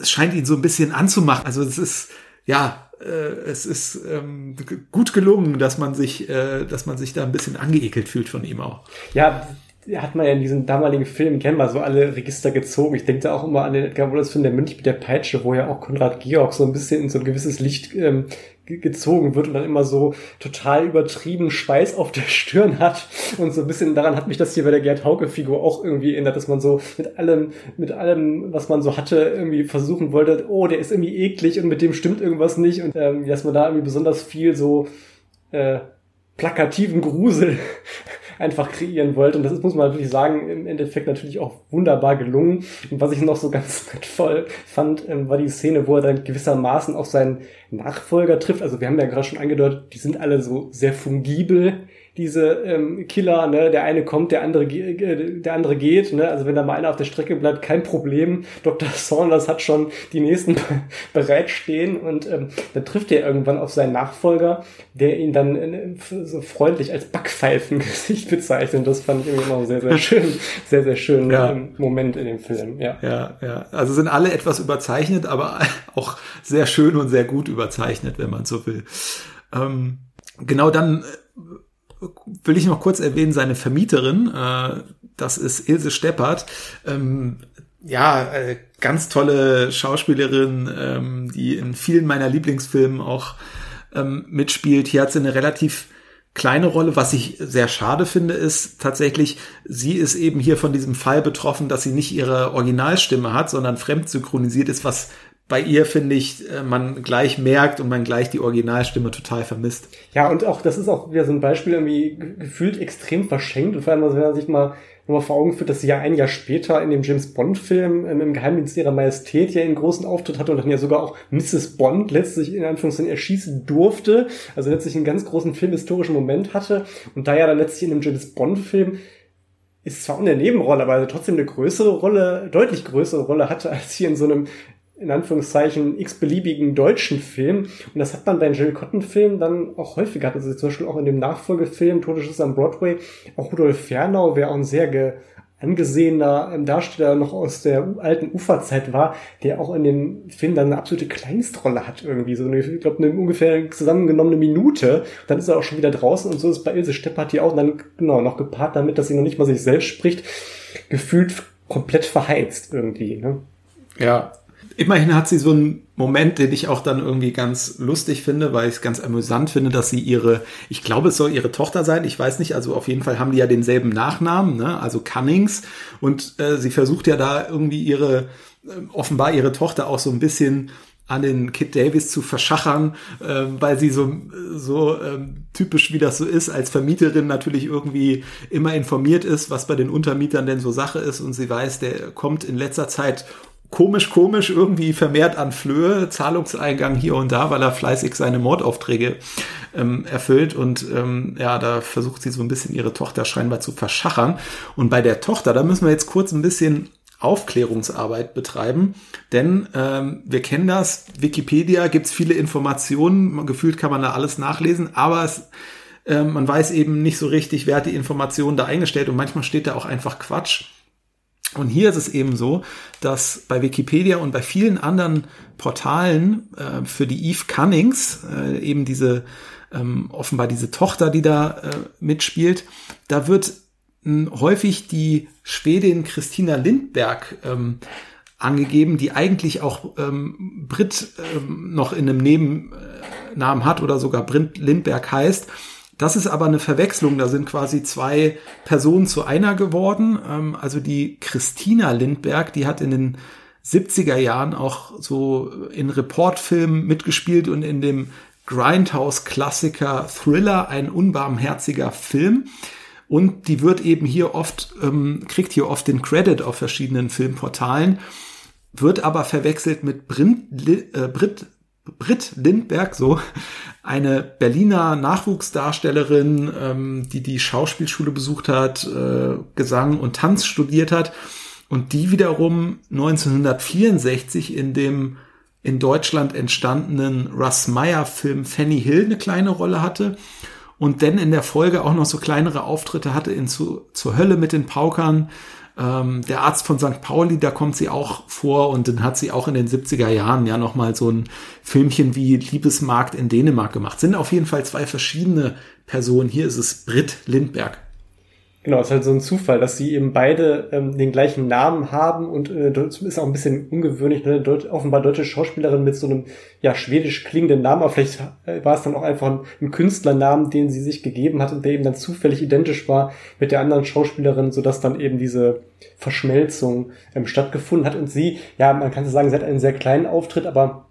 es scheint ihn so ein bisschen anzumachen. Also es ist, ja, äh, es ist ähm, gut gelungen, dass man sich, äh, dass man sich da ein bisschen angeekelt fühlt von ihm auch. Ja, hat man ja in diesem damaligen Film, wir so alle Register gezogen. Ich denke da auch immer an den Edgar Wallace Film Der Mönch mit der Peitsche, wo ja auch Konrad Georg so ein bisschen in so ein gewisses Licht ähm, gezogen wird und dann immer so total übertrieben Schweiß auf der Stirn hat und so ein bisschen daran hat mich das hier bei der Gerd Hauke Figur auch irgendwie erinnert, dass man so mit allem mit allem was man so hatte irgendwie versuchen wollte, oh, der ist irgendwie eklig und mit dem stimmt irgendwas nicht und ähm, dass man da irgendwie besonders viel so äh, plakativen Grusel einfach kreieren wollte. Und das ist, muss man natürlich sagen, im Endeffekt natürlich auch wunderbar gelungen. Und was ich noch so ganz [laughs] toll fand, ähm, war die Szene, wo er dann gewissermaßen auf seinen Nachfolger trifft. Also wir haben ja gerade schon angedeutet, die sind alle so sehr fungibel diese ähm, Killer, ne, der eine kommt, der andere, äh, der andere geht, ne, also wenn da mal einer auf der Strecke bleibt, kein Problem. Dr. [laughs] Saunders hat schon die nächsten [laughs] bereitstehen und ähm, dann trifft er irgendwann auf seinen Nachfolger, der ihn dann äh, so freundlich als Backpfeifengesicht [laughs] bezeichnet. Das fand ich irgendwie noch sehr, sehr schön, sehr, sehr schön ja. ähm, Moment in dem Film, ja. Ja, ja. Also sind alle etwas überzeichnet, aber auch sehr schön und sehr gut überzeichnet, wenn man so will. Ähm, genau dann äh, will ich noch kurz erwähnen, seine Vermieterin, äh, das ist Ilse Steppert. Ähm, ja, äh, ganz tolle Schauspielerin, ähm, die in vielen meiner Lieblingsfilmen auch ähm, mitspielt. Hier hat sie eine relativ kleine Rolle. Was ich sehr schade finde, ist tatsächlich, sie ist eben hier von diesem Fall betroffen, dass sie nicht ihre Originalstimme hat, sondern fremd synchronisiert ist, was bei ihr, finde ich, äh, man gleich merkt und man gleich die Originalstimme total vermisst. Ja, und auch, das ist auch wieder so ein Beispiel irgendwie gefühlt extrem verschenkt. Und vor allem, also wenn man sich mal nochmal vor Augen führt, dass sie ja ein Jahr später in dem James Bond-Film ähm, im Geheimdienst ihrer Majestät ja einen großen Auftritt hatte und dann ja sogar auch Mrs. Bond letztlich in Anführungszeichen erschießen durfte. Also letztlich einen ganz großen filmhistorischen Moment hatte. Und da ja dann letztlich in dem James Bond-Film ist zwar in der Nebenrolle, aber trotzdem eine größere Rolle, deutlich größere Rolle hatte als hier in so einem in Anführungszeichen x-beliebigen deutschen Film. Und das hat man bei Jill Cotton-Filmen dann auch häufig gehabt. Also zum Beispiel auch in dem Nachfolgefilm Todesschüsse am Broadway. Auch Rudolf Fernau, wer auch ein sehr ge angesehener ähm, Darsteller noch aus der alten Uferzeit war, der auch in dem Film dann eine absolute Kleinstrolle hat irgendwie. So eine, ich glaube, eine ungefähr zusammengenommene Minute. Dann ist er auch schon wieder draußen und so ist bei Ilse Steppert die auch und dann genau noch gepaart damit, dass sie noch nicht mal sich selbst spricht, gefühlt komplett verheizt irgendwie. Ne? Ja, immerhin hat sie so einen Moment, den ich auch dann irgendwie ganz lustig finde, weil ich es ganz amüsant finde, dass sie ihre, ich glaube, es soll ihre Tochter sein, ich weiß nicht, also auf jeden Fall haben die ja denselben Nachnamen, ne? also Cunnings, und äh, sie versucht ja da irgendwie ihre, äh, offenbar ihre Tochter auch so ein bisschen an den Kid Davis zu verschachern, äh, weil sie so, so ähm, typisch wie das so ist, als Vermieterin natürlich irgendwie immer informiert ist, was bei den Untermietern denn so Sache ist und sie weiß, der kommt in letzter Zeit komisch, komisch irgendwie vermehrt an Flöhe, Zahlungseingang hier und da, weil er fleißig seine Mordaufträge ähm, erfüllt und ähm, ja, da versucht sie so ein bisschen ihre Tochter scheinbar zu verschachern. Und bei der Tochter, da müssen wir jetzt kurz ein bisschen Aufklärungsarbeit betreiben. Denn ähm, wir kennen das, Wikipedia gibt's viele Informationen, gefühlt kann man da alles nachlesen, aber es, äh, man weiß eben nicht so richtig, wer hat die Informationen da eingestellt und manchmal steht da auch einfach Quatsch. Und hier ist es eben so, dass bei Wikipedia und bei vielen anderen Portalen äh, für die Eve Cunnings, äh, eben diese ähm, offenbar diese Tochter, die da äh, mitspielt, da wird mh, häufig die Schwedin Christina Lindberg ähm, angegeben, die eigentlich auch ähm, Brit ähm, noch in einem Nebennamen hat oder sogar Brit Lindberg heißt. Das ist aber eine Verwechslung. Da sind quasi zwei Personen zu einer geworden. Ähm, also die Christina Lindberg, die hat in den 70er Jahren auch so in Reportfilmen mitgespielt und in dem Grindhouse-Klassiker Thriller, ein unbarmherziger Film. Und die wird eben hier oft, ähm, kriegt hier oft den Credit auf verschiedenen Filmportalen, wird aber verwechselt mit Brit, äh, Brit, Brit Lindberg, so eine Berliner Nachwuchsdarstellerin, ähm, die die Schauspielschule besucht hat, äh, Gesang und Tanz studiert hat und die wiederum 1964 in dem in Deutschland entstandenen Russ Meyer Film Fanny Hill eine kleine Rolle hatte und dann in der Folge auch noch so kleinere Auftritte hatte in zu, zur Hölle mit den Paukern, ähm, der Arzt von St. Pauli, da kommt sie auch vor und dann hat sie auch in den 70er Jahren ja nochmal so ein Filmchen wie Liebesmarkt in Dänemark gemacht. Sind auf jeden Fall zwei verschiedene Personen. Hier ist es Britt Lindberg. Genau, es ist halt so ein Zufall, dass sie eben beide ähm, den gleichen Namen haben und äh, ist auch ein bisschen ungewöhnlich, ne? Deut offenbar deutsche Schauspielerin mit so einem ja schwedisch klingenden Namen, aber vielleicht äh, war es dann auch einfach ein, ein, Künstlernamen, den sie sich gegeben hat und der eben dann zufällig identisch war mit der anderen Schauspielerin, sodass dann eben diese Verschmelzung ähm, stattgefunden hat und sie, ja, man kann so sagen, sie hat einen sehr kleinen Auftritt, aber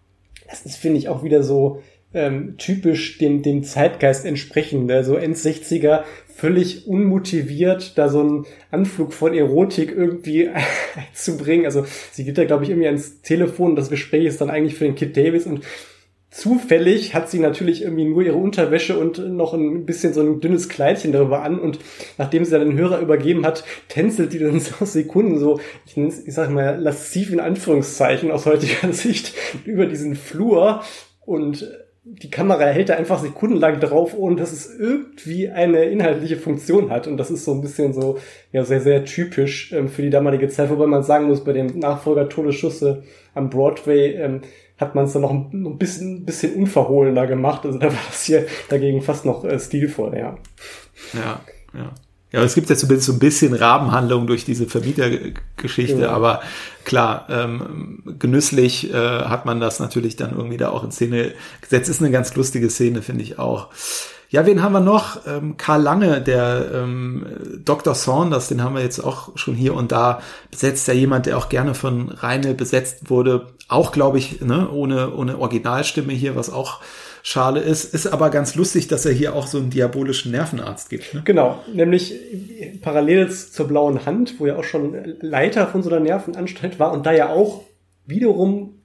das ist, finde ich, auch wieder so ähm, typisch dem, dem Zeitgeist entsprechend. Ne? So End-60er, völlig unmotiviert, da so einen Anflug von Erotik irgendwie [laughs] einzubringen. Also sie geht da, glaube ich, irgendwie ans Telefon. Das Gespräch ist dann eigentlich für den Kid Davis und zufällig hat sie natürlich irgendwie nur ihre Unterwäsche und noch ein bisschen so ein dünnes Kleidchen darüber an und nachdem sie dann den Hörer übergeben hat, tänzelt die dann [laughs] so Sekunden so, ich, ich sag mal, lassiv in Anführungszeichen aus heutiger [laughs] Sicht über diesen Flur und die Kamera hält da einfach sekundenlang drauf, ohne dass es irgendwie eine inhaltliche Funktion hat. Und das ist so ein bisschen so, ja, sehr, sehr typisch ähm, für die damalige Zeit, wobei man sagen muss, bei dem Nachfolger Todesschüsse am Broadway ähm, hat man es dann noch ein, ein, bisschen, bisschen unverhohlener gemacht. Also da war das hier dagegen fast noch äh, stilvoll, ja. Ja, ja. Ja, es gibt ja zumindest so ein bisschen Rahmenhandlung durch diese Vermietergeschichte, ja. aber klar, ähm, genüsslich äh, hat man das natürlich dann irgendwie da auch in Szene gesetzt. Ist eine ganz lustige Szene, finde ich auch. Ja, wen haben wir noch? Ähm, Karl Lange, der ähm, Dr. Saunders, den haben wir jetzt auch schon hier und da besetzt. Ja, jemand, der auch gerne von Reine besetzt wurde. Auch, glaube ich, ne, ohne, ohne Originalstimme hier, was auch Schale ist. Ist aber ganz lustig, dass er hier auch so einen diabolischen Nervenarzt gibt. Ne? Genau, nämlich parallel zur blauen Hand, wo er auch schon Leiter von so einer Nervenanstalt war und da ja auch wiederum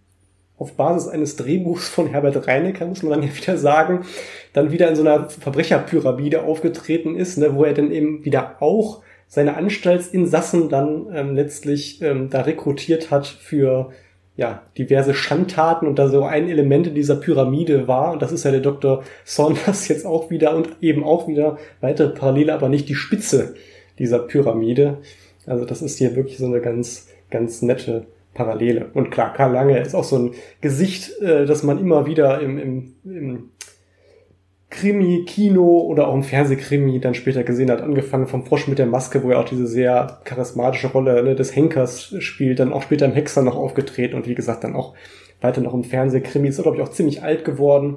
auf Basis eines Drehbuchs von Herbert Reinecker, muss man dann ja wieder sagen, dann wieder in so einer Verbrecherpyramide aufgetreten ist, ne, wo er dann eben wieder auch seine Anstaltsinsassen dann ähm, letztlich ähm, da rekrutiert hat für ja, diverse Schandtaten und da so ein Element in dieser Pyramide war. Und das ist ja der Dr. Saunders jetzt auch wieder und eben auch wieder weitere Parallele, aber nicht die Spitze dieser Pyramide. Also das ist hier wirklich so eine ganz, ganz nette Parallele. Und klar, Karl Lange ist auch so ein Gesicht, äh, das man immer wieder im, im, im Krimi, Kino oder auch im Fernsehkrimi dann später gesehen hat, angefangen vom Frosch mit der Maske, wo er auch diese sehr charismatische Rolle ne, des Henkers spielt, dann auch später im Hexer noch aufgetreten und wie gesagt dann auch weiter noch im Fernsehkrimi. Ist, glaube ich, auch ziemlich alt geworden.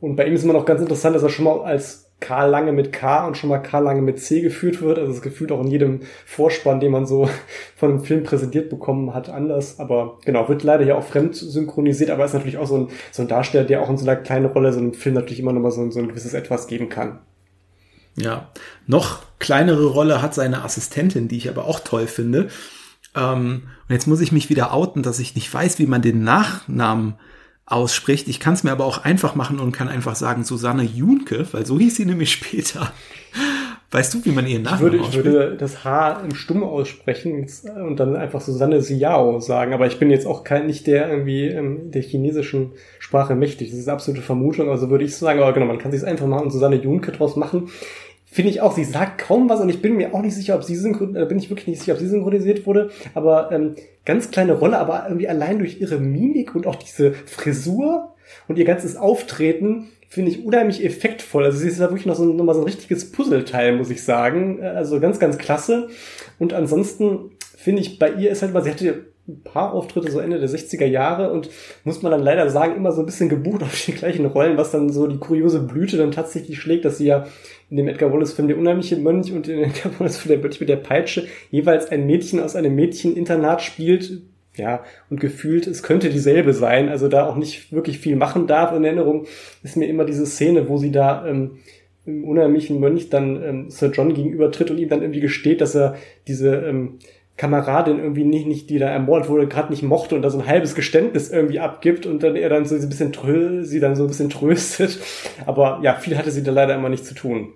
Und bei ihm ist immer noch ganz interessant, dass er schon mal als Karl Lange mit K und schon mal Karl Lange mit C geführt wird. Also das gefühlt auch in jedem Vorspann, den man so [laughs] von einem Film präsentiert bekommen hat, anders. Aber genau, wird leider ja auch fremd synchronisiert, aber ist natürlich auch so ein, so ein Darsteller, der auch in so einer kleinen Rolle so einem Film natürlich immer noch mal so, so ein gewisses Etwas geben kann. Ja, noch kleinere Rolle hat seine Assistentin, die ich aber auch toll finde. Ähm, und jetzt muss ich mich wieder outen, dass ich nicht weiß, wie man den Nachnamen ausspricht. Ich kann es mir aber auch einfach machen und kann einfach sagen Susanne Junke, weil so hieß sie nämlich [laughs] später. Weißt du, wie man ihren Nachnamen würde, ich ausspricht? würde das H im Stumm aussprechen und dann einfach Susanne Siao sagen. Aber ich bin jetzt auch kein, nicht der irgendwie ähm, der chinesischen Sprache mächtig. Das ist absolute Vermutung, also würde ich sagen. Aber genau, man kann sich einfach machen und Susanne Junke draus machen. Finde ich auch, sie sagt kaum was und ich bin mir auch nicht sicher, ob sie synchron, äh, bin ich wirklich nicht sicher, ob sie synchronisiert wurde, aber ähm, ganz kleine Rolle, aber irgendwie allein durch ihre Mimik und auch diese Frisur und ihr ganzes Auftreten finde ich unheimlich effektvoll. Also sie ist da wirklich noch so, noch mal so ein richtiges Puzzleteil, muss ich sagen. Äh, Also ganz, ganz klasse. Und ansonsten finde ich, bei ihr ist halt mal, sie hatte ein paar Auftritte so Ende der 60er Jahre und muss man dann leider sagen, immer so ein bisschen gebucht [laughs] auf die gleichen Rollen, was dann so die kuriose Blüte dann tatsächlich schlägt, dass sie ja in dem Edgar Wallace Film Der unheimliche Mönch und in dem Edgar Wallace Film Der Mönch mit der Peitsche jeweils ein Mädchen aus einem Mädcheninternat spielt, ja, und gefühlt, es könnte dieselbe sein, also da auch nicht wirklich viel machen darf. In Erinnerung ist mir immer diese Szene, wo sie da ähm, im unheimlichen Mönch dann ähm, Sir John gegenübertritt und ihm dann irgendwie gesteht, dass er diese ähm, Kameradin irgendwie nicht, nicht, die da ermordet wurde, gerade nicht mochte und da so ein halbes Geständnis irgendwie abgibt und dann er dann so ein bisschen trö sie dann so ein bisschen tröstet. Aber ja, viel hatte sie da leider immer nicht zu tun.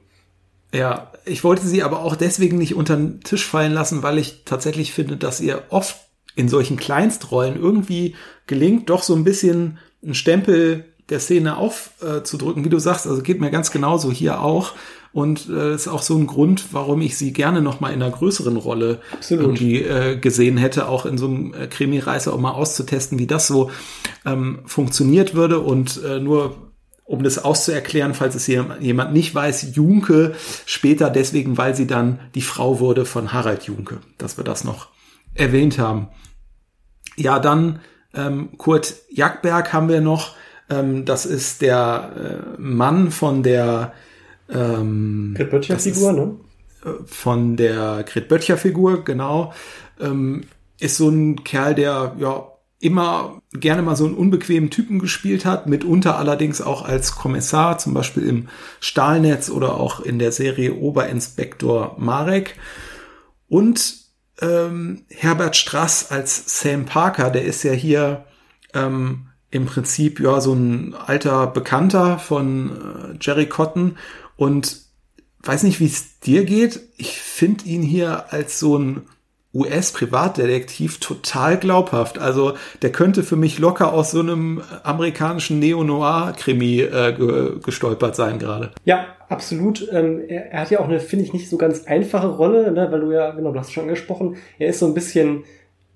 Ja, ich wollte sie aber auch deswegen nicht unter den Tisch fallen lassen, weil ich tatsächlich finde, dass ihr oft in solchen Kleinstrollen irgendwie gelingt, doch so ein bisschen einen Stempel der Szene aufzudrücken, wie du sagst. Also geht mir ganz genauso hier auch. Und äh, ist auch so ein Grund, warum ich sie gerne noch mal in einer größeren Rolle Absolut. irgendwie äh, gesehen hätte, auch in so einem äh, Krimi-Reiser, um mal auszutesten, wie das so ähm, funktioniert würde. Und äh, nur um das auszuerklären, falls es hier jemand nicht weiß, Junke später deswegen, weil sie dann die Frau wurde von Harald Junke, dass wir das noch erwähnt haben. Ja, dann ähm, Kurt Jackberg haben wir noch. Ähm, das ist der äh, Mann von der ähm, Grit Böttcher Figur, ne? von der Grit Böttcher Figur, genau. Ähm, ist so ein Kerl, der ja immer gerne mal so einen unbequemen Typen gespielt hat, mitunter allerdings auch als Kommissar, zum Beispiel im Stahlnetz oder auch in der Serie Oberinspektor Marek. Und ähm, Herbert Strass als Sam Parker, der ist ja hier ähm, im Prinzip ja so ein alter Bekannter von äh, Jerry Cotton und weiß nicht, wie es dir geht. Ich finde ihn hier als so ein US-Privatdetektiv total glaubhaft. Also der könnte für mich locker aus so einem amerikanischen Neo-Noir-Krimi äh, ge gestolpert sein gerade. Ja, absolut. Ähm, er, er hat ja auch eine, finde ich, nicht so ganz einfache Rolle, ne, weil du ja, genau, du hast schon angesprochen, er ist so ein bisschen,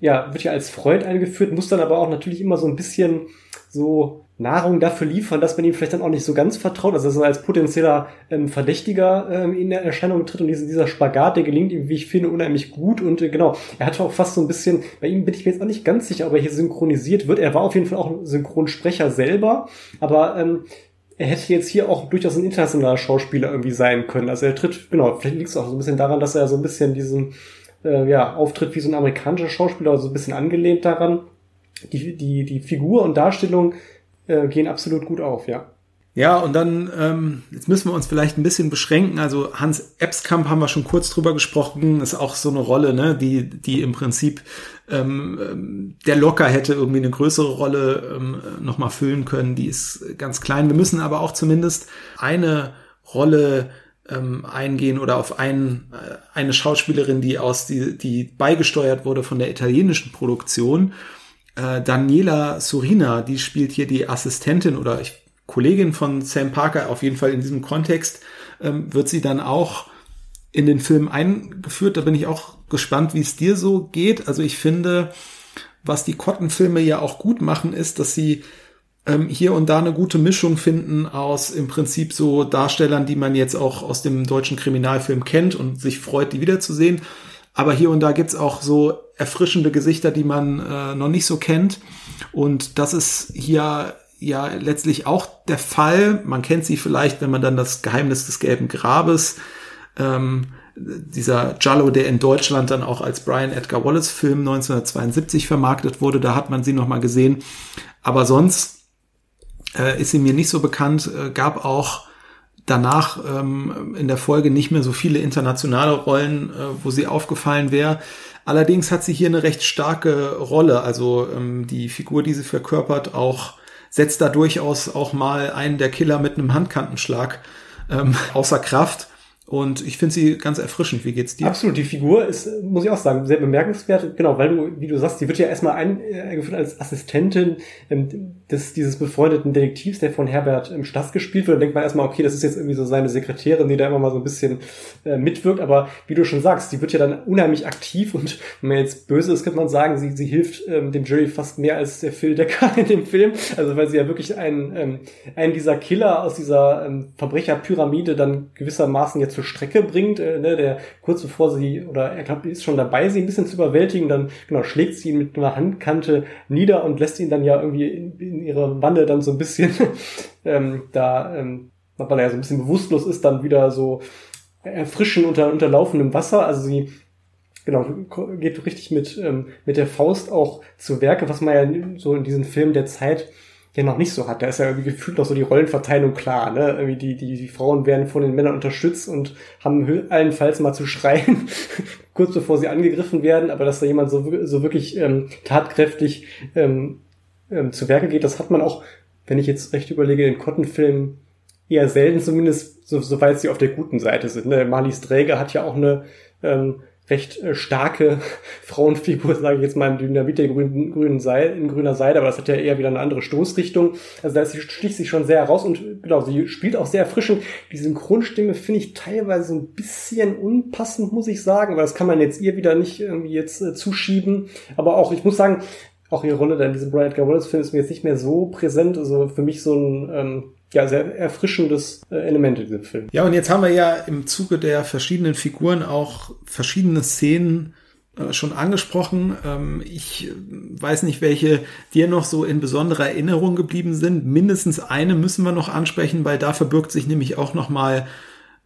ja, wird ja als Freund eingeführt, muss dann aber auch natürlich immer so ein bisschen so Nahrung dafür liefern, dass man ihm vielleicht dann auch nicht so ganz vertraut, also dass er als potenzieller ähm, Verdächtiger ähm, in der Erscheinung tritt und dieser, dieser Spagat, der gelingt ihm, wie ich finde, unheimlich gut und äh, genau, er hat auch fast so ein bisschen, bei ihm bin ich mir jetzt auch nicht ganz sicher, ob er hier synchronisiert wird, er war auf jeden Fall auch ein Synchronsprecher selber, aber ähm, er hätte jetzt hier auch durchaus ein internationaler Schauspieler irgendwie sein können, also er tritt, genau, vielleicht liegt es auch so ein bisschen daran, dass er so ein bisschen diesen äh, ja, auftritt wie so ein amerikanischer Schauspieler, also so ein bisschen angelehnt daran. Die, die, die Figur und Darstellung äh, gehen absolut gut auf, ja. Ja, und dann, ähm, jetzt müssen wir uns vielleicht ein bisschen beschränken. Also Hans Epskamp haben wir schon kurz drüber gesprochen, ist auch so eine Rolle, ne, die, die im Prinzip ähm, der locker hätte irgendwie eine größere Rolle ähm, nochmal füllen können. Die ist ganz klein. Wir müssen aber auch zumindest eine Rolle ähm, eingehen oder auf ein, äh, eine Schauspielerin, die aus die, die beigesteuert wurde von der italienischen Produktion. Äh, Daniela Surina, die spielt hier die Assistentin oder ich, Kollegin von Sam Parker, auf jeden Fall in diesem Kontext, ähm, wird sie dann auch in den Film eingeführt. Da bin ich auch gespannt, wie es dir so geht. Also ich finde, was die Cotton-Filme ja auch gut machen, ist, dass sie ähm, hier und da eine gute Mischung finden aus im Prinzip so Darstellern, die man jetzt auch aus dem deutschen Kriminalfilm kennt und sich freut, die wiederzusehen. Aber hier und da gibt's auch so erfrischende Gesichter, die man äh, noch nicht so kennt. Und das ist hier ja letztlich auch der Fall. Man kennt sie vielleicht, wenn man dann das Geheimnis des gelben Grabes, ähm, dieser Jallo, der in Deutschland dann auch als Brian Edgar Wallace Film 1972 vermarktet wurde, da hat man sie noch mal gesehen. Aber sonst äh, ist sie mir nicht so bekannt. Äh, gab auch danach ähm, in der Folge nicht mehr so viele internationale Rollen, äh, wo sie aufgefallen wäre. Allerdings hat sie hier eine recht starke Rolle. Also ähm, die Figur, die sie verkörpert, auch setzt da durchaus auch mal einen der Killer mit einem Handkantenschlag ähm, [laughs] außer Kraft. Und ich finde sie ganz erfrischend. Wie geht's dir? Absolut. Die Figur ist, muss ich auch sagen, sehr bemerkenswert. Genau, weil du, wie du sagst, die wird ja erstmal eingeführt als Assistentin ähm, des, dieses befreundeten Detektivs, der von Herbert im Stass gespielt wird. Da denkt man erstmal, okay, das ist jetzt irgendwie so seine Sekretärin, die da immer mal so ein bisschen äh, mitwirkt. Aber wie du schon sagst, die wird ja dann unheimlich aktiv und wenn man jetzt böse ist, könnte man sagen, sie, sie hilft ähm, dem Jury fast mehr als der Phil Decker [laughs] in dem Film. Also weil sie ja wirklich einen, ähm, einen dieser Killer aus dieser ähm, Verbrecherpyramide dann gewissermaßen jetzt zur Strecke bringt, äh, ne, der kurz bevor sie, oder er glaubt, ist schon dabei, sie ein bisschen zu überwältigen, dann genau schlägt sie ihn mit einer Handkante nieder und lässt ihn dann ja irgendwie in, in ihre Wanne dann so ein bisschen [laughs] ähm, da, ähm, weil er so ein bisschen bewusstlos ist, dann wieder so erfrischen unter, unter laufendem Wasser. Also sie genau, geht richtig mit, ähm, mit der Faust auch zu Werke, was man ja so in diesen Filmen der Zeit ja noch nicht so hat. Da ist ja irgendwie gefühlt noch so die Rollenverteilung klar. Ne? Irgendwie die, die, die Frauen werden von den Männern unterstützt und haben allenfalls mal zu schreien, [laughs] kurz bevor sie angegriffen werden. Aber dass da jemand so, so wirklich ähm, tatkräftig ähm, ähm, zu Werke geht, das hat man auch, wenn ich jetzt recht überlege, in Cotton-Filmen eher selten, zumindest so, soweit sie auf der guten Seite sind. Ne? Marlies Träger hat ja auch eine ähm, recht äh, starke [laughs] Frauenfigur, sage ich jetzt mal, im Dynamit der grünen, grünen Seide, in grüner Seide, aber das hat ja eher wieder eine andere Stoßrichtung. Also da sticht sich schon sehr heraus und genau, sie spielt auch sehr erfrischend. Die Synchronstimme finde ich teilweise ein bisschen unpassend, muss ich sagen, aber das kann man jetzt ihr wieder nicht irgendwie jetzt äh, zuschieben. Aber auch, ich muss sagen, auch ihre Rolle da in diesem Brian Edgar Wallace Film ist mir jetzt nicht mehr so präsent. Also für mich so ein ähm, ja, sehr erfrischendes äh, Element in diesem Film. Ja, und jetzt haben wir ja im Zuge der verschiedenen Figuren auch verschiedene Szenen äh, schon angesprochen. Ähm, ich weiß nicht, welche dir noch so in besonderer Erinnerung geblieben sind. Mindestens eine müssen wir noch ansprechen, weil da verbirgt sich nämlich auch noch mal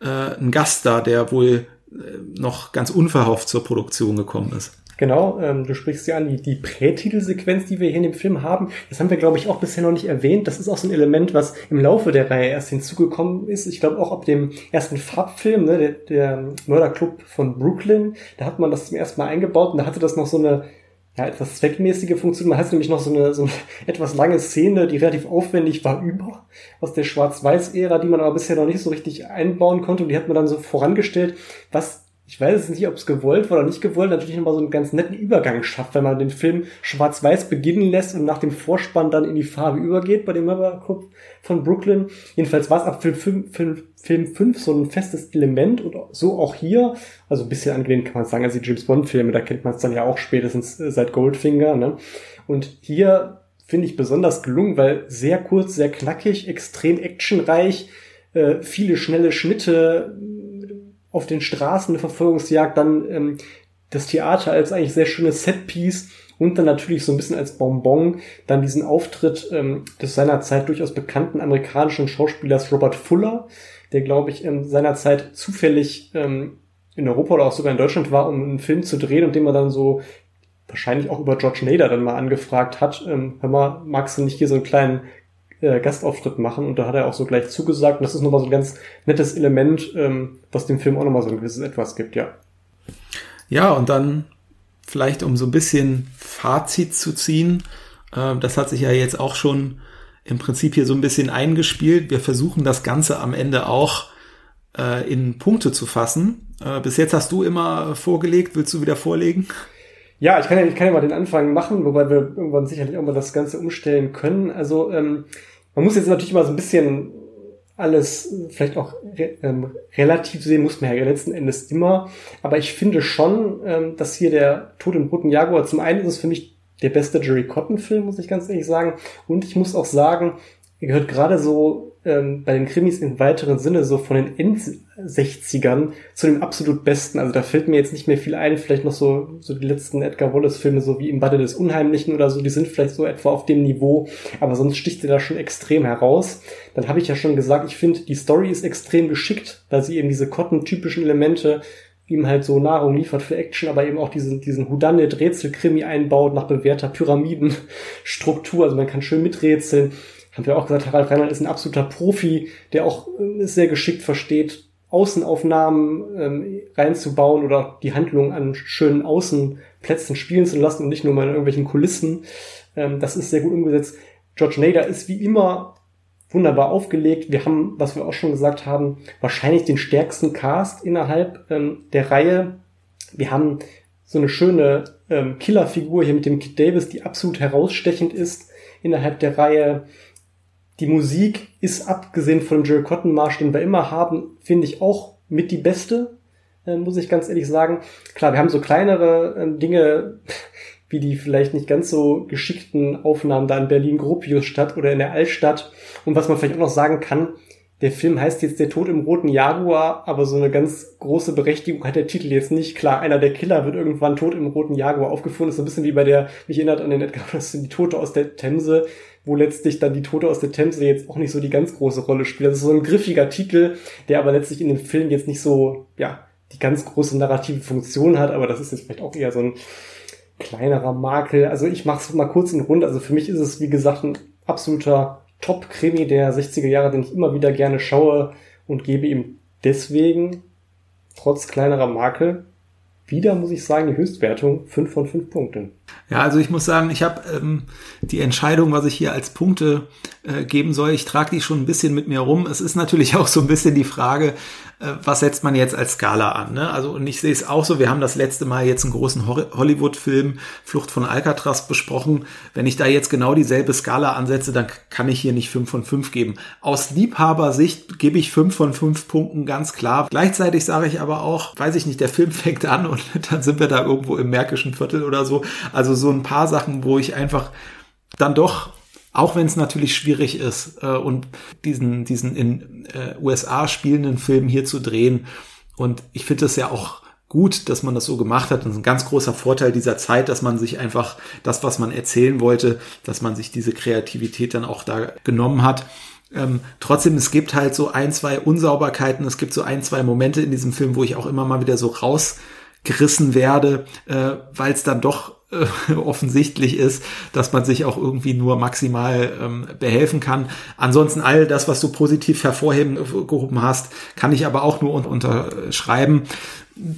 äh, ein Gast da, der wohl äh, noch ganz unverhofft zur Produktion gekommen ist. Genau, ähm, du sprichst ja an, die, die Prätitelsequenz, die wir hier in dem Film haben, das haben wir, glaube ich, auch bisher noch nicht erwähnt. Das ist auch so ein Element, was im Laufe der Reihe erst hinzugekommen ist. Ich glaube auch ab dem ersten Farbfilm, ne, der, der Mörderclub von Brooklyn, da hat man das zum ersten Mal eingebaut und da hatte das noch so eine ja, etwas zweckmäßige Funktion. Man hatte nämlich noch so eine, so eine [laughs] etwas lange Szene, die relativ aufwendig war über, aus der Schwarz-Weiß-Ära, die man aber bisher noch nicht so richtig einbauen konnte. Und die hat man dann so vorangestellt, was ich weiß es nicht, ob es gewollt war oder nicht gewollt, natürlich nochmal so einen ganz netten Übergang schafft, wenn man den Film schwarz-weiß beginnen lässt und nach dem Vorspann dann in die Farbe übergeht bei dem Mothercup von Brooklyn. Jedenfalls war es ab Film 5, Film, Film 5 so ein festes Element und so auch hier, also ein bisschen angelehnt kann man sagen, also die James Bond Filme, da kennt man es dann ja auch spätestens äh, seit Goldfinger, ne? Und hier finde ich besonders gelungen, weil sehr kurz, sehr knackig, extrem actionreich, äh, viele schnelle Schnitte, auf den Straßen eine Verfolgungsjagd, dann ähm, das Theater als eigentlich sehr schönes Setpiece und dann natürlich so ein bisschen als Bonbon dann diesen Auftritt ähm, des seinerzeit durchaus bekannten amerikanischen Schauspielers Robert Fuller, der glaube ich ähm, seinerzeit zufällig ähm, in Europa oder auch sogar in Deutschland war, um einen Film zu drehen und den man dann so wahrscheinlich auch über George Nader dann mal angefragt hat, ähm, hör mal, magst du nicht hier so einen kleinen äh, Gastauftritt machen und da hat er auch so gleich zugesagt und das ist nochmal so ein ganz nettes Element, ähm, was dem Film auch nochmal so ein gewisses Etwas gibt, ja. Ja, und dann vielleicht um so ein bisschen Fazit zu ziehen, äh, das hat sich ja jetzt auch schon im Prinzip hier so ein bisschen eingespielt. Wir versuchen das Ganze am Ende auch äh, in Punkte zu fassen. Äh, bis jetzt hast du immer vorgelegt, willst du wieder vorlegen? Ja, ich kann ja, ich kann ja mal den Anfang machen, wobei wir irgendwann sicherlich auch mal das Ganze umstellen können. Also ähm, man muss jetzt natürlich mal so ein bisschen alles vielleicht auch re ähm, relativ sehen, muss man ja letzten Endes immer. Aber ich finde schon, ähm, dass hier der Tod im Roten Jaguar zum einen ist es für mich der beste Jerry Cotton-Film, muss ich ganz ehrlich sagen. Und ich muss auch sagen, er gehört gerade so ähm, bei den Krimis im weiteren Sinne so von den End-60ern zu den absolut besten. Also da fällt mir jetzt nicht mehr viel ein, vielleicht noch so, so die letzten Edgar Wallace-Filme, so wie im Bade des Unheimlichen oder so, die sind vielleicht so etwa auf dem Niveau, aber sonst sticht er da schon extrem heraus. Dann habe ich ja schon gesagt, ich finde, die Story ist extrem geschickt, da sie eben diese Cotton-typischen Elemente ihm halt so Nahrung liefert für Action, aber eben auch diesen, diesen Houdanet-Rätselkrimi einbaut nach bewährter Pyramidenstruktur. Also man kann schön miträtseln haben wir auch gesagt, Harald Reimann ist ein absoluter Profi, der auch äh, sehr geschickt versteht, Außenaufnahmen ähm, reinzubauen oder die Handlung an schönen Außenplätzen spielen zu lassen und nicht nur mal in irgendwelchen Kulissen. Ähm, das ist sehr gut umgesetzt. George Nader ist wie immer wunderbar aufgelegt. Wir haben, was wir auch schon gesagt haben, wahrscheinlich den stärksten Cast innerhalb ähm, der Reihe. Wir haben so eine schöne ähm, Killerfigur hier mit dem Kid Davis, die absolut herausstechend ist innerhalb der Reihe. Die Musik ist abgesehen von Jerry Cotton Marsh, den wir immer haben, finde ich auch mit die beste, äh, muss ich ganz ehrlich sagen. Klar, wir haben so kleinere äh, Dinge, [laughs] wie die vielleicht nicht ganz so geschickten Aufnahmen da in Berlin-Gropiusstadt oder in der Altstadt. Und was man vielleicht auch noch sagen kann, der Film heißt jetzt Der Tod im roten Jaguar, aber so eine ganz große Berechtigung hat der Titel jetzt nicht. Klar, einer der Killer wird irgendwann tot im roten Jaguar aufgefunden. Das ist so ein bisschen wie bei der, mich erinnert an den Edgar die Tote aus der Themse, wo letztlich dann die Tote aus der Themse jetzt auch nicht so die ganz große Rolle spielt. Das ist so ein griffiger Titel, der aber letztlich in dem Film jetzt nicht so, ja, die ganz große narrative Funktion hat, aber das ist jetzt vielleicht auch eher so ein kleinerer Makel. Also ich mache es mal kurz in Runde. Also für mich ist es, wie gesagt, ein absoluter Top-Krimi der 60er Jahre, den ich immer wieder gerne schaue und gebe ihm deswegen, trotz kleinerer Makel, wieder, muss ich sagen, die Höchstwertung 5 von 5 Punkten. Ja, also ich muss sagen, ich habe ähm, die Entscheidung, was ich hier als Punkte äh, geben soll, ich trage die schon ein bisschen mit mir rum. Es ist natürlich [laughs] auch so ein bisschen die Frage, was setzt man jetzt als Skala an? Ne? Also und ich sehe es auch so, wir haben das letzte Mal jetzt einen großen Hollywood-Film Flucht von Alcatraz besprochen. Wenn ich da jetzt genau dieselbe Skala ansetze, dann kann ich hier nicht 5 von 5 geben. Aus Liebhabersicht gebe ich 5 von 5 Punkten ganz klar. Gleichzeitig sage ich aber auch, weiß ich nicht, der Film [laughs] fängt an und dann sind wir da irgendwo im Märkischen Viertel oder so. Also so ein paar Sachen, wo ich einfach dann doch auch wenn es natürlich schwierig ist äh, und diesen, diesen in äh, USA spielenden Film hier zu drehen. Und ich finde es ja auch gut, dass man das so gemacht hat. Das ist ein ganz großer Vorteil dieser Zeit, dass man sich einfach das, was man erzählen wollte, dass man sich diese Kreativität dann auch da genommen hat. Ähm, trotzdem, es gibt halt so ein, zwei Unsauberkeiten, es gibt so ein, zwei Momente in diesem Film, wo ich auch immer mal wieder so rausgerissen werde, äh, weil es dann doch äh, [laughs] offensichtlich ist, dass man sich auch irgendwie nur maximal ähm, behelfen kann. Ansonsten all das, was du positiv hervorgehoben hast, kann ich aber auch nur un unterschreiben.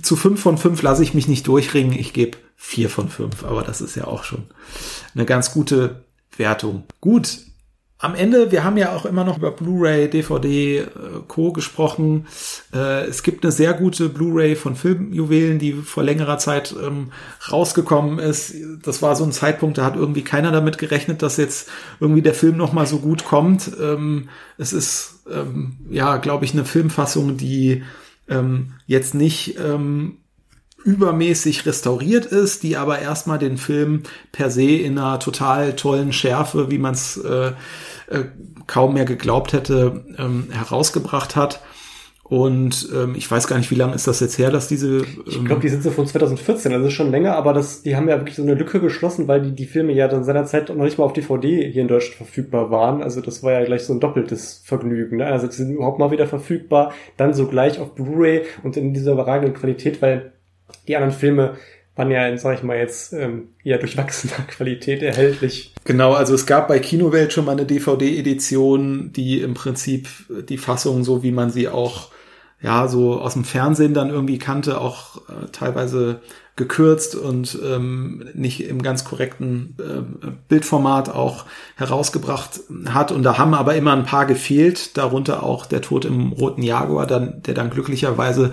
Zu fünf von fünf lasse ich mich nicht durchringen. Ich gebe vier von fünf, aber das ist ja auch schon eine ganz gute Wertung. Gut, am Ende, wir haben ja auch immer noch über Blu-ray, DVD, äh, Co. gesprochen. Äh, es gibt eine sehr gute Blu-ray von Filmjuwelen, die vor längerer Zeit ähm, rausgekommen ist. Das war so ein Zeitpunkt, da hat irgendwie keiner damit gerechnet, dass jetzt irgendwie der Film noch mal so gut kommt. Ähm, es ist, ähm, ja, glaube ich, eine Filmfassung, die ähm, jetzt nicht ähm, übermäßig restauriert ist, die aber erstmal den Film per se in einer total tollen Schärfe, wie man es äh, äh, kaum mehr geglaubt hätte, ähm, herausgebracht hat. Und ähm, ich weiß gar nicht, wie lange ist das jetzt her, dass diese. Ähm ich glaube, die sind so von 2014, also schon länger, aber das, die haben ja wirklich so eine Lücke geschlossen, weil die, die Filme ja dann seinerzeit noch nicht mal auf DVD hier in Deutschland verfügbar waren. Also das war ja gleich so ein doppeltes Vergnügen. Ne? Also sie sind überhaupt mal wieder verfügbar, dann so gleich auf Blu-ray und in dieser überragenden Qualität, weil die anderen Filme waren ja sag ich mal, jetzt ähm, eher durchwachsener [laughs] Qualität erhältlich. Genau, also es gab bei Kinowelt schon mal eine DVD-Edition, die im Prinzip die Fassung, so wie man sie auch ja so aus dem Fernsehen dann irgendwie kannte, auch äh, teilweise gekürzt und ähm, nicht im ganz korrekten äh, Bildformat auch herausgebracht hat. Und da haben aber immer ein paar gefehlt, darunter auch der Tod im roten Jaguar, dann, der dann glücklicherweise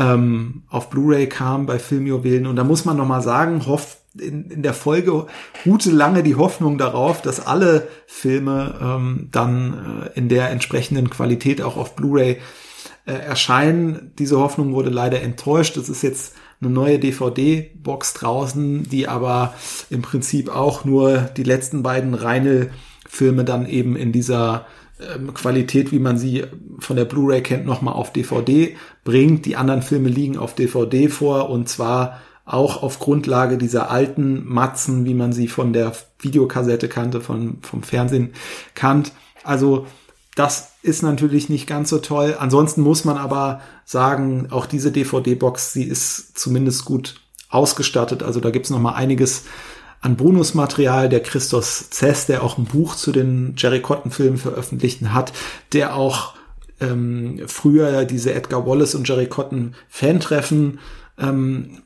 ähm, auf Blu-ray kam bei Filmjuwelen. Und da muss man nochmal sagen, hofft in, in der Folge ruhte lange die Hoffnung darauf, dass alle Filme ähm, dann äh, in der entsprechenden Qualität auch auf Blu-ray äh, erscheinen. Diese Hoffnung wurde leider enttäuscht. Es ist jetzt eine neue DVD-Box draußen, die aber im Prinzip auch nur die letzten beiden reine Filme dann eben in dieser ähm, Qualität, wie man sie von der Blu-ray kennt, nochmal auf DVD bringt. Die anderen Filme liegen auf DVD vor und zwar auch auf Grundlage dieser alten Matzen, wie man sie von der Videokassette kannte, von, vom Fernsehen kannt. Also das ist natürlich nicht ganz so toll. Ansonsten muss man aber sagen, auch diese DVD-Box, sie ist zumindest gut ausgestattet. Also da gibt's noch mal einiges an Bonusmaterial. Der Christos Zess, der auch ein Buch zu den Jerry Cotton-Filmen veröffentlicht hat, der auch ähm, früher diese Edgar Wallace und Jerry Cotton Fantreffen ähm,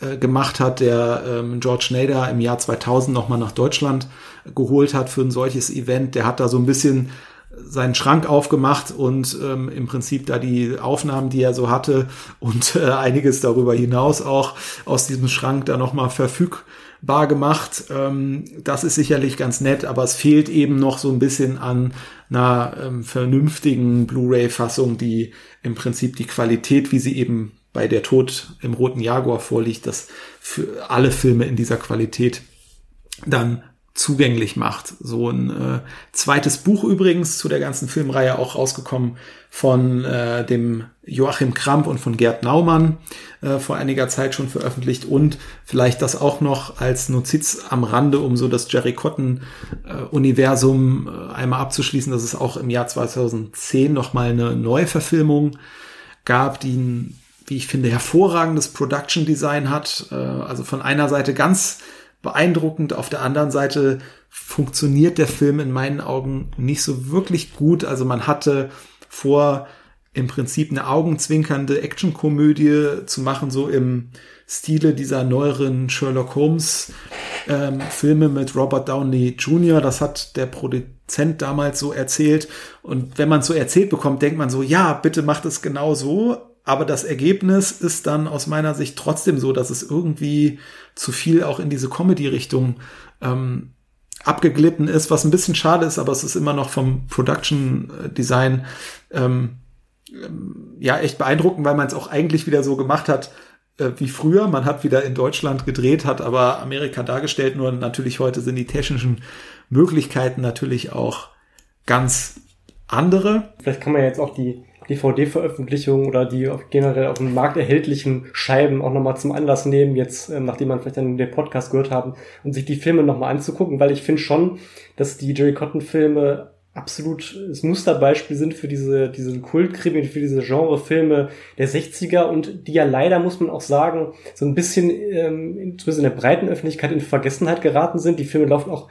äh, gemacht hat, der ähm, George Schneider im Jahr 2000 nochmal nach Deutschland geholt hat für ein solches Event. Der hat da so ein bisschen seinen Schrank aufgemacht und ähm, im Prinzip da die Aufnahmen, die er so hatte und äh, einiges darüber hinaus auch aus diesem Schrank da nochmal verfügbar gemacht. Ähm, das ist sicherlich ganz nett, aber es fehlt eben noch so ein bisschen an einer ähm, vernünftigen Blu-ray-Fassung, die im Prinzip die Qualität, wie sie eben bei der Tod im Roten Jaguar vorliegt, das für alle Filme in dieser Qualität dann zugänglich macht. So ein äh, zweites Buch übrigens zu der ganzen Filmreihe auch rausgekommen von äh, dem Joachim Kramp und von Gerd Naumann äh, vor einiger Zeit schon veröffentlicht und vielleicht das auch noch als Notiz am Rande, um so das Jerry Cotton äh, Universum äh, einmal abzuschließen, dass es auch im Jahr 2010 nochmal eine Neuverfilmung gab, die ein, wie ich finde, hervorragendes Production Design hat. Äh, also von einer Seite ganz beeindruckend. Auf der anderen Seite funktioniert der Film in meinen Augen nicht so wirklich gut. Also man hatte vor, im Prinzip eine augenzwinkernde Actionkomödie zu machen, so im Stile dieser neueren Sherlock Holmes ähm, Filme mit Robert Downey Jr. Das hat der Produzent damals so erzählt. Und wenn man so erzählt bekommt, denkt man so, ja, bitte macht es genau so. Aber das Ergebnis ist dann aus meiner Sicht trotzdem so, dass es irgendwie zu viel auch in diese Comedy-Richtung ähm, abgeglitten ist, was ein bisschen schade ist, aber es ist immer noch vom Production Design ähm, ähm, ja echt beeindruckend, weil man es auch eigentlich wieder so gemacht hat äh, wie früher. Man hat wieder in Deutschland gedreht, hat aber Amerika dargestellt, nur natürlich heute sind die technischen Möglichkeiten natürlich auch ganz andere. Vielleicht kann man jetzt auch die DVD-Veröffentlichungen oder die generell auf dem Markt erhältlichen Scheiben auch nochmal zum Anlass nehmen, jetzt, ähm, nachdem man vielleicht dann den Podcast gehört haben, und sich die Filme nochmal anzugucken, weil ich finde schon, dass die Jerry Cotton-Filme absolut das Musterbeispiel sind für diese, diese Kultkrimi, für diese Genrefilme der 60er und die ja leider, muss man auch sagen, so ein bisschen, ähm, zumindest in der breiten Öffentlichkeit in Vergessenheit geraten sind. Die Filme laufen auch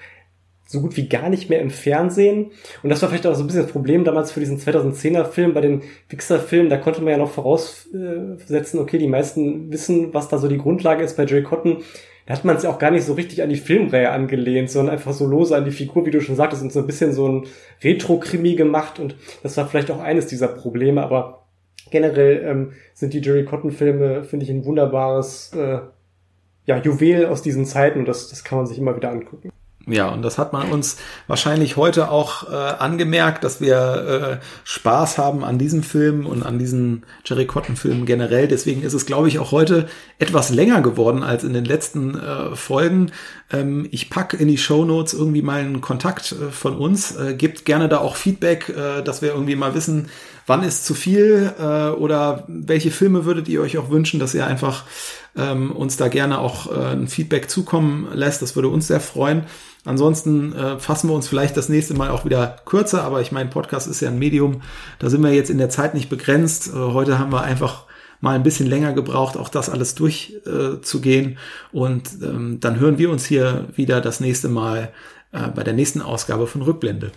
so gut wie gar nicht mehr im Fernsehen. Und das war vielleicht auch so ein bisschen das Problem damals für diesen 2010er Film. Bei den Pixar-Filmen, da konnte man ja noch voraussetzen, okay, die meisten wissen, was da so die Grundlage ist. Bei Jerry Cotton, da hat man es ja auch gar nicht so richtig an die Filmreihe angelehnt, sondern einfach so lose an die Figur, wie du schon sagtest, und so ein bisschen so ein Retro-Krimi gemacht. Und das war vielleicht auch eines dieser Probleme. Aber generell ähm, sind die Jerry Cotton-Filme, finde ich, ein wunderbares äh, ja, Juwel aus diesen Zeiten. Und das, das kann man sich immer wieder angucken. Ja, und das hat man uns wahrscheinlich heute auch äh, angemerkt, dass wir äh, Spaß haben an diesem Film und an diesen Jerry Cotton-Filmen generell. Deswegen ist es, glaube ich, auch heute etwas länger geworden als in den letzten äh, Folgen. Ähm, ich pack in die Show Notes irgendwie mal einen Kontakt äh, von uns. Äh, gebt gerne da auch Feedback, äh, dass wir irgendwie mal wissen, wann ist zu viel äh, oder welche Filme würdet ihr euch auch wünschen, dass ihr einfach ähm, uns da gerne auch äh, ein Feedback zukommen lässt. Das würde uns sehr freuen. Ansonsten äh, fassen wir uns vielleicht das nächste Mal auch wieder kürzer, aber ich meine, Podcast ist ja ein Medium, da sind wir jetzt in der Zeit nicht begrenzt. Äh, heute haben wir einfach mal ein bisschen länger gebraucht, auch das alles durchzugehen. Äh, und ähm, dann hören wir uns hier wieder das nächste Mal äh, bei der nächsten Ausgabe von Rückblende.